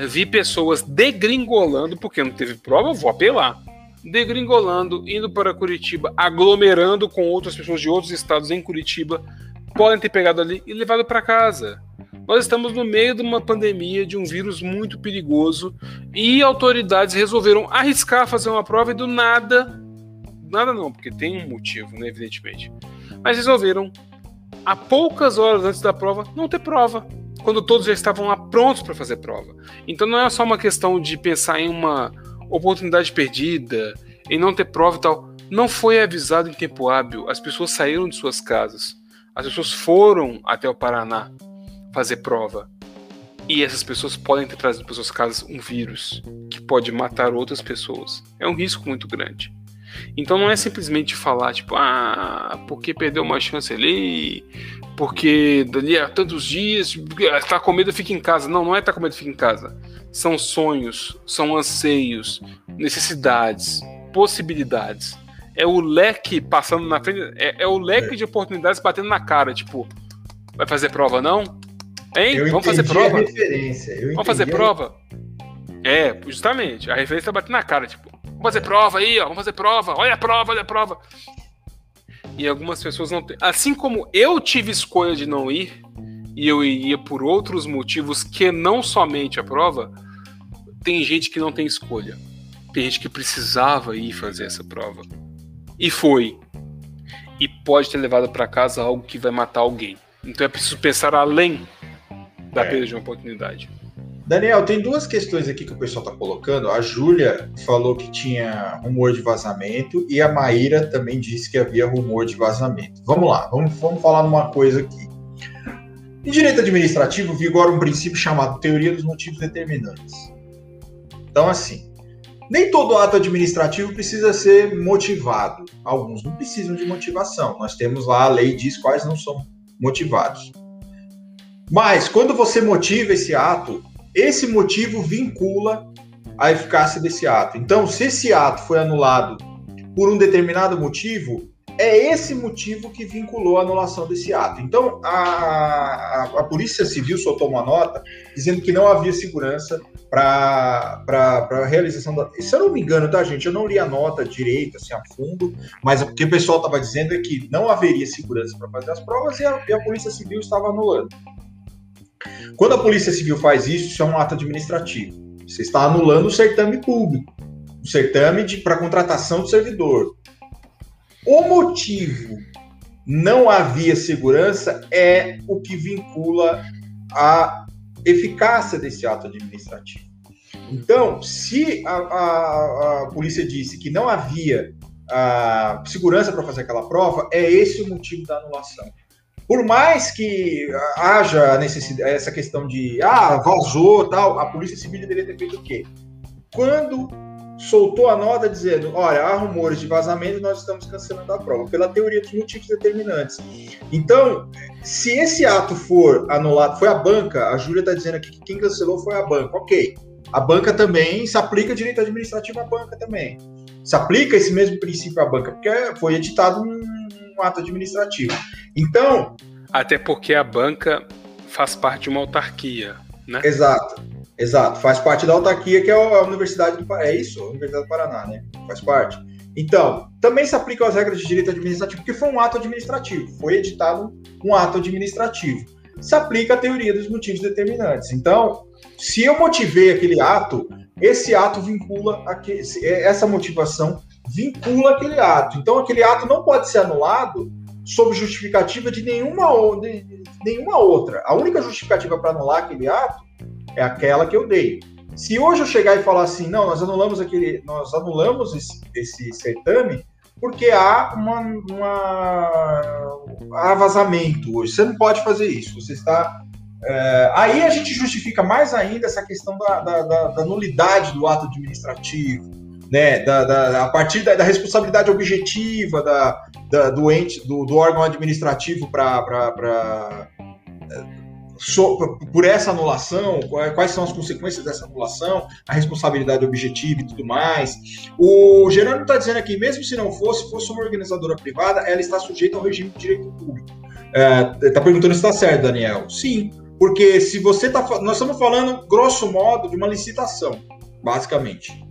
vi pessoas degringolando, porque não teve prova, vou apelar. Degringolando, indo para Curitiba, aglomerando com outras pessoas de outros estados em Curitiba, podem ter pegado ali e levado para casa. Nós estamos no meio de uma pandemia, de um vírus muito perigoso, e autoridades resolveram arriscar fazer uma prova e do nada. Nada não, porque tem um motivo, né, evidentemente. Mas resolveram, a poucas horas antes da prova, não ter prova quando todos já estavam lá prontos para fazer prova. Então não é só uma questão de pensar em uma oportunidade perdida, em não ter prova e tal. Não foi avisado em tempo hábil. As pessoas saíram de suas casas. As pessoas foram até o Paraná fazer prova. E essas pessoas podem ter trazido para suas casas um vírus que pode matar outras pessoas. É um risco muito grande. Então não é simplesmente falar, tipo, ah, porque perdeu uma chance ali, porque dali a tantos dias, tá com medo, fica em casa. Não, não é tá com medo, fica em casa. São sonhos, são anseios, necessidades, possibilidades. É o leque passando na frente, é, é o leque de oportunidades batendo na cara, tipo, vai fazer prova não? Hein? Eu Vamos fazer prova? Vamos fazer prova? É, justamente. A referência tá batendo na cara, tipo, vamos fazer prova aí, ó, vamos fazer prova, olha a prova, olha a prova. E algumas pessoas não têm. Assim como eu tive escolha de não ir, e eu iria por outros motivos que não somente a prova, tem gente que não tem escolha. Tem gente que precisava ir fazer essa prova. E foi. E pode ter levado para casa algo que vai matar alguém. Então é preciso pensar além da é. perda de uma oportunidade. Daniel, tem duas questões aqui que o pessoal está colocando. A Júlia falou que tinha rumor de vazamento e a Maíra também disse que havia rumor de vazamento. Vamos lá, vamos, vamos falar numa coisa aqui. Em direito administrativo, vigora um princípio chamado teoria dos motivos determinantes. Então, assim, nem todo ato administrativo precisa ser motivado. Alguns não precisam de motivação. Nós temos lá a lei diz quais não são motivados. Mas quando você motiva esse ato, esse motivo vincula a eficácia desse ato. Então, se esse ato foi anulado por um determinado motivo, é esse motivo que vinculou a anulação desse ato. Então, a, a, a Polícia Civil soltou uma nota dizendo que não havia segurança para a realização da. Se eu não me engano, tá, gente? Eu não li a nota direito, assim, a fundo, mas o que o pessoal estava dizendo é que não haveria segurança para fazer as provas e a, e a Polícia Civil estava anulando. Quando a Polícia Civil faz isso, isso é um ato administrativo. Você está anulando o certame público, o certame para contratação do servidor. O motivo não havia segurança é o que vincula a eficácia desse ato administrativo. Então, se a, a, a polícia disse que não havia a, segurança para fazer aquela prova, é esse o motivo da anulação. Por mais que haja necessidade, essa questão de ah, vazou tal, a Polícia Civil deveria ter feito o quê? Quando soltou a nota dizendo: olha, há rumores de vazamento e nós estamos cancelando a prova, pela teoria dos motivos determinantes. Então, se esse ato for anulado, foi a banca, a Júlia está dizendo aqui que quem cancelou foi a banca, ok. A banca também se aplica direito administrativo à banca também. Se aplica esse mesmo princípio à banca, porque foi editado um, um ato administrativo. Então. Até porque a banca faz parte de uma autarquia, né? Exato, exato. Faz parte da autarquia que é a Universidade do Paraná. É isso, a Universidade do Paraná, né? Faz parte. Então, também se aplicam as regras de direito administrativo, porque foi um ato administrativo, foi editado um ato administrativo. Se aplica a teoria dos motivos determinantes. Então, se eu motivei aquele ato, esse ato vincula aquele, essa motivação vincula aquele ato. Então, aquele ato não pode ser anulado sob justificativa de nenhuma, de nenhuma outra. A única justificativa para anular aquele ato é aquela que eu dei. Se hoje eu chegar e falar assim, não, nós anulamos aquele, nós anulamos esse, esse certame porque há uma, uma há vazamento hoje. Você não pode fazer isso. Você está é, aí a gente justifica mais ainda essa questão da, da, da, da nulidade do ato administrativo, né, da, a partir da, da responsabilidade objetiva da, do ente, do, do órgão administrativo para so, por essa anulação, quais são as consequências dessa anulação, a responsabilidade objetiva e tudo mais. O Gerônimo está dizendo aqui, mesmo se não fosse, fosse uma organizadora privada, ela está sujeita ao regime de direito público. Está é, perguntando se está certo, Daniel. Sim, porque se você está. Nós estamos falando, grosso modo, de uma licitação, basicamente.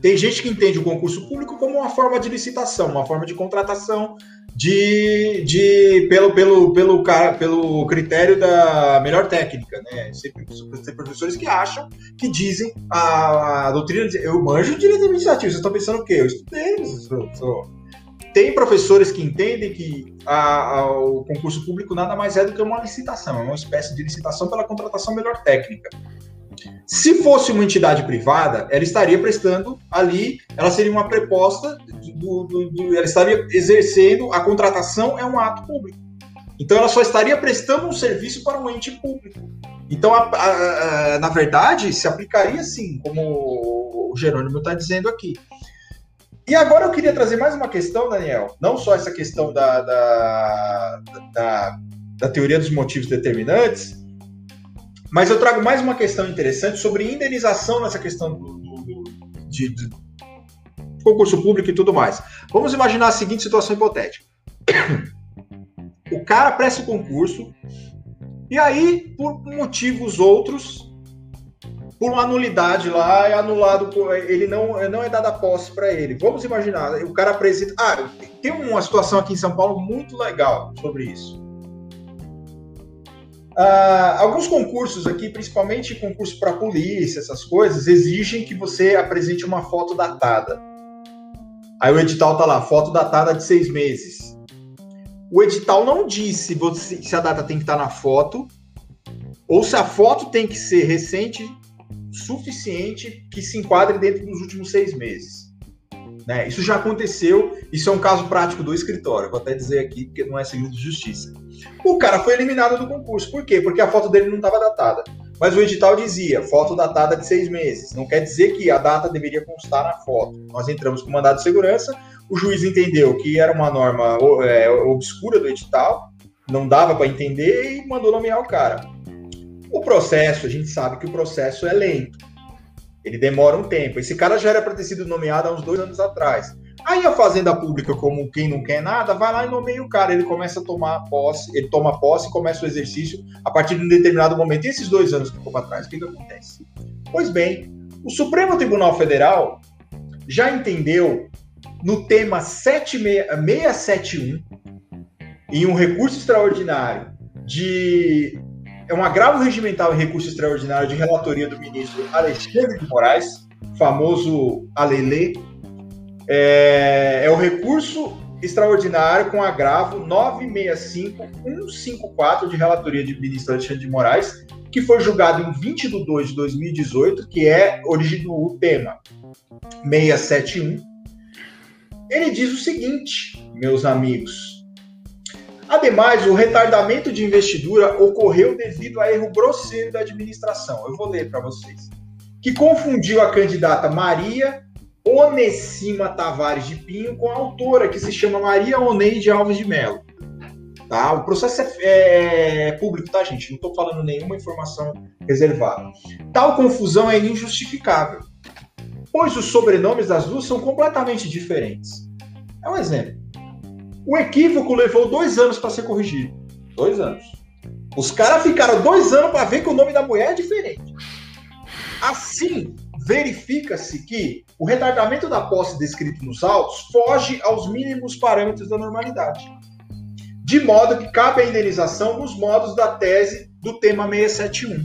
Tem gente que entende o concurso público como uma forma de licitação, uma forma de contratação de, de pelo, pelo, pelo, pelo critério da melhor técnica, né? Tem professores que acham, que dizem a, a doutrina, eu manjo de direito administrativo, vocês estão pensando o quê? Eu estudei, sou, tem professores que entendem que a, a, o concurso público nada mais é do que uma licitação, é uma espécie de licitação pela contratação melhor técnica. Se fosse uma entidade privada, ela estaria prestando ali, ela seria uma preposta, do, do, do, ela estaria exercendo, a contratação é um ato público. Então ela só estaria prestando um serviço para um ente público. Então, a, a, a, na verdade, se aplicaria sim, como o Jerônimo está dizendo aqui. E agora eu queria trazer mais uma questão, Daniel. Não só essa questão da, da, da, da teoria dos motivos determinantes, mas eu trago mais uma questão interessante sobre indenização nessa questão do, do, de, de concurso público e tudo mais. Vamos imaginar a seguinte situação hipotética. O cara presta o concurso e aí, por motivos outros, por uma anulidade lá, é anulado, ele não, não é dada posse para ele. Vamos imaginar, o cara apresenta. Ah, tem uma situação aqui em São Paulo muito legal sobre isso. Ah, alguns concursos aqui, principalmente concurso para polícia, essas coisas, exigem que você apresente uma foto datada. Aí o edital tá lá, foto datada de seis meses. O edital não diz se, você, se a data tem que estar tá na foto ou se a foto tem que ser recente suficiente que se enquadre dentro dos últimos seis meses. Né? Isso já aconteceu, isso é um caso prático do escritório, vou até dizer aqui, porque não é segredo de justiça. O cara foi eliminado do concurso, por quê? Porque a foto dele não estava datada. Mas o edital dizia foto datada de seis meses. Não quer dizer que a data deveria constar na foto. Nós entramos com mandado de segurança, o juiz entendeu que era uma norma é, obscura do edital, não dava para entender e mandou nomear o cara. O processo, a gente sabe que o processo é lento. Ele demora um tempo. Esse cara já era para ter sido nomeado há uns dois anos atrás. Aí a Fazenda Pública, como quem não quer nada, vai lá e nomeia o cara. Ele começa a tomar posse, ele toma posse e começa o exercício a partir de um determinado momento. E esses dois anos que ficou para trás, o que, que acontece? Pois bem, o Supremo Tribunal Federal já entendeu no tema 671, em um recurso extraordinário de. É um agravo regimental em recurso extraordinário de relatoria do ministro Alexandre de Moraes, famoso Alele, é, é o recurso extraordinário com agravo 965154 de relatoria de ministro Alexandre de Moraes, que foi julgado em 20 de 2 de 2018, que é originou o tema 671. Ele diz o seguinte, meus amigos. Ademais, o retardamento de investidura ocorreu devido a erro grosseiro da administração. Eu vou ler para vocês. Que confundiu a candidata Maria Onessima Tavares de Pinho com a autora, que se chama Maria Oneide Alves de Mello. Tá? O processo é, é, é público, tá, gente? Não estou falando nenhuma informação reservada. Tal confusão é injustificável, pois os sobrenomes das duas são completamente diferentes. É um exemplo. O equívoco levou dois anos para ser corrigido. Dois anos. Os caras ficaram dois anos para ver que o nome da mulher é diferente. Assim, verifica-se que o retardamento da posse descrito nos autos foge aos mínimos parâmetros da normalidade, de modo que cabe a indenização nos modos da tese do tema 671.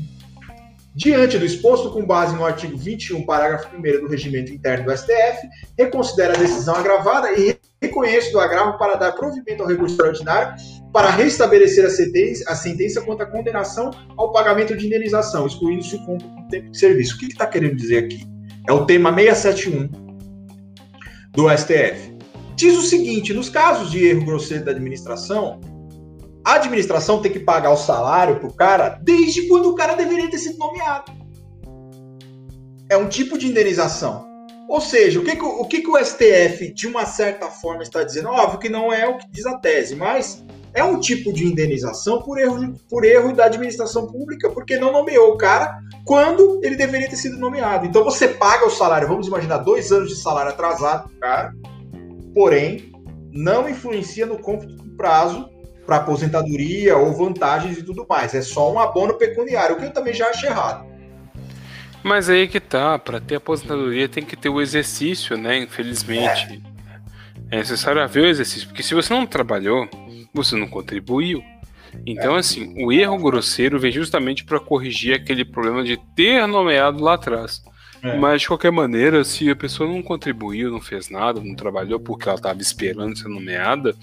Diante do exposto, com base no artigo 21, parágrafo 1 do Regimento Interno do STF, reconsidera a decisão agravada e reconhece do agravo para dar provimento ao recurso extraordinário para restabelecer a sentença, a sentença quanto à condenação ao pagamento de indenização, excluindo-se o cumprimento do tempo de serviço. O que está que querendo dizer aqui? É o tema 671 do STF. Diz o seguinte: nos casos de erro grosseiro da administração, a administração tem que pagar o salário pro cara desde quando o cara deveria ter sido nomeado. É um tipo de indenização. Ou seja, o que, que o, que, que o STF, de uma certa forma, está dizendo? Óbvio que não é o que diz a tese, mas é um tipo de indenização por erro, por erro da administração pública, porque não nomeou o cara quando ele deveria ter sido nomeado. Então você paga o salário, vamos imaginar dois anos de salário atrasado cara, porém não influencia no cômputo do prazo para aposentadoria ou vantagens e tudo mais. É só um abono pecuniário, o que eu também já acho errado. Mas aí que tá, para ter aposentadoria tem que ter o exercício, né? Infelizmente. É. é necessário haver o exercício, porque se você não trabalhou, você não contribuiu. Então, é. assim, o erro grosseiro vem justamente para corrigir aquele problema de ter nomeado lá atrás. É. Mas, de qualquer maneira, se a pessoa não contribuiu, não fez nada, não trabalhou porque ela estava esperando ser nomeada,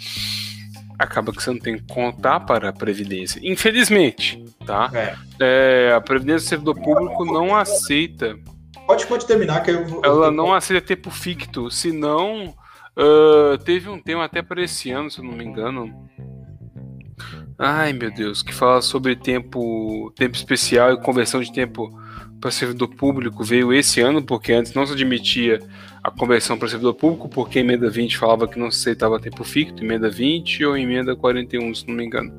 acaba que você não tem que contar para a Previdência. Infelizmente, tá? É. É, a Previdência do Servidor Público não aceita. Pode, pode terminar, que eu vou. Ela não aceita tempo ficto, senão. Uh, teve um tema até para esse ano, se eu não me engano. Ai, meu Deus, que fala sobre tempo, tempo especial e conversão de tempo para servidor público veio esse ano, porque antes não se admitia a conversão para servidor público, porque a emenda 20 falava que não se aceitava tempo ficto, emenda 20 ou emenda 41, se não me engano.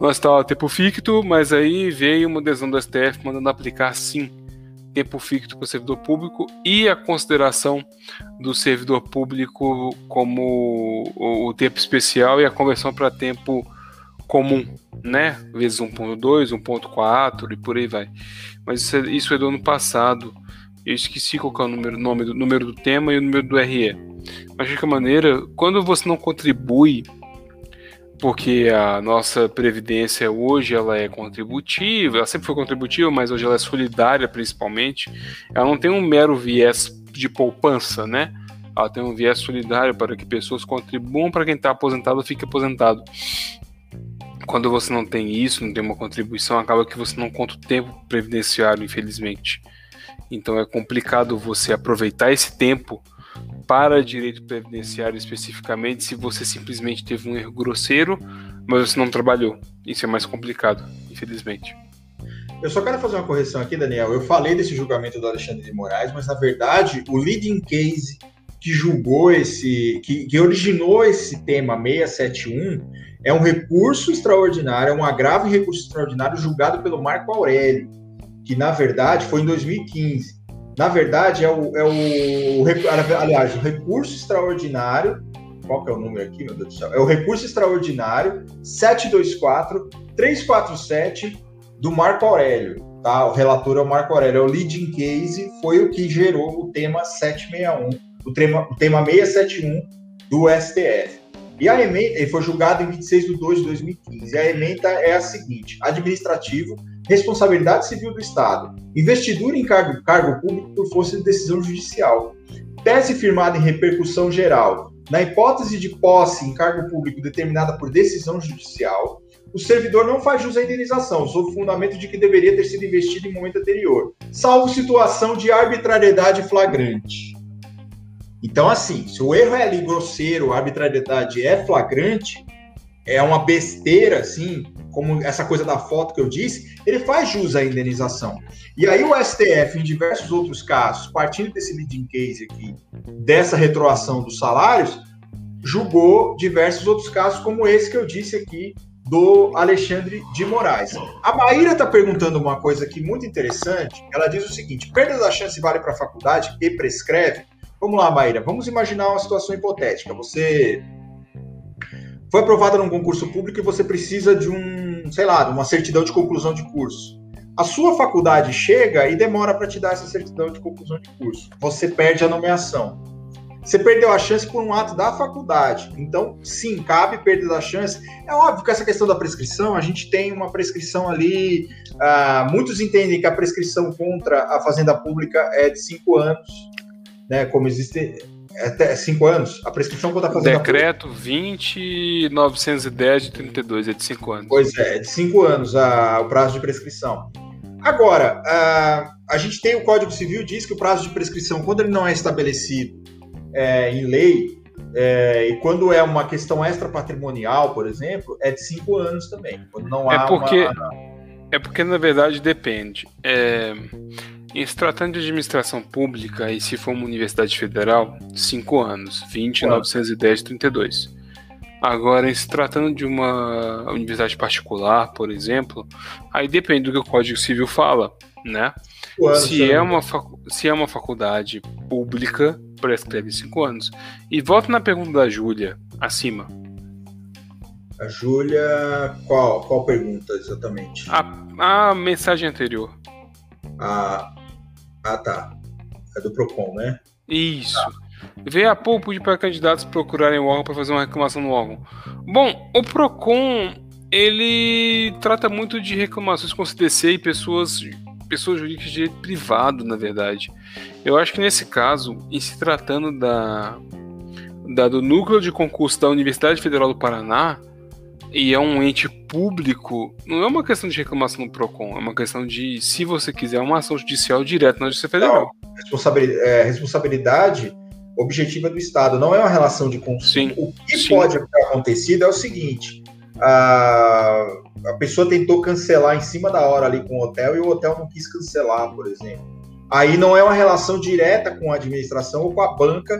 Não estava tempo ficto, mas aí veio uma decisão do STF mandando aplicar sim tempo ficto para o servidor público e a consideração do servidor público como o tempo especial e a conversão para tempo comum, né? Vezes 1.2, 1.4 e por aí vai. Mas isso é, isso é do ano passado. Eu esqueci qual é o número, nome número do tema e o número do RE. Mas de qualquer maneira, quando você não contribui, porque a nossa previdência hoje ela é contributiva, ela sempre foi contributiva, mas hoje ela é solidária principalmente. Ela não tem um mero viés de poupança, né? Ela tem um viés solidário para que pessoas contribuam para quem está aposentado fique aposentado quando você não tem isso, não tem uma contribuição, acaba que você não conta o tempo previdenciário, infelizmente. Então é complicado você aproveitar esse tempo para direito previdenciário especificamente se você simplesmente teve um erro grosseiro, mas você não trabalhou. Isso é mais complicado, infelizmente. Eu só quero fazer uma correção aqui, Daniel. Eu falei desse julgamento do Alexandre de Moraes, mas na verdade o leading case que julgou esse, que, que originou esse tema 671 é um recurso extraordinário, é um agravo recurso extraordinário julgado pelo Marco Aurélio, que na verdade foi em 2015. Na verdade, é o, é o aliás, o recurso extraordinário. Qual que é o número aqui, meu Deus do céu? É o recurso extraordinário 724 347 do Marco Aurélio. Tá? O relator é o Marco Aurélio, é o leading case, foi o que gerou o tema 761, o tema, o tema 671 do STF. E a emenda, ele foi julgado em 26 de 2 de 2015. A emenda é a seguinte: administrativo, responsabilidade civil do Estado, investidura em cargo, cargo público por força de decisão judicial, tese firmada em repercussão geral, na hipótese de posse em cargo público determinada por decisão judicial, o servidor não faz jus à indenização, sob fundamento de que deveria ter sido investido em momento anterior, salvo situação de arbitrariedade flagrante. Então, assim, se o erro é ali grosseiro, a arbitrariedade é flagrante, é uma besteira, assim, como essa coisa da foto que eu disse, ele faz jus à indenização. E aí o STF, em diversos outros casos, partindo desse leading case aqui, dessa retroação dos salários, julgou diversos outros casos, como esse que eu disse aqui, do Alexandre de Moraes. A Maíra está perguntando uma coisa aqui muito interessante. Ela diz o seguinte: perda da chance vale para a faculdade e prescreve? Vamos lá, Maíra, vamos imaginar uma situação hipotética. Você foi aprovada num concurso público e você precisa de um, sei lá, uma certidão de conclusão de curso. A sua faculdade chega e demora para te dar essa certidão de conclusão de curso. Você perde a nomeação. Você perdeu a chance por um ato da faculdade. Então, sim, cabe perda da chance. É óbvio que essa questão da prescrição, a gente tem uma prescrição ali. Uh, muitos entendem que a prescrição contra a fazenda pública é de cinco anos né? Como existe até cinco anos, a prescrição quando está fazendo. Decreto 20.910 de 32, é de cinco anos. Pois é, é de cinco anos a, o prazo de prescrição. Agora, a, a gente tem o Código Civil diz que o prazo de prescrição, quando ele não é estabelecido é, em lei, é, e quando é uma questão extra-patrimonial, por exemplo, é de cinco anos também. Quando não é há é porque, uma... É porque, na verdade, depende. É, em se tratando de administração pública, e se for uma universidade federal, 5 anos, 20, 910, 32. Agora, em se tratando de uma universidade particular, por exemplo, aí depende do que o Código Civil fala, né? se, é uma se é uma faculdade pública, prescreve 5 anos. E volta na pergunta da Júlia, acima. A Júlia, qual, qual pergunta exatamente? A, a mensagem anterior. A, ah, tá. É do PROCON, né? Isso. Tá. Veio a pouco para candidatos procurarem o órgão para fazer uma reclamação no órgão. Bom, o PROCON ele trata muito de reclamações com CDC e pessoas, pessoas jurídicas de direito privado, na verdade. Eu acho que nesse caso, em se tratando da, da do núcleo de concurso da Universidade Federal do Paraná, e é um ente público, não é uma questão de reclamação no PROCON, é uma questão de, se você quiser, uma ação judicial direta na Justiça Federal. Não, responsabilidade, é, responsabilidade objetiva do Estado, não é uma relação de consumo. Sim, o que sim. pode ter acontecido é o seguinte: a, a pessoa tentou cancelar em cima da hora ali com o hotel e o hotel não quis cancelar, por exemplo. Aí não é uma relação direta com a administração ou com a banca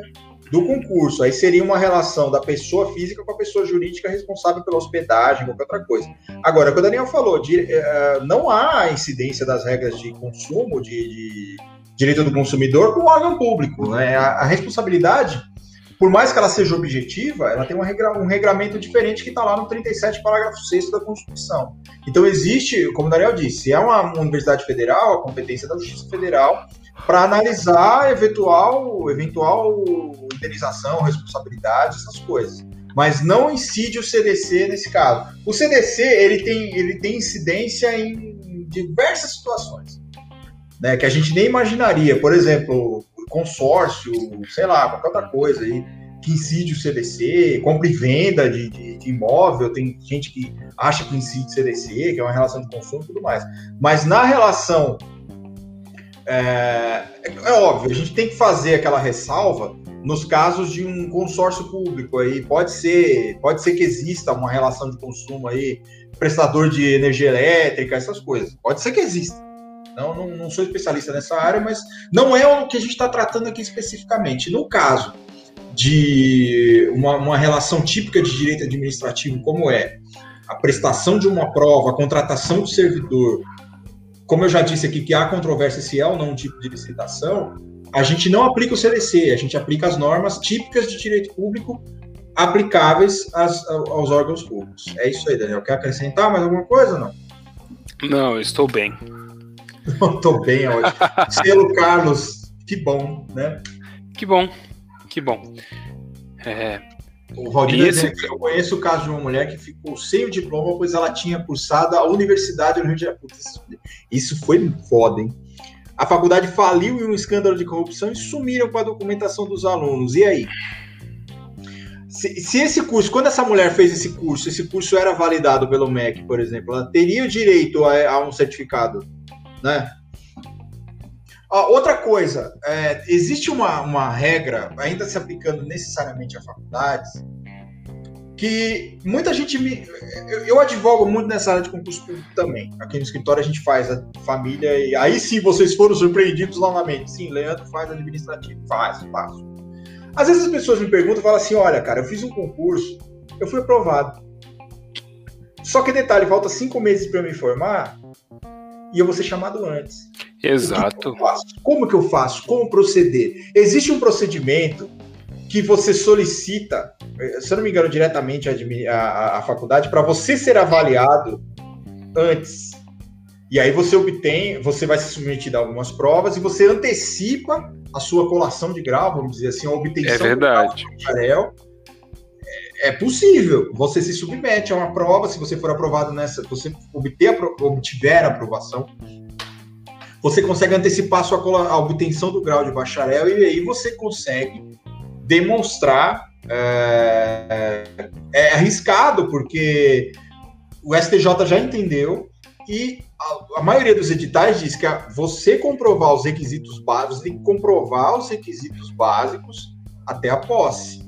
do concurso. Aí seria uma relação da pessoa física com a pessoa jurídica responsável pela hospedagem, qualquer outra coisa. Agora, o que o Daniel falou, de, uh, não há incidência das regras de consumo, de, de direito do consumidor, com o órgão público. Né? A, a, responsabilidade, por mais que ela seja objetiva, ela tem um, regra, um regramento diferente que está lá no 37, parágrafo 6 da Constituição. Então, existe, como o Daniel disse, é uma, uma universidade federal, a competência da Justiça Federal, para analisar eventual, eventual indenização, responsabilidade, essas coisas. Mas não incide o CDC nesse caso. O CDC ele tem, ele tem incidência em diversas situações, né, que a gente nem imaginaria. Por exemplo, consórcio, sei lá, qualquer outra coisa aí que incide o CDC, compra e venda de, de, de, imóvel, tem gente que acha que incide o CDC, que é uma relação de consumo e tudo mais. Mas na relação é, é, óbvio, a gente tem que fazer aquela ressalva nos casos de um consórcio público aí. Pode ser, pode ser que exista uma relação de consumo aí, prestador de energia elétrica, essas coisas. Pode ser que exista. Não, não, não sou especialista nessa área, mas não é o que a gente está tratando aqui especificamente. No caso de uma, uma relação típica de direito administrativo, como é a prestação de uma prova, a contratação de servidor como eu já disse aqui, que há controvérsia se é ou não um tipo de licitação, a gente não aplica o CDC, a gente aplica as normas típicas de direito público aplicáveis às, aos órgãos públicos. É isso aí, Daniel. Quer acrescentar mais alguma coisa ou não? Não, estou bem. Estou bem, ótimo. Selo Carlos, que bom, né? Que bom, que bom. É, o Valdir esse... eu conheço o caso de uma mulher que ficou sem o diploma, pois ela tinha cursado a universidade no Rio de Janeiro. Isso foi foda, hein? A faculdade faliu em um escândalo de corrupção e sumiram com a documentação dos alunos. E aí? Se, se, esse curso, quando essa mulher fez esse curso, esse curso era validado pelo MEC, por exemplo, ela teria o direito a, a um certificado, né? outra coisa, é, existe uma, uma regra, ainda se aplicando necessariamente a faculdades, que muita gente me. Eu, eu, advogo muito nessa área de concurso público também. Aqui no escritório a gente faz a família e aí sim vocês foram surpreendidos novamente. Sim, Leandro faz administrativo. Faz, faço. Às vezes as pessoas me perguntam e falam assim: olha, cara, eu fiz um concurso, eu fui aprovado. Só que detalhe, falta cinco meses para eu me formar e eu vou ser chamado antes. Exato. Que Como que eu faço? Como proceder? Existe um procedimento que você solicita, se eu não me engano, diretamente a, a, a faculdade, para você ser avaliado antes. E aí você obtém, você vai ser submetido a algumas provas e você antecipa a sua colação de grau, vamos dizer assim, a obtenção é verdade. do bacharel. É, é possível. Você se submete a uma prova, se você for aprovado nessa, você obter, obtiver a aprovação, você consegue antecipar a sua a obtenção do grau de bacharel e aí você consegue demonstrar. É, é arriscado, porque o STJ já entendeu e a, a, maioria dos editais diz que a, você comprovar os requisitos básicos, tem que comprovar os requisitos básicos até a posse.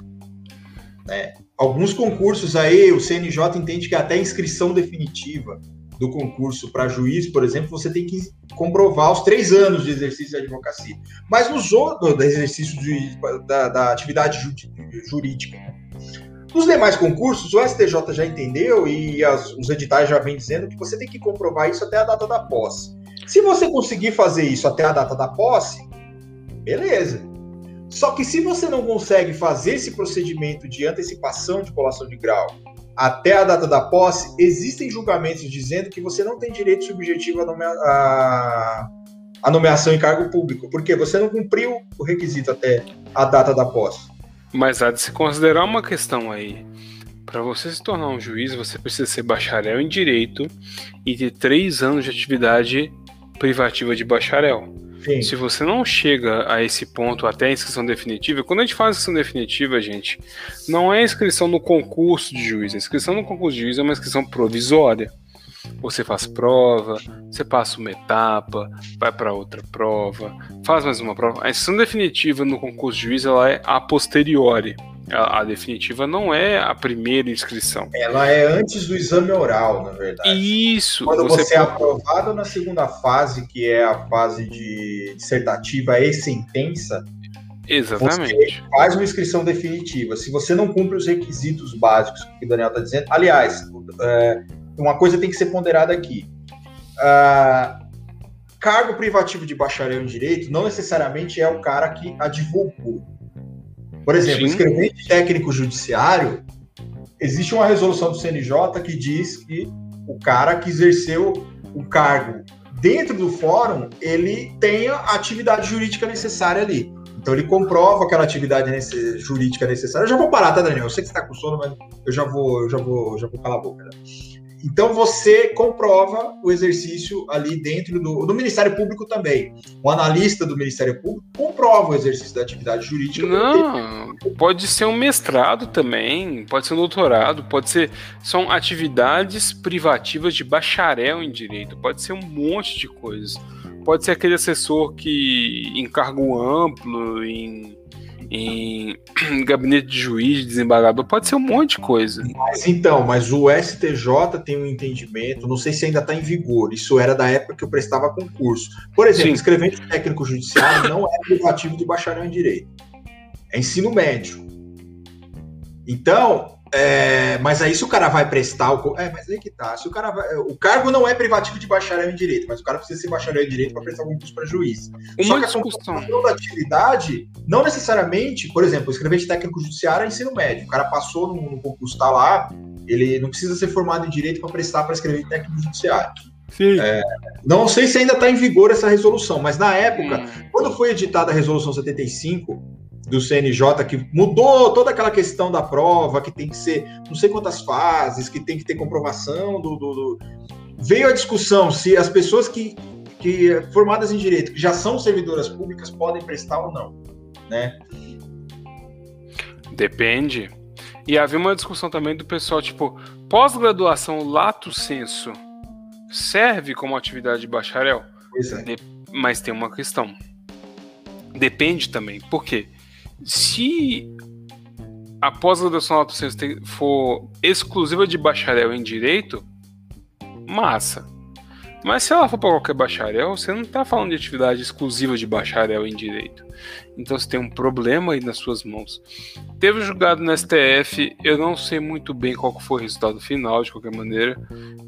Né? Alguns concursos aí, o CNJ entende que até inscrição definitiva do concurso para juiz, por exemplo, você tem que comprovar os três anos de exercício de advocacia. Mas nos outros, do exercício de, da, da, atividade jurídica. Nos demais concursos, o STJ já entendeu e as, os editais já vêm dizendo que você tem que comprovar isso até a data da posse. Se você conseguir fazer isso até a data da posse, beleza. Só que se você não consegue fazer esse procedimento de antecipação de colação de grau até a data da posse, existem julgamentos dizendo que você não tem direito subjetivo à, à nomeação em cargo público, porque você não cumpriu o requisito até a data da posse. Mas há de se considerar uma questão aí. Para você se tornar um juiz, você precisa ser bacharel em direito e ter três anos de atividade privativa de bacharel. Sim. Se você não chega a esse ponto até a inscrição definitiva, quando a gente faz a inscrição definitiva, gente, não é inscrição no concurso de juiz. A inscrição no concurso de juiz é uma inscrição provisória. Você faz prova, você passa uma etapa, vai para outra prova, faz mais uma prova. A inscrição definitiva no concurso de juiz ela é a posteriori. A, a, definitiva não é a primeira inscrição. Ela é antes do exame oral, na verdade. Isso. Quando você, você é aprovado na segunda fase, que é a fase de dissertativa e sentença, Exatamente. Você faz uma inscrição definitiva. Se você não cumpre os requisitos básicos que o Daniel está dizendo, aliás, é, uma coisa tem que ser ponderada aqui. Uh, cargo privativo de bacharel em direito não necessariamente é o cara que advogou. Por exemplo, Sim. escrevente técnico judiciário, existe uma resolução do CNJ que diz que o cara que exerceu o cargo dentro do fórum, ele tenha a atividade jurídica necessária ali. Então ele comprova aquela atividade nesse, jurídica necessária. Eu já vou parar, tá, Daniel? Eu sei que você está com sono, mas eu já vou, eu já vou, já vou calar a boca. Né? Então você comprova o exercício ali dentro do, do, Ministério Público também. O analista do Ministério Público comprova o exercício da atividade jurídica. Não, pode ser um mestrado também, pode ser um doutorado, pode ser. São atividades privativas de bacharel em direito, pode ser um monte de coisas pode ser aquele assessor que em cargo amplo, em, em gabinete de juiz, de desembargador, pode ser um monte de coisa. Mas então, mas o STJ tem um entendimento, não sei se ainda está em vigor, isso era da época que eu prestava concurso. Por exemplo, Sim. escrevente técnico judiciário não é privativo de bacharel em direito, é ensino médio. Então, é, mas aí se o cara vai prestar o. É, mas aí que tá. Se o cara vai, o cargo não é privativo de bacharel em direito, mas o cara precisa ser bacharel em direito para prestar concurso para juiz. Uma Só que a discussão da atividade, não necessariamente, por exemplo, escrever de técnico judiciário é ensino médio. O cara passou no, no concurso, tá lá, ele não precisa ser formado em direito para prestar para escrever de técnico judiciário. É, não sei se ainda está em vigor essa resolução, mas na época, hum. quando foi editada a resolução 75, do CNJ que mudou toda aquela questão da prova, que tem que ser não sei quantas fases, que tem que ter comprovação do, do, do... veio a discussão se as pessoas que, que formadas em direito, que já são servidoras públicas, podem prestar ou não, né? Depende. E havia uma discussão também do pessoal, tipo, pós-graduação lato senso serve como atividade de bacharel? Pois é. De... Mas tem uma questão. Depende também. Por quê? Se a pós-graduação Auto for exclusiva de bacharel em direito, massa. Mas se ela for para qualquer bacharel, você não está falando de atividade exclusiva de bacharel em direito. Então você tem um problema aí nas suas mãos. Teve julgado no STF, eu não sei muito bem qual foi o resultado final, de qualquer maneira,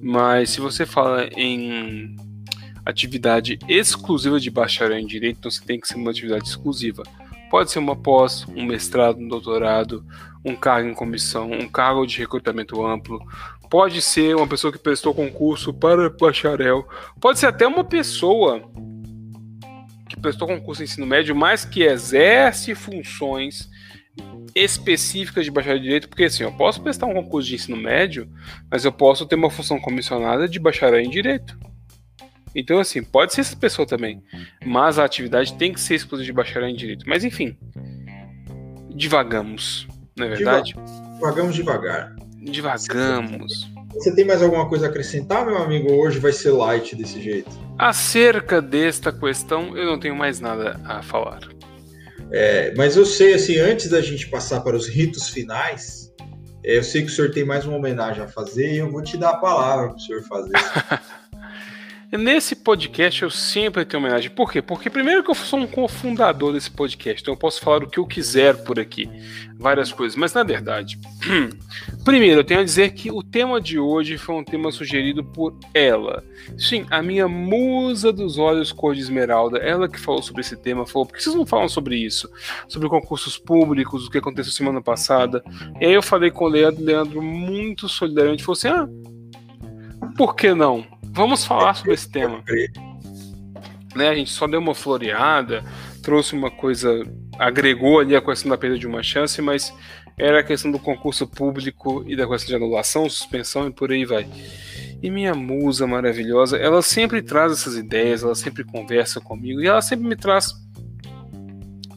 mas se você fala em atividade exclusiva de bacharel em direito, então você tem que ser uma atividade exclusiva. Pode ser uma pós, um mestrado, um doutorado, um cargo em comissão, um cargo de recrutamento amplo. Pode ser uma pessoa que prestou concurso para bacharel. Pode ser até uma pessoa que prestou concurso em ensino médio, mas que exerce funções específicas de bacharel de direito, porque assim, eu posso prestar um concurso de ensino médio, mas eu posso ter uma função comissionada de bacharel em direito. Então, assim, pode ser essa pessoa também. Mas a atividade tem que ser exclusiva de bacharel em direito. Mas, enfim, divagamos, não é verdade? Divagamos devagar. Divagamos. Você tem mais alguma coisa a acrescentar, meu amigo? Hoje vai ser light desse jeito. Acerca desta questão, eu não tenho mais nada a falar. É, mas eu sei, assim, antes da gente passar para os ritos finais, é, eu sei que o senhor tem mais uma homenagem a fazer e eu vou te dar a palavra para o senhor fazer. Nesse podcast eu sempre tenho homenagem. Por quê? Porque primeiro que eu sou um cofundador desse podcast, então eu posso falar o que eu quiser por aqui, várias coisas. Mas na verdade, primeiro eu tenho a dizer que o tema de hoje foi um tema sugerido por ela. Sim, a minha musa dos olhos cor de esmeralda, ela que falou sobre esse tema, falou: por que vocês não falam sobre isso? Sobre concursos públicos, o que aconteceu semana passada. E aí eu falei com o Leandro, Leandro muito solidariamente falou assim: ah, por que não? Vamos falar sobre esse tema. Né, a gente só deu uma floreada, trouxe uma coisa, agregou ali a questão da perda de uma chance, mas era a questão do concurso público e da questão de anulação, suspensão e por aí vai. E minha musa maravilhosa, ela sempre traz essas ideias, ela sempre conversa comigo e ela sempre me traz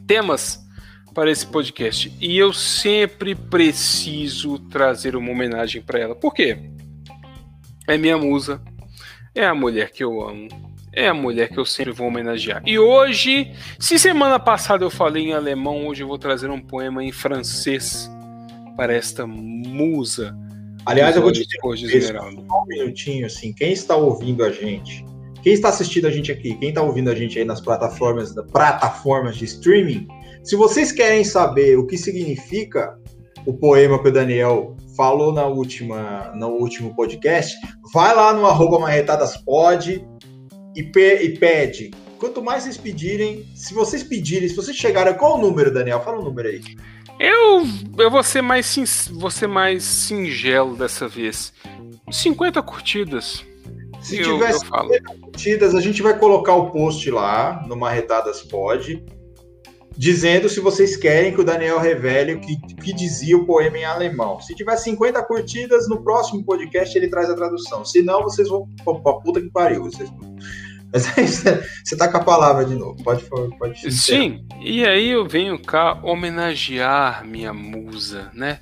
temas para esse podcast. E eu sempre preciso trazer uma homenagem para ela. Por quê? É minha musa, é a mulher que eu amo. É a mulher que eu sempre vou homenagear. E hoje, se semana passada eu falei em alemão, hoje eu vou trazer um poema em francês para esta musa. Aliás, eu vou te dizer um minutinho assim, quem está ouvindo a gente, quem está assistindo a gente aqui, quem está ouvindo a gente aí nas plataformas, plataformas de streaming, se vocês querem saber o que significa o poema que o Daniel falou na última, no último podcast, vai lá no arroba marretadaspod e, pe e pede. Quanto mais vocês pedirem, se vocês pedirem, se vocês chegarem, qual o número, Daniel? Fala o número aí. Eu, eu vou ser mais, sin vou ser mais singelo dessa vez. 50 curtidas. Se eu, tiver 50 curtidas, a gente vai colocar o post lá no Marretadas Pod dizendo se vocês querem que o Daniel revele o que, que, dizia o poema em alemão. Se tiver 50 curtidas, no próximo podcast ele traz a tradução. Se não, vocês vão pra puta que pariu. Vocês... Mas aí você tá com a palavra de novo. Pode, pode Sim, e aí eu venho cá homenagear minha musa, né?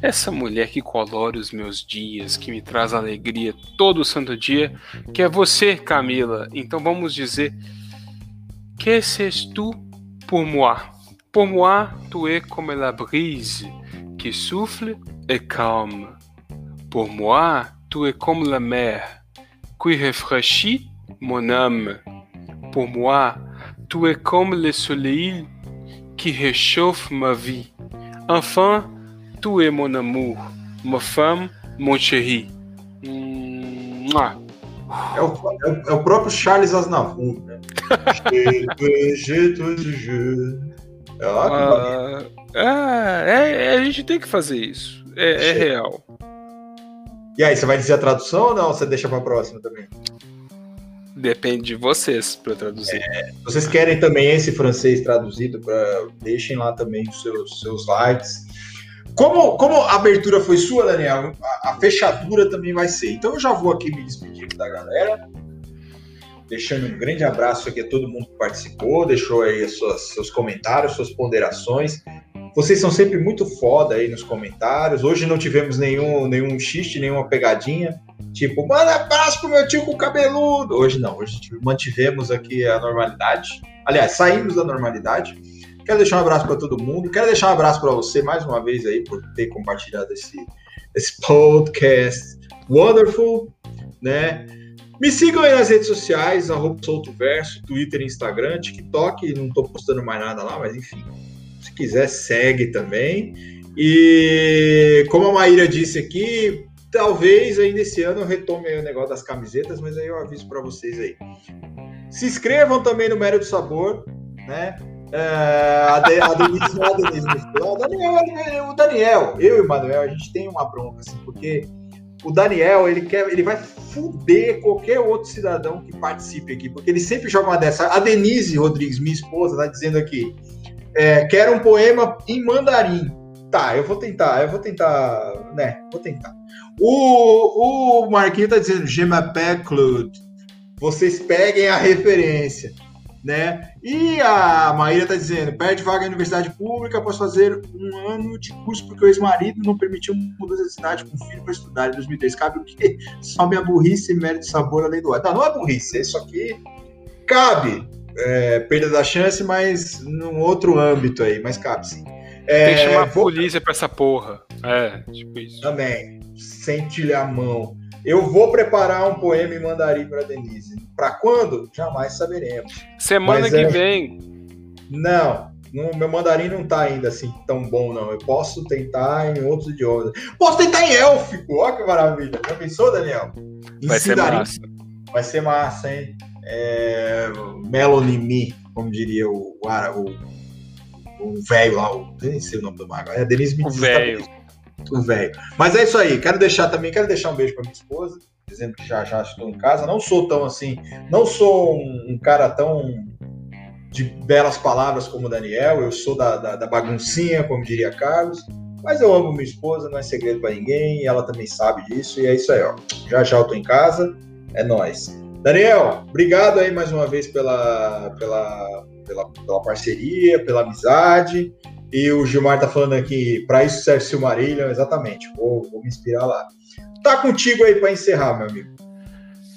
Essa mulher que colore os meus dias, que me traz alegria todo santo dia, que é você, Camila. Então vamos dizer: Que c'est tu pour moi. Pour moi, tu es comme la brise qui souffle et calme. Pour moi, tu es comme la mer qui rafraîchit mon âme. Pour moi, tu es comme le soleil qui réchauffe ma vie. Enfin, tu es mon amour, ma femme, mon chéri. É o, é, o, próprio Charles Aznavour, né? ah, é, é, a gente tem que fazer isso. É, é, real. E aí, você vai dizer a tradução ou não? Você deixa para próxima também? Depende de vocês para traduzir. É, vocês querem também esse francês traduzido? Pra, deixem lá também os seus, seus likes. Como, como a abertura foi sua, Daniel, a, a, fechadura também vai ser. Então eu já vou aqui me despedir da galera. Deixando um grande abraço aqui a todo mundo que participou, deixou aí suas, seus comentários, suas ponderações. Vocês são sempre muito foda aí nos comentários. Hoje não tivemos nenhum, nenhum xiste, nenhuma pegadinha. Tipo, manda abraço pro meu tio com cabeludo. Hoje não, hoje mantivemos aqui a normalidade. Aliás, saímos da normalidade. Quero deixar um abraço para todo mundo. Quero deixar um abraço para você mais uma vez aí por ter compartilhado esse, esse podcast wonderful, né? Me sigam aí nas redes sociais, soltoverso, Twitter, Instagram, TikTok, não estou postando mais nada lá, mas enfim, se quiser segue também. E como a Maíra disse aqui, talvez ainda esse ano eu retome o negócio das camisetas, mas aí eu aviso para vocês aí. Se inscrevam também no Mero do Sabor, né? É, a, de, a Denise, a Denise o Daniel, o Daniel, eu e o Manuel, a gente tem uma bronca, assim, porque o Daniel, ele quer, ele vai fuder qualquer outro cidadão que participe aqui, porque ele sempre joga uma dessa. A Denise Rodrigues, minha esposa, tá dizendo aqui, é, quer um poema em mandarim. Tá, eu vou tentar, eu vou tentar, né, vou tentar. O, o Marquinhos tá dizendo, Je m'appelle Claude. Vocês peguem a referência né? E a Maíra está dizendo, perde vaga na universidade pública após fazer um ano de curso porque o ex-marido não permitiu mudança de cidade com o filho para estudar em 2003. Cabe o quê? Só minha burrice e mérito sabor além do ar. Não, não é burrice, isso aqui cabe. É, perda da chance, mas num outro âmbito aí, mas cabe sim. É, Tem que chamar a polícia pra essa porra. É, tipo isso. Também. Sente-lhe a mão. Eu vou preparar um poema em mandarim para Denise. Para quando? Jamais saberemos. Semana Mas, que é... vem. Não, no, meu mandarim não tá ainda assim tão bom, não. Eu posso tentar em outros idiomas. Posso tentar em élfico. Olha que maravilha. Já pensou, Daniel? Em Vai ser massa. Vai ser massa, hein? É... Melonimi, como diria o o velho lá, o... nem sei o nome do mago. É Denise me O velho o velho. Mas é isso aí. Quero deixar também, quero deixar um beijo para minha esposa, dizendo que já já estou em casa. Não sou tão assim, não sou um, um cara tão de belas palavras como o Daniel. Eu sou da, da, da, baguncinha, como diria Carlos. Mas eu amo minha esposa, não é segredo para ninguém. E ela também sabe disso. E é isso aí, ó. Já já eu tô em casa. É nós. Daniel, obrigado aí mais uma vez pela, pela, pela, pela parceria, pela amizade. E o Gilmar tá falando aqui, para isso serve Silmarillion, exatamente. Vou, vou me inspirar lá. Tá contigo aí para encerrar, meu amigo.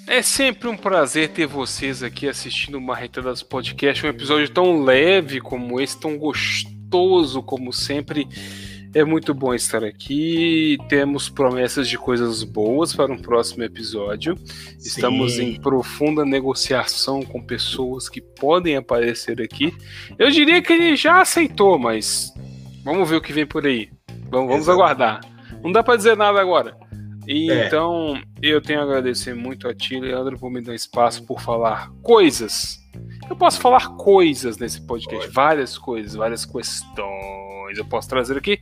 É sempre um prazer ter vocês aqui assistindo uma das Podcast, um episódio tão leve como esse, tão gostoso como sempre. É muito bom estar aqui. Temos promessas de coisas boas para um próximo episódio. Sim. Estamos em profunda negociação com pessoas que podem aparecer aqui. Eu diria que ele já aceitou, mas vamos ver o que vem por aí. Vamos, vamos aguardar. Não dá para dizer nada agora. E, é. Então, eu tenho a agradecer muito a ti, Leandro, por me dar espaço por falar coisas. Eu posso falar coisas nesse podcast, Pode. várias coisas, várias questões eu posso trazer aqui.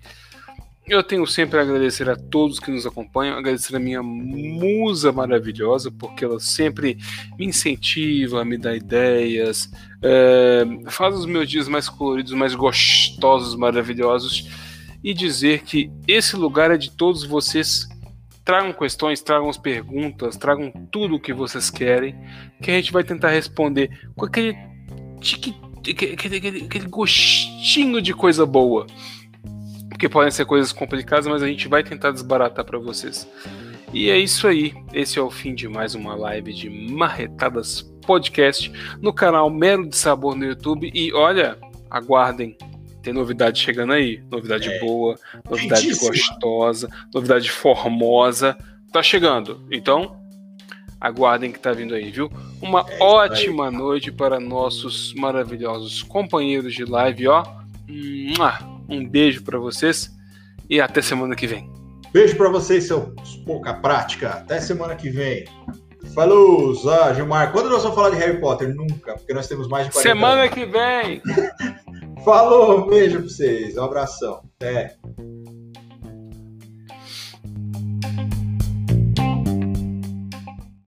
Eu tenho sempre a agradecer a todos que nos acompanham, agradecer a minha musa maravilhosa, porque ela sempre me incentiva, me dá ideias, é, faz os meus dias mais coloridos, mais gostosos, maravilhosos, e dizer que esse lugar é de todos vocês Tragam questões, tragam as perguntas, tragam tudo o que vocês querem, que a gente vai tentar responder com aquele, tique, aquele, aquele, aquele gostinho de coisa boa. Porque podem ser coisas complicadas, mas a gente vai tentar desbaratar para vocês. E é isso aí. Esse é o fim de mais uma live de Marretadas Podcast no canal Mero de Sabor no YouTube. E olha, aguardem tem novidade chegando aí. Novidade é. boa, novidade gostosa, novidade formosa. Tá chegando. Então, aguardem que tá vindo aí, viu? Uma é ótima noite para nossos maravilhosos companheiros de live, ó. Um beijo para vocês e até semana que vem. Beijo para vocês, seus pouca prática. Até semana que vem. Falou, ah, Gilmar. Quando nós vamos falar de Harry Potter? Nunca, porque nós temos mais de 40 Semana anos. que vem! Falou, beijo pra vocês. Um abração. Até.